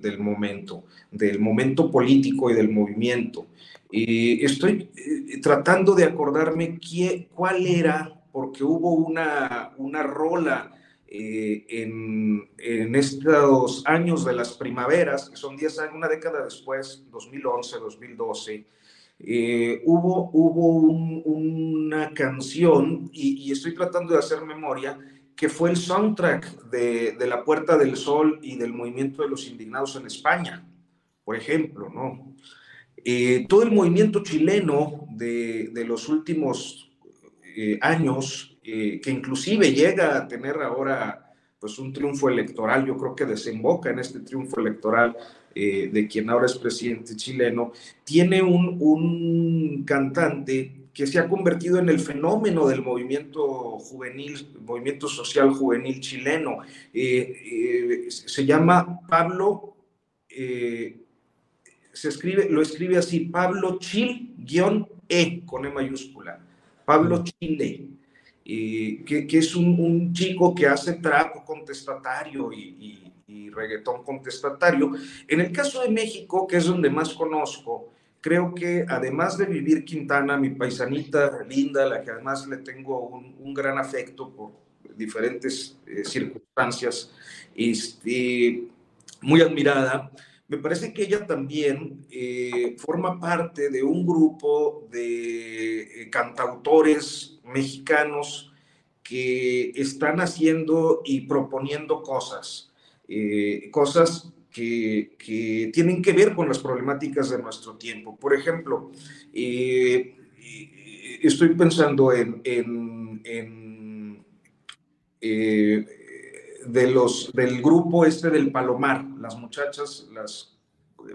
del, momento, del momento político y del movimiento. Eh, estoy eh, tratando de acordarme cuál era, porque hubo una, una rola eh, en, en, estos años de las primaveras, que son 10 años, una década después, 2011, 2012, hubo, hubo una canción, y, estoy tratando de hacer memoria, que fue el soundtrack de, de La Puerta del Sol y del movimiento de los indignados en España, por ejemplo, ¿no? Eh, todo el movimiento chileno de, los últimos eh, años, eh, que inclusive llega a tener ahora pues un triunfo electoral, yo creo que desemboca en este triunfo electoral de quien ahora es presidente chileno, tiene un, un cantante que se ha convertido en el fenómeno del movimiento juvenil, movimiento social juvenil chileno. se llama Pablo se escribe, lo escribe así, Pablo Chil-E con E mayúscula, Pablo Chile, que, que, es un, chico que hace trapo contestatario y, reggaetón contestatario. En el caso de México, que es donde más conozco, creo que además de vivir Quintana, mi paisanita linda, la que además le tengo un, gran afecto por diferentes eh, circunstancias, este, muy admirada, me parece que ella también eh, forma parte de un grupo de eh, cantautores mexicanos que están haciendo y proponiendo cosas, eh, cosas que, tienen que ver con las problemáticas de nuestro tiempo. Por ejemplo, estoy pensando en, de los, del grupo este del Palomar, las muchachas, las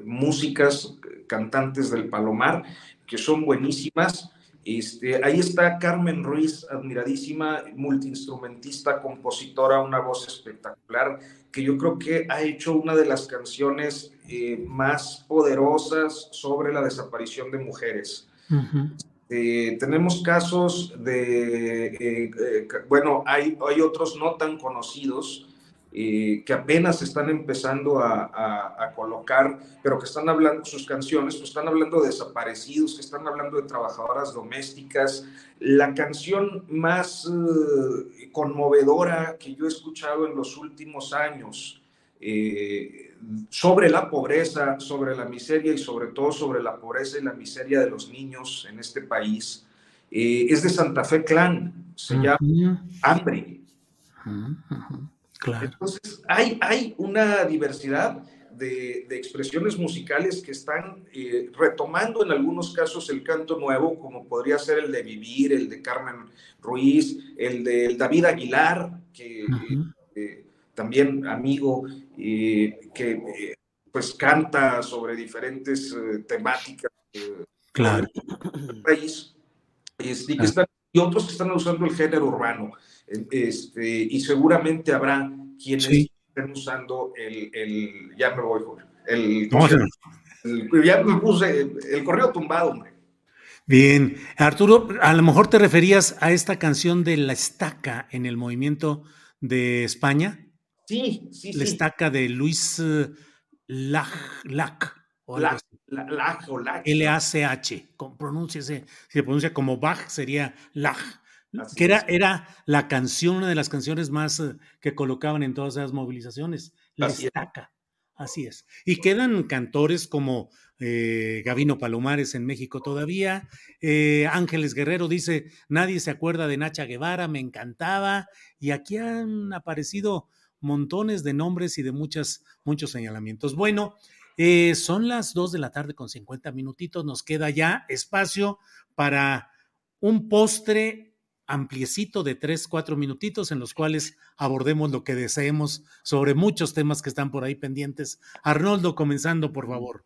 músicas, cantantes del Palomar, que son buenísimas. Este, ahí está Carmen Ruiz, admiradísima, multiinstrumentista, compositora, una voz espectacular, que yo creo que ha hecho una de las canciones eh, más poderosas sobre la desaparición de mujeres. Eh, tenemos casos de, eh, eh, bueno, hay, hay otros no tan conocidos que apenas están empezando a, colocar, pero que están hablando sus canciones, pues están hablando de desaparecidos, que están hablando de trabajadoras domésticas. La canción más conmovedora que yo he escuchado en los últimos años, sobre la pobreza, sobre la miseria y sobre todo sobre la pobreza y la miseria de los niños en este país, eh, es de Santa Fe Clan, se llama Hambre. Entonces, hay, hay una diversidad de, expresiones musicales que están eh, retomando en algunos casos el canto nuevo, como podría ser el de Vivir, el de Carmen Ruiz, el de David Aguilar, que también amigo que eh, pues canta sobre diferentes eh, temáticas eh, claro. del país este, y, otros que están usando el género urbano este, y seguramente habrá quienes estén usando el, ya me voy el, el, ya me puse el correo tumbado hombre. Bien, Arturo, a lo mejor te referías a esta canción de la estaca en el movimiento de España. Sí, sí, La estaca de Luis Lach, Lach, o Lach, Lach, L-A-C-H, si se pronuncia como Bach, sería Lach. Que era, era la canción, una de las canciones más uh, que colocaban en todas esas movilizaciones, la estaca. Así es. Y quedan cantores como eh, Gavino Palomares en México todavía. Eh, Ángeles Guerrero dice, nadie se acuerda de Nacha Guevara, me encantaba. Y aquí han aparecido montones de nombres y de muchas, muchos señalamientos. Bueno, eh, son las dos de la tarde con 50 minutitos. Nos queda ya espacio para un postre ampliecito de tres, cuatro minutitos en los cuales abordemos lo que deseemos sobre muchos temas que están por ahí pendientes. Arnoldo, comenzando, por favor.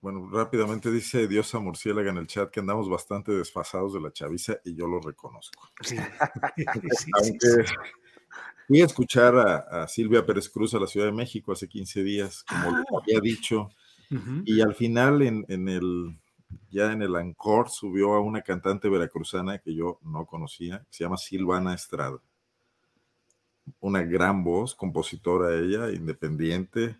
Bueno, rápidamente dice Diosa Murciélaga en el chat que andamos bastante desfasados de la chaviza y yo lo reconozco. Sí. Aunque Fui a escuchar a, Silvia Pérez Cruz a la Ciudad de México hace 15 días, como ah. había dicho, y al final en, el ya en el Ancor subió a una cantante veracruzana que yo no conocía, que se llama Silvana Estrada. Una gran voz, compositora ella, independiente.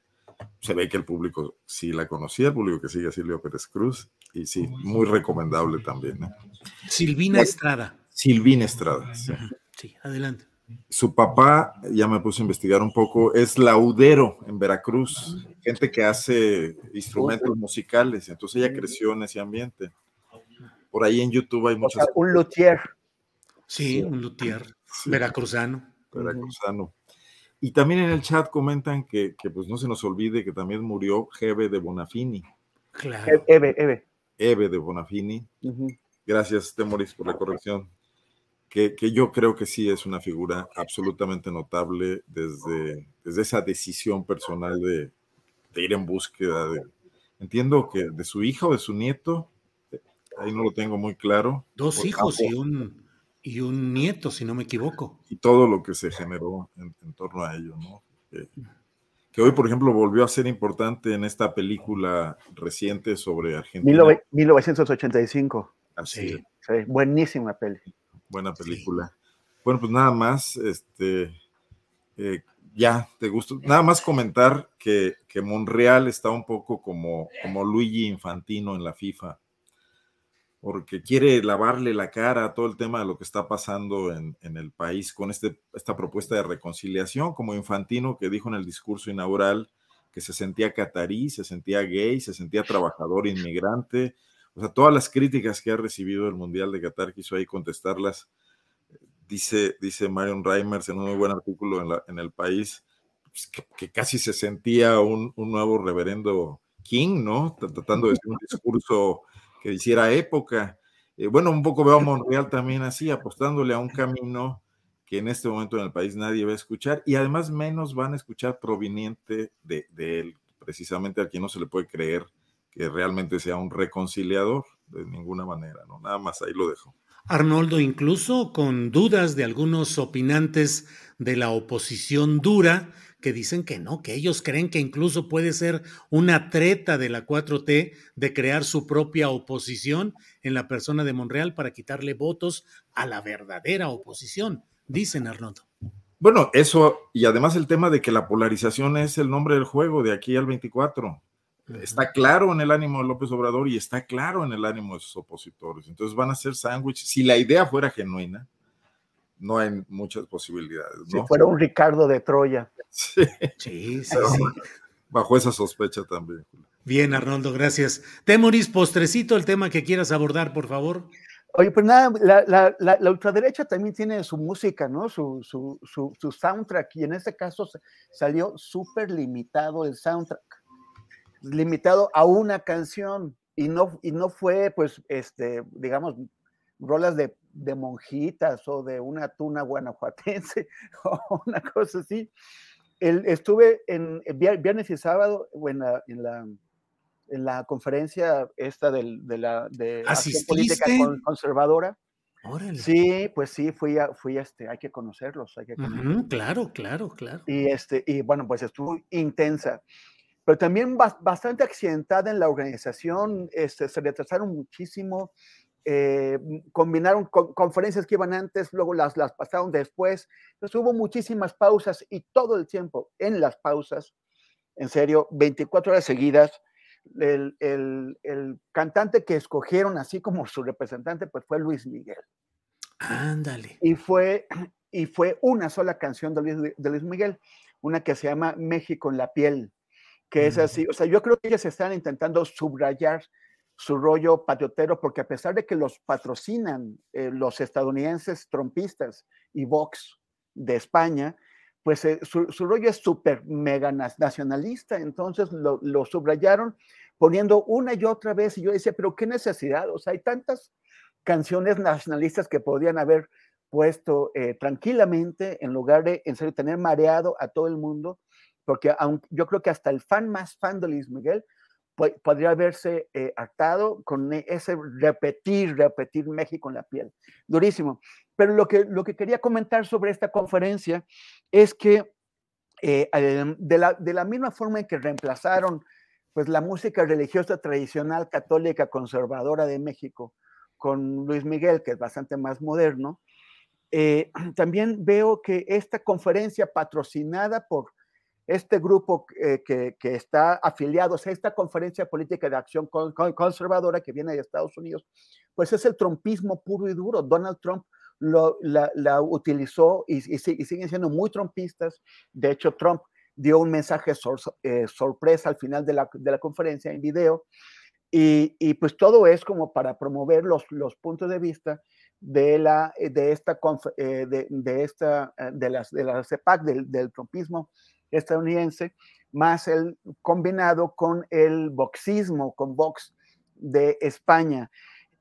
Se ve que el público sí la conocía, el público que sigue a Silvia Pérez Cruz, y sí, muy recomendable también. ¿eh? Silvina Estrada. Silvina Estrada. sí, adelante. Su papá, ya me puse a investigar un poco, es laudero en Veracruz, gente que hace instrumentos musicales, entonces ella creció en ese ambiente. Por ahí en YouTube hay muchas... un luthier. Sí, un luthier veracruzano. Veracruzano. Y también en el chat comentan que, pues no se nos olvide que también murió Jeve de Bonafini. Claro. Eve, Eve. Eve de Bonafini. Gracias, Temoris, por la corrección que, yo creo que sí es una figura absolutamente notable desde, desde esa decisión personal de, ir en búsqueda de, entiendo que de su hija o de su nieto, eh, ahí no lo tengo muy claro. Dos hijos y un, y un nieto, si no me equivoco. Y todo lo que se generó en, torno a ello, ¿no? que hoy, por ejemplo, volvió a ser importante en esta película reciente sobre Argentina. 1985. Así sí, buenísima peli buena película. Bueno, pues nada más, este, eh, ya, te gustó. Nada más comentar que, que, Monreal está un poco como, como Luigi Infantino en la FIFA, porque quiere lavarle la cara a todo el tema de lo que está pasando en, en el país con este, esta propuesta de reconciliación, como Infantino que dijo en el discurso inaugural que se sentía catarí, se sentía gay, se sentía trabajador inmigrante. O sea, todas las críticas que ha recibido el Mundial de Qatar quiso ahí contestarlas. Dice, dice Marion Reimers en un muy buen artículo en, en El País pues, que, casi se sentía un, un, nuevo reverendo King, ¿no? Tratando de hacer un discurso que hiciera época. Eh, bueno, un poco veo a Monreal también así, apostándole a un camino que en este momento en el país nadie va a escuchar y además menos van a escuchar proveniente de, él, precisamente a quien no se le puede creer que realmente sea un reconciliador de ninguna manera, ¿no? Nada más ahí lo dejo. Arnoldo, incluso con dudas de algunos opinantes de la oposición dura, que dicen que no, que ellos creen que incluso puede ser una treta de la 4T de crear su propia oposición en la persona de Monreal para quitarle votos a la verdadera oposición dicen Arnoldo. Bueno, eso, y además el tema de que la polarización es el nombre del juego de aquí al 24. Está claro en el ánimo de López Obrador y está claro en el ánimo de sus opositores. Entonces van a ser sándwiches. Si la idea fuera genuina, no hay muchas posibilidades. Si fuera un Ricardo de Troya. Sí, sí, sí, Bajo esa sospecha también. Bien, Arnoldo, gracias. Temoris, postrecito, el tema que quieras abordar, por favor. Oye, pues nada, la, la, ultraderecha también tiene su música, ¿no? Su, su, su, soundtrack, y en este caso salió súper limitado el soundtrack, limitado a una canción, y no, y no fue, pues, este, digamos, rolas de, de monjitas o de una tuna guanajuatense o una cosa así. El, estuve en viernes y sábado en la, en la en la conferencia esta de la de política conservadora. Sí, pues sí, fui a, fui este, hay que conocerlos, hay que claro, claro, claro. Y este, y bueno, pues estuvo intensa, pero también bastante accidentada en la organización, este, se retrasaron muchísimo, eh, combinaron conferencias que iban antes, luego las, las pasaron después, entonces hubo muchísimas pausas y todo el tiempo en las pausas, en serio, 24 horas seguidas, el, cantante que escogieron así como su representante, pues fue Luis Miguel. Ándale. Y fue, y fue una sola canción de Luis, de Luis Miguel, una que se llama México en la piel, que es así, o sea, yo creo que ellos están intentando subrayar su rollo patriotero, porque a pesar de que los patrocinan eh, los estadounidenses trompistas y Vox de España, pues eh, su, rollo es súper mega nacionalista, entonces lo, subrayaron poniendo una y otra vez, y yo decía, pero qué necesidad, o sea, hay tantas canciones nacionalistas que podrían haber puesto eh, tranquilamente en lugar de, en serio, tener mareado a todo el mundo, porque aunque, yo creo que hasta el fan más fan de Luis Miguel podría haberse eh, hartado con ese repetir, repetir México en la piel. Durísimo. Pero lo que, lo que quería comentar sobre esta conferencia es que eh, de, la, de, la, misma forma en que reemplazaron pues, la música religiosa tradicional católica conservadora de México con Luis Miguel, que es bastante más moderno, eh, también veo que esta conferencia patrocinada por este grupo eh, que, que, está afiliado a esta conferencia política de acción conservadora que viene de Estados Unidos, pues es el trumpismo puro y duro. Donald Trump la, utilizó y, siguen siendo muy trumpistas. De hecho, Trump dio un mensaje eh, sorpresa al final de la, conferencia en video. Y, pues todo es como para promover los, los puntos de vista de, la, de esta, eh, de, esta, eh, de, las, de la CEPAC, del, del trumpismo estadounidense, más el combinado con el boxismo, con Vox de España.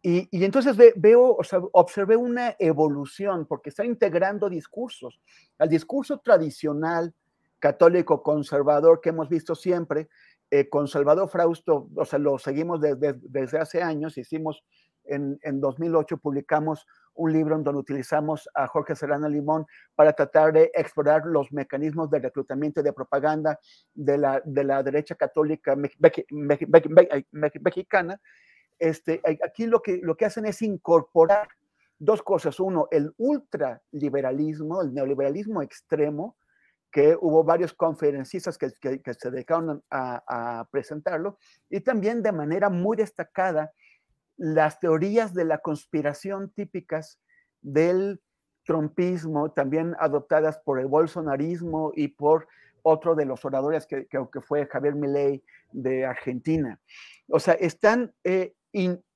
Y, entonces veo, o sea, observé una evolución porque está integrando discursos. al discurso tradicional católico conservador que hemos visto siempre, eh, con Salvador Frausto, o sea, lo seguimos desde hace años, hicimos en, 2008, publicamos un libro en donde utilizamos a Jorge Serrano Limón para tratar de explorar los mecanismos de reclutamiento y de propaganda de la, de la derecha católica mexicana este, aquí lo que, lo que hacen es incorporar dos cosas. Uno, el ultraliberalismo, el neoliberalismo extremo, que hubo varios conferencistas que, se dedicaron a, presentarlo, y también de manera muy destacada las teorías de la conspiración típicas del trompismo, también adoptadas por el bolsonarismo y por otro de los oradores que, que, fue Javier Milei de Argentina. O sea, están eh,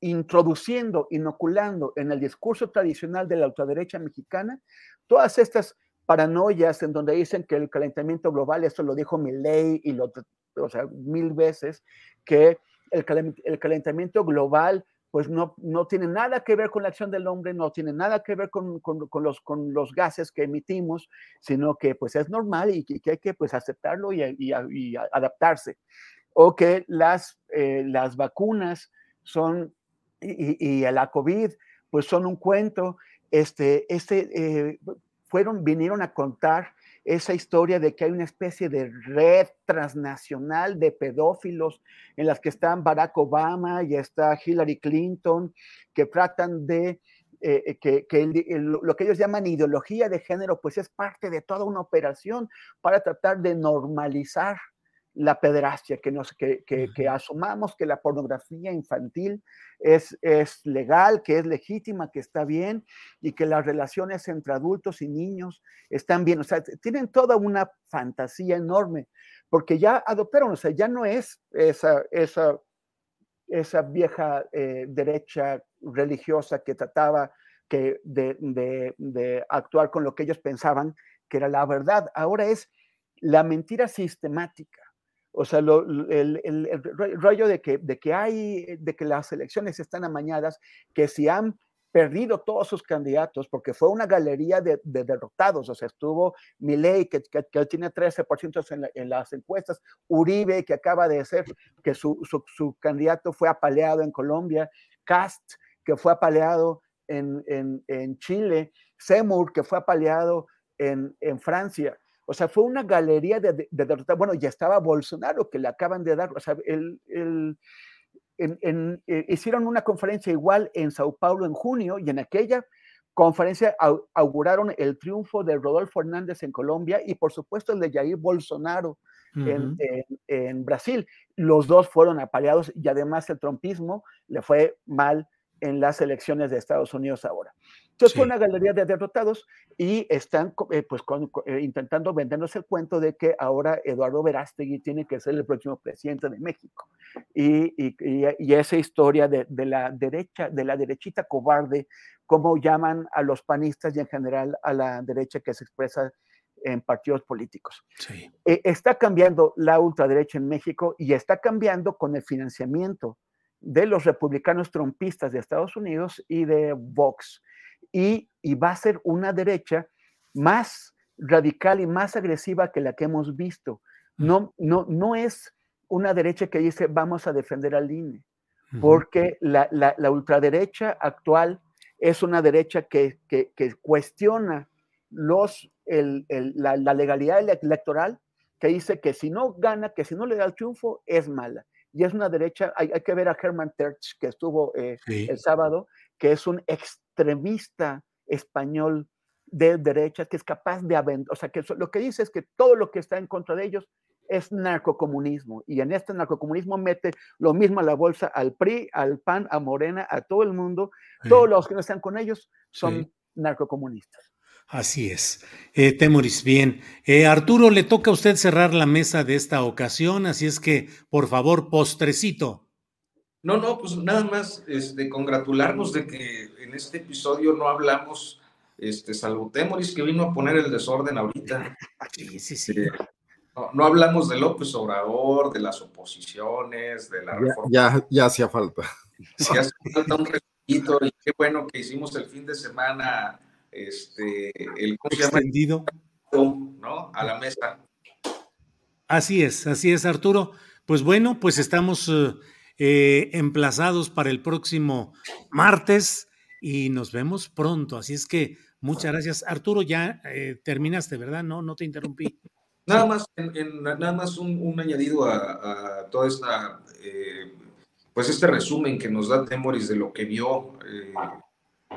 introduciendo, inoculando en el discurso tradicional de la ultraderecha mexicana todas estas paranoias en donde dicen que el calentamiento global, esto lo dijo Milley y lo, o sea, mil veces, que el, calentamiento global pues no, no tiene nada que ver con la acción del hombre, no tiene nada que ver con, con, los, con los gases que emitimos, sino que pues es normal y que, hay que pues aceptarlo y, y, adaptarse. O que las, eh, las vacunas son, y, la COVID, pues son un cuento, este, este, eh, fueron, vinieron a contar esa historia de que hay una especie de red transnacional de pedófilos en las que están Barack Obama y está Hillary Clinton, que tratan de eh, que lo que ellos llaman ideología de género, pues es parte de toda una operación para tratar de normalizar la pederastia, que, nos, que, que, asumamos que la pornografía infantil es, es legal, que es legítima, que está bien y que las relaciones entre adultos y niños están bien. O sea, tienen toda una fantasía enorme, porque ya adoptaron, o sea, ya no es esa, esa, esa vieja eh, derecha religiosa que trataba que de, de, de actuar con lo que ellos pensaban que era la verdad. Ahora es la mentira sistemática o sea, el, rollo de que, de que hay, de que las elecciones están amañadas, que si han perdido todos sus candidatos, porque fue una galería de, derrotados, o sea, estuvo Milei, que, que, tiene 13% en, en, las encuestas, Uribe, que acaba de ser, que su, su, candidato fue apaleado en Colombia, Cast, que fue apaleado en, en, en Chile, Seymour, que fue apaleado en, en Francia. O sea, fue una galería de, de, Bueno, ya estaba Bolsonaro, que le acaban de dar, o sea, el, el, en, eh, hicieron una conferencia igual en Sao Paulo en junio y en aquella conferencia auguraron el triunfo de Rodolfo Hernández en Colombia y por supuesto el de Jair Bolsonaro en, en, Brasil. Los dos fueron apaleados y además el trompismo le fue mal en las elecciones de Estados Unidos ahora. Entonces fue una galería de derrotados y están eh, pues, eh, intentando vendernos el cuento de que ahora Eduardo Verástegui tiene que ser el próximo presidente de México. Y, y, esa historia de, de, la derecha, de la derechita cobarde, como llaman a los panistas y en general a la derecha que se expresa en partidos políticos. Sí. Eh, está cambiando la ultraderecha en México y está cambiando con el financiamiento de los republicanos trompistas de Estados Unidos y de Vox. Y, va a ser una derecha más radical y más agresiva que la que hemos visto. Mm. No, no, no es una derecha que dice vamos a defender al INE, porque la, ultraderecha actual es una derecha que, cuestiona los, la, la, legalidad electoral, que dice que si no gana, que si no le da el triunfo, es mala y es una derecha, hay, que ver a Herman Terch, que estuvo eh, el sábado, que es un extremista español de derecha que es capaz de aventar, o sea, que lo que dice es que todo lo que está en contra de ellos es narcocomunismo, y en este narcocomunismo mete lo mismo a la bolsa al PRI, al PAN, a Morena, a todo el mundo, todos los que no están con ellos son narcocomunistas. Así es. Eh, Temoris, bien. Eh, Arturo, le toca a usted cerrar la mesa de esta ocasión, así es que, por favor, postrecito. No, no, pues nada más este, congratularnos de que en este episodio no hablamos, este, salvo Temoris que vino a poner el desorden ahorita. Sí, sí, sí. Eh, no, hablamos de López Obrador, de las oposiciones, de la reforma. Ya, ya hacía falta. Sí, hace falta un respiro y qué bueno que hicimos el fin de semana este, el extendido. ¿no? A la mesa. Así es, así es, Arturo. Pues bueno, pues estamos eh, eh, emplazados para el próximo martes y nos vemos pronto. Así es que muchas gracias. Arturo, ya eh, terminaste, ¿verdad? No, no te interrumpí. Nada más, nada más un, añadido a, a, toda esta, pues este resumen que nos da Temoris de lo que vio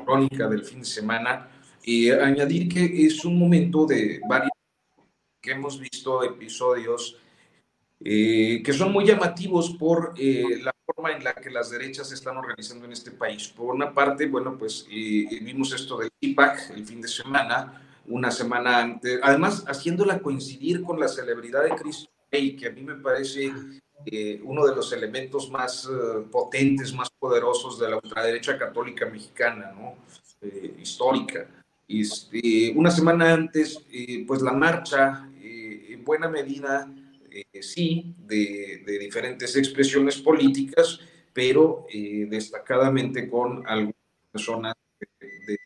crónica del fin de semana. Y añadir que es un momento de varios que hemos visto episodios eh, que son muy llamativos por eh, la forma en la que las derechas se están organizando en este país. Por una parte, bueno, pues eh, vimos esto del IPAC el fin de semana, una semana antes, además haciéndola coincidir con la celebridad de Cristo Rey, que a mí me parece eh, uno de los elementos más eh, potentes, más poderosos de la ultraderecha católica mexicana, ¿no? Eh, histórica. Este, una semana antes, pues la marcha, en buena medida, sí, de, diferentes expresiones políticas, pero destacadamente con algunas personas de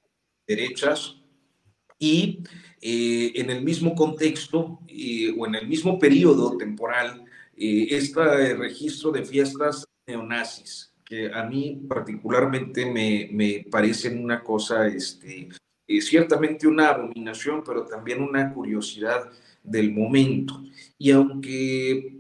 derechas y eh, en el mismo contexto eh, o en el mismo periodo temporal, eh, este registro de fiestas neonazis, que a mí particularmente me, me parecen una cosa, este, ciertamente una abominación, pero también una curiosidad del momento. Y aunque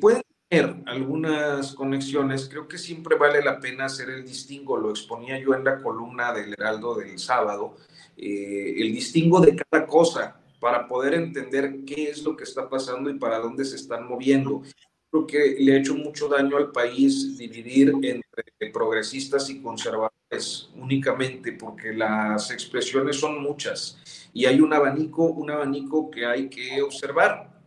pueden tener algunas conexiones, creo que siempre vale la pena hacer el distingo, lo exponía yo en la columna del Heraldo del sábado, eh, el distingo de cada cosa para poder entender qué es lo que está pasando y para dónde se están moviendo. Creo que le ha hecho mucho daño al país dividir entre progresistas y conservadores únicamente, porque las expresiones son muchas y hay un abanico, un abanico que hay que observar.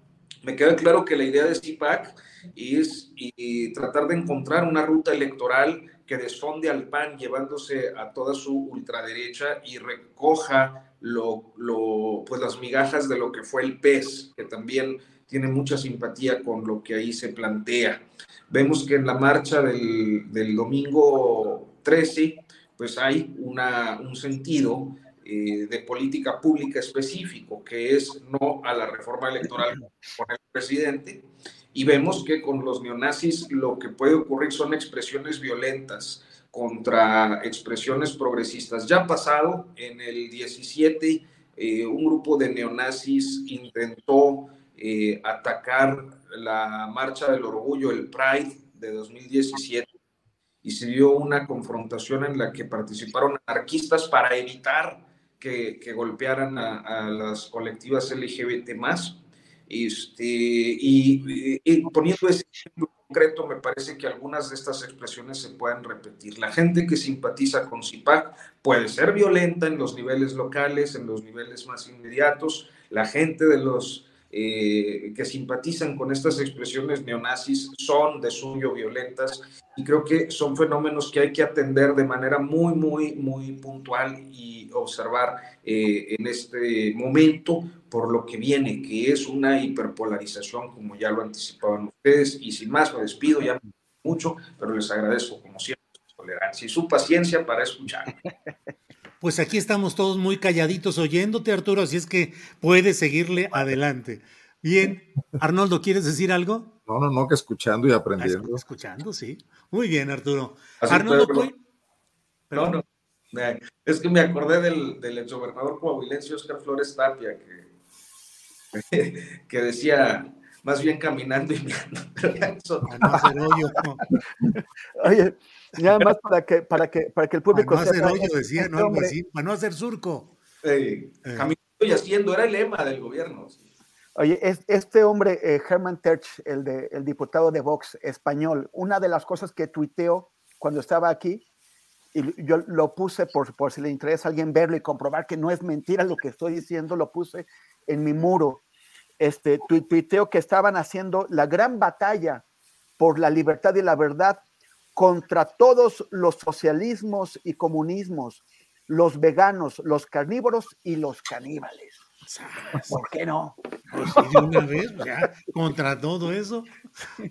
Me queda claro que la idea de CIPAC es y tratar de encontrar una ruta electoral que desfonde al PAN llevándose a toda su ultraderecha y recoja lo, lo, pues las migajas de lo que fue el PES, que también tiene mucha simpatía con lo que ahí se plantea. Vemos que en la marcha del, del domingo 13, pues hay una, un sentido eh, de política pública específico, que es no a la reforma electoral por el presidente, y vemos que con los neonazis lo que puede ocurrir son expresiones violentas contra expresiones progresistas. Ya pasado, en el 17, eh, un grupo de neonazis intentó eh, atacar la Marcha del Orgullo, el Pride de 2017, y se dio una confrontación en la que participaron anarquistas para evitar que, golpearan a, a las colectivas LGBT más. Este, y, poniendo ese ejemplo concreto, me parece que algunas de estas expresiones se pueden repetir. La gente que simpatiza con CIPAC puede ser violenta en los niveles locales, en los niveles más inmediatos. La gente de los eh, que simpatizan con estas expresiones neonazis son de suyo violentas y creo que son fenómenos que hay que atender de manera muy, muy, muy puntual y observar eh, en este momento por lo que viene, que es una hiperpolarización, como ya lo anticipaban ustedes, y sin más me despido, ya mucho, pero les agradezco como siempre su tolerancia y su paciencia para escuchar. Pues aquí estamos todos muy calladitos oyéndote, Arturo, así es que puedes seguirle adelante. Bien, Arnoldo, ¿quieres decir algo? No, no, no, que escuchando y aprendiendo. Ah, escuchando, sí. Muy bien, Arturo. Arnoldo, no, no, es que me acordé del, del exgobernador coahuilense Oscar Flores Tapia, que, que decía, más bien caminando y mirando. Oye, nada más para que, para que, para que el público para no hacer hoyo, decía, no, para no hacer surco. Eh. Caminando y haciendo, era el lema del gobierno. Oye, este hombre, eh, Herman Terch, el, de, el diputado de Vox español, una de las cosas que tuiteó cuando estaba aquí, y yo lo puse por, por si le interesa a alguien verlo y comprobar que no es mentira lo que estoy diciendo, lo puse en mi muro este, tuiteo que estaban haciendo la gran batalla por la libertad y la verdad contra todos los socialismos y comunismos, los veganos, los carnívoros y los caníbales. ¿Por qué no? Pues de una vez, ya, contra todo eso.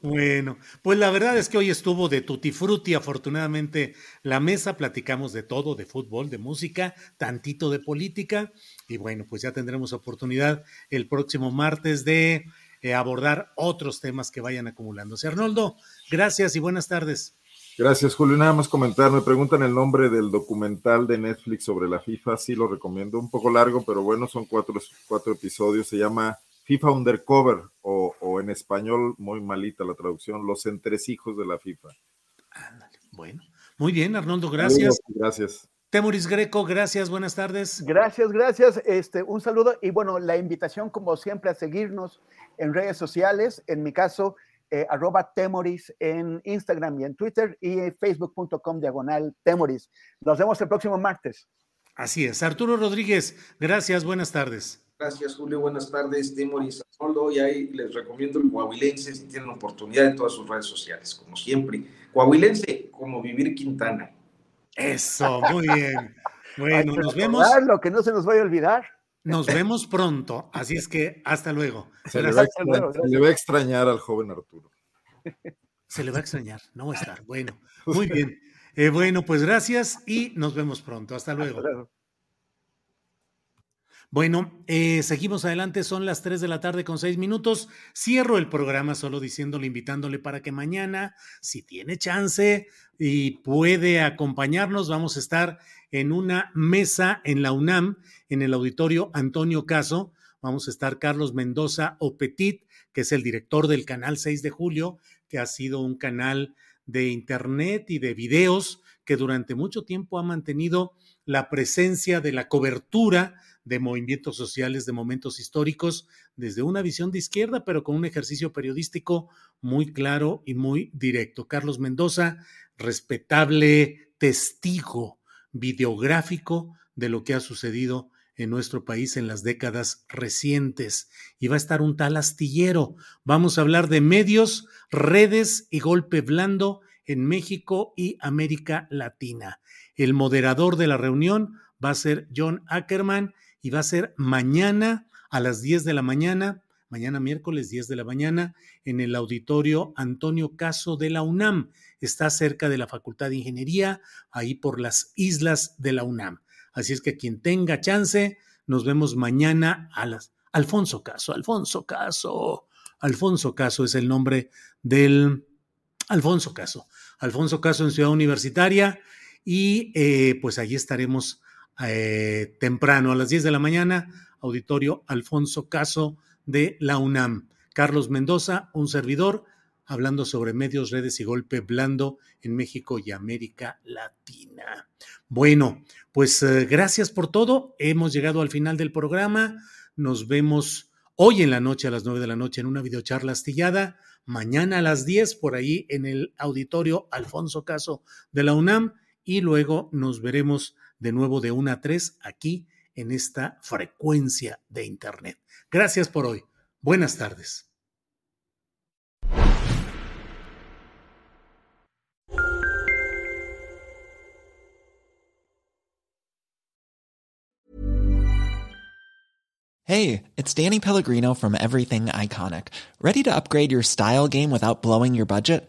Bueno, pues la verdad es que hoy estuvo de tutti frutti, afortunadamente, la mesa, platicamos de todo, de fútbol, de música, tantito de política, y bueno, pues ya tendremos oportunidad el próximo martes de eh, abordar otros temas que vayan acumulándose. Arnoldo, gracias y buenas tardes. Gracias, Julio. Nada más comentar, me preguntan el nombre del documental de Netflix sobre la FIFA, sí lo recomiendo, un poco largo, pero bueno, son cuatro, cuatro episodios, se llama FIFA Undercover o, o en español, muy malita la traducción, Los entresijos de la FIFA. Bueno, muy bien, Arnoldo, gracias. Gracias. Temoris Greco, gracias, buenas tardes. Gracias, gracias. Este, un saludo y bueno, la invitación como siempre a seguirnos en redes sociales, en mi caso, eh, arroba Temoris en Instagram y en Twitter y facebook.com diagonal Temoris. Nos vemos el próximo martes. Así es. Arturo Rodríguez, gracias, buenas tardes. Gracias, Julio. Buenas tardes, Temoris Y ahí les recomiendo el Coahuilense si tienen oportunidad en todas sus redes sociales, como siempre. Coahuilense, como vivir Quintana. Eso, muy bien. Bueno, nos vemos. Lo que no se nos vaya a olvidar. Nos vemos pronto, así es que hasta luego. Se, le va, a extrañar al joven Arturo. Se le va a extrañar, no va a estar. Bueno, muy bien. Eh, bueno, pues gracias y nos vemos pronto. Hasta luego. Bueno, eh, seguimos adelante, son las 3 de la tarde con 6 minutos. Cierro el programa solo diciéndole, invitándole para que mañana, si tiene chance y puede acompañarnos, vamos a estar en una mesa en la UNAM, en el auditorio Antonio Caso. Vamos a estar Carlos Mendoza Opetit, que es el director del canal 6 de julio, que ha sido un canal de internet y de videos que durante mucho tiempo ha mantenido la presencia de la cobertura de movimientos sociales, de momentos históricos, desde una visión de izquierda, pero con un ejercicio periodístico muy claro y muy directo. Carlos Mendoza, respetable testigo videográfico de lo que ha sucedido en nuestro país en las décadas recientes. Y va a estar un tal astillero. Vamos a hablar de medios, redes y golpe blando en México y América Latina. El moderador de la reunión va a ser John Ackerman y va a ser mañana a las 10 de la mañana, mañana miércoles 10 de la mañana, en el auditorio Antonio Caso de la UNAM. Está cerca de la Facultad de Ingeniería, ahí por las islas de la UNAM. Así es que quien tenga chance, nos vemos mañana a las... Alfonso Caso, Alfonso Caso. Alfonso Caso es el nombre del... Alfonso Caso. Alfonso Caso en Ciudad Universitaria y eh, pues allí estaremos eh, temprano, a las 10 de la mañana, auditorio Alfonso Caso de la UNAM. Carlos Mendoza, un servidor, hablando sobre medios, redes y golpe blando en México y América Latina. Bueno, pues eh, gracias por todo. Hemos llegado al final del programa. Nos vemos hoy en la noche a las 9 de la noche en una videocharla astillada. Mañana a las 10 por ahí en el auditorio Alfonso Caso de la UNAM. Y luego nos veremos de nuevo de 1 a 3 aquí en esta frecuencia de Internet. Gracias por hoy. Buenas tardes. Hey, it's Danny Pellegrino from Everything Iconic. Ready to upgrade your style game without blowing your budget?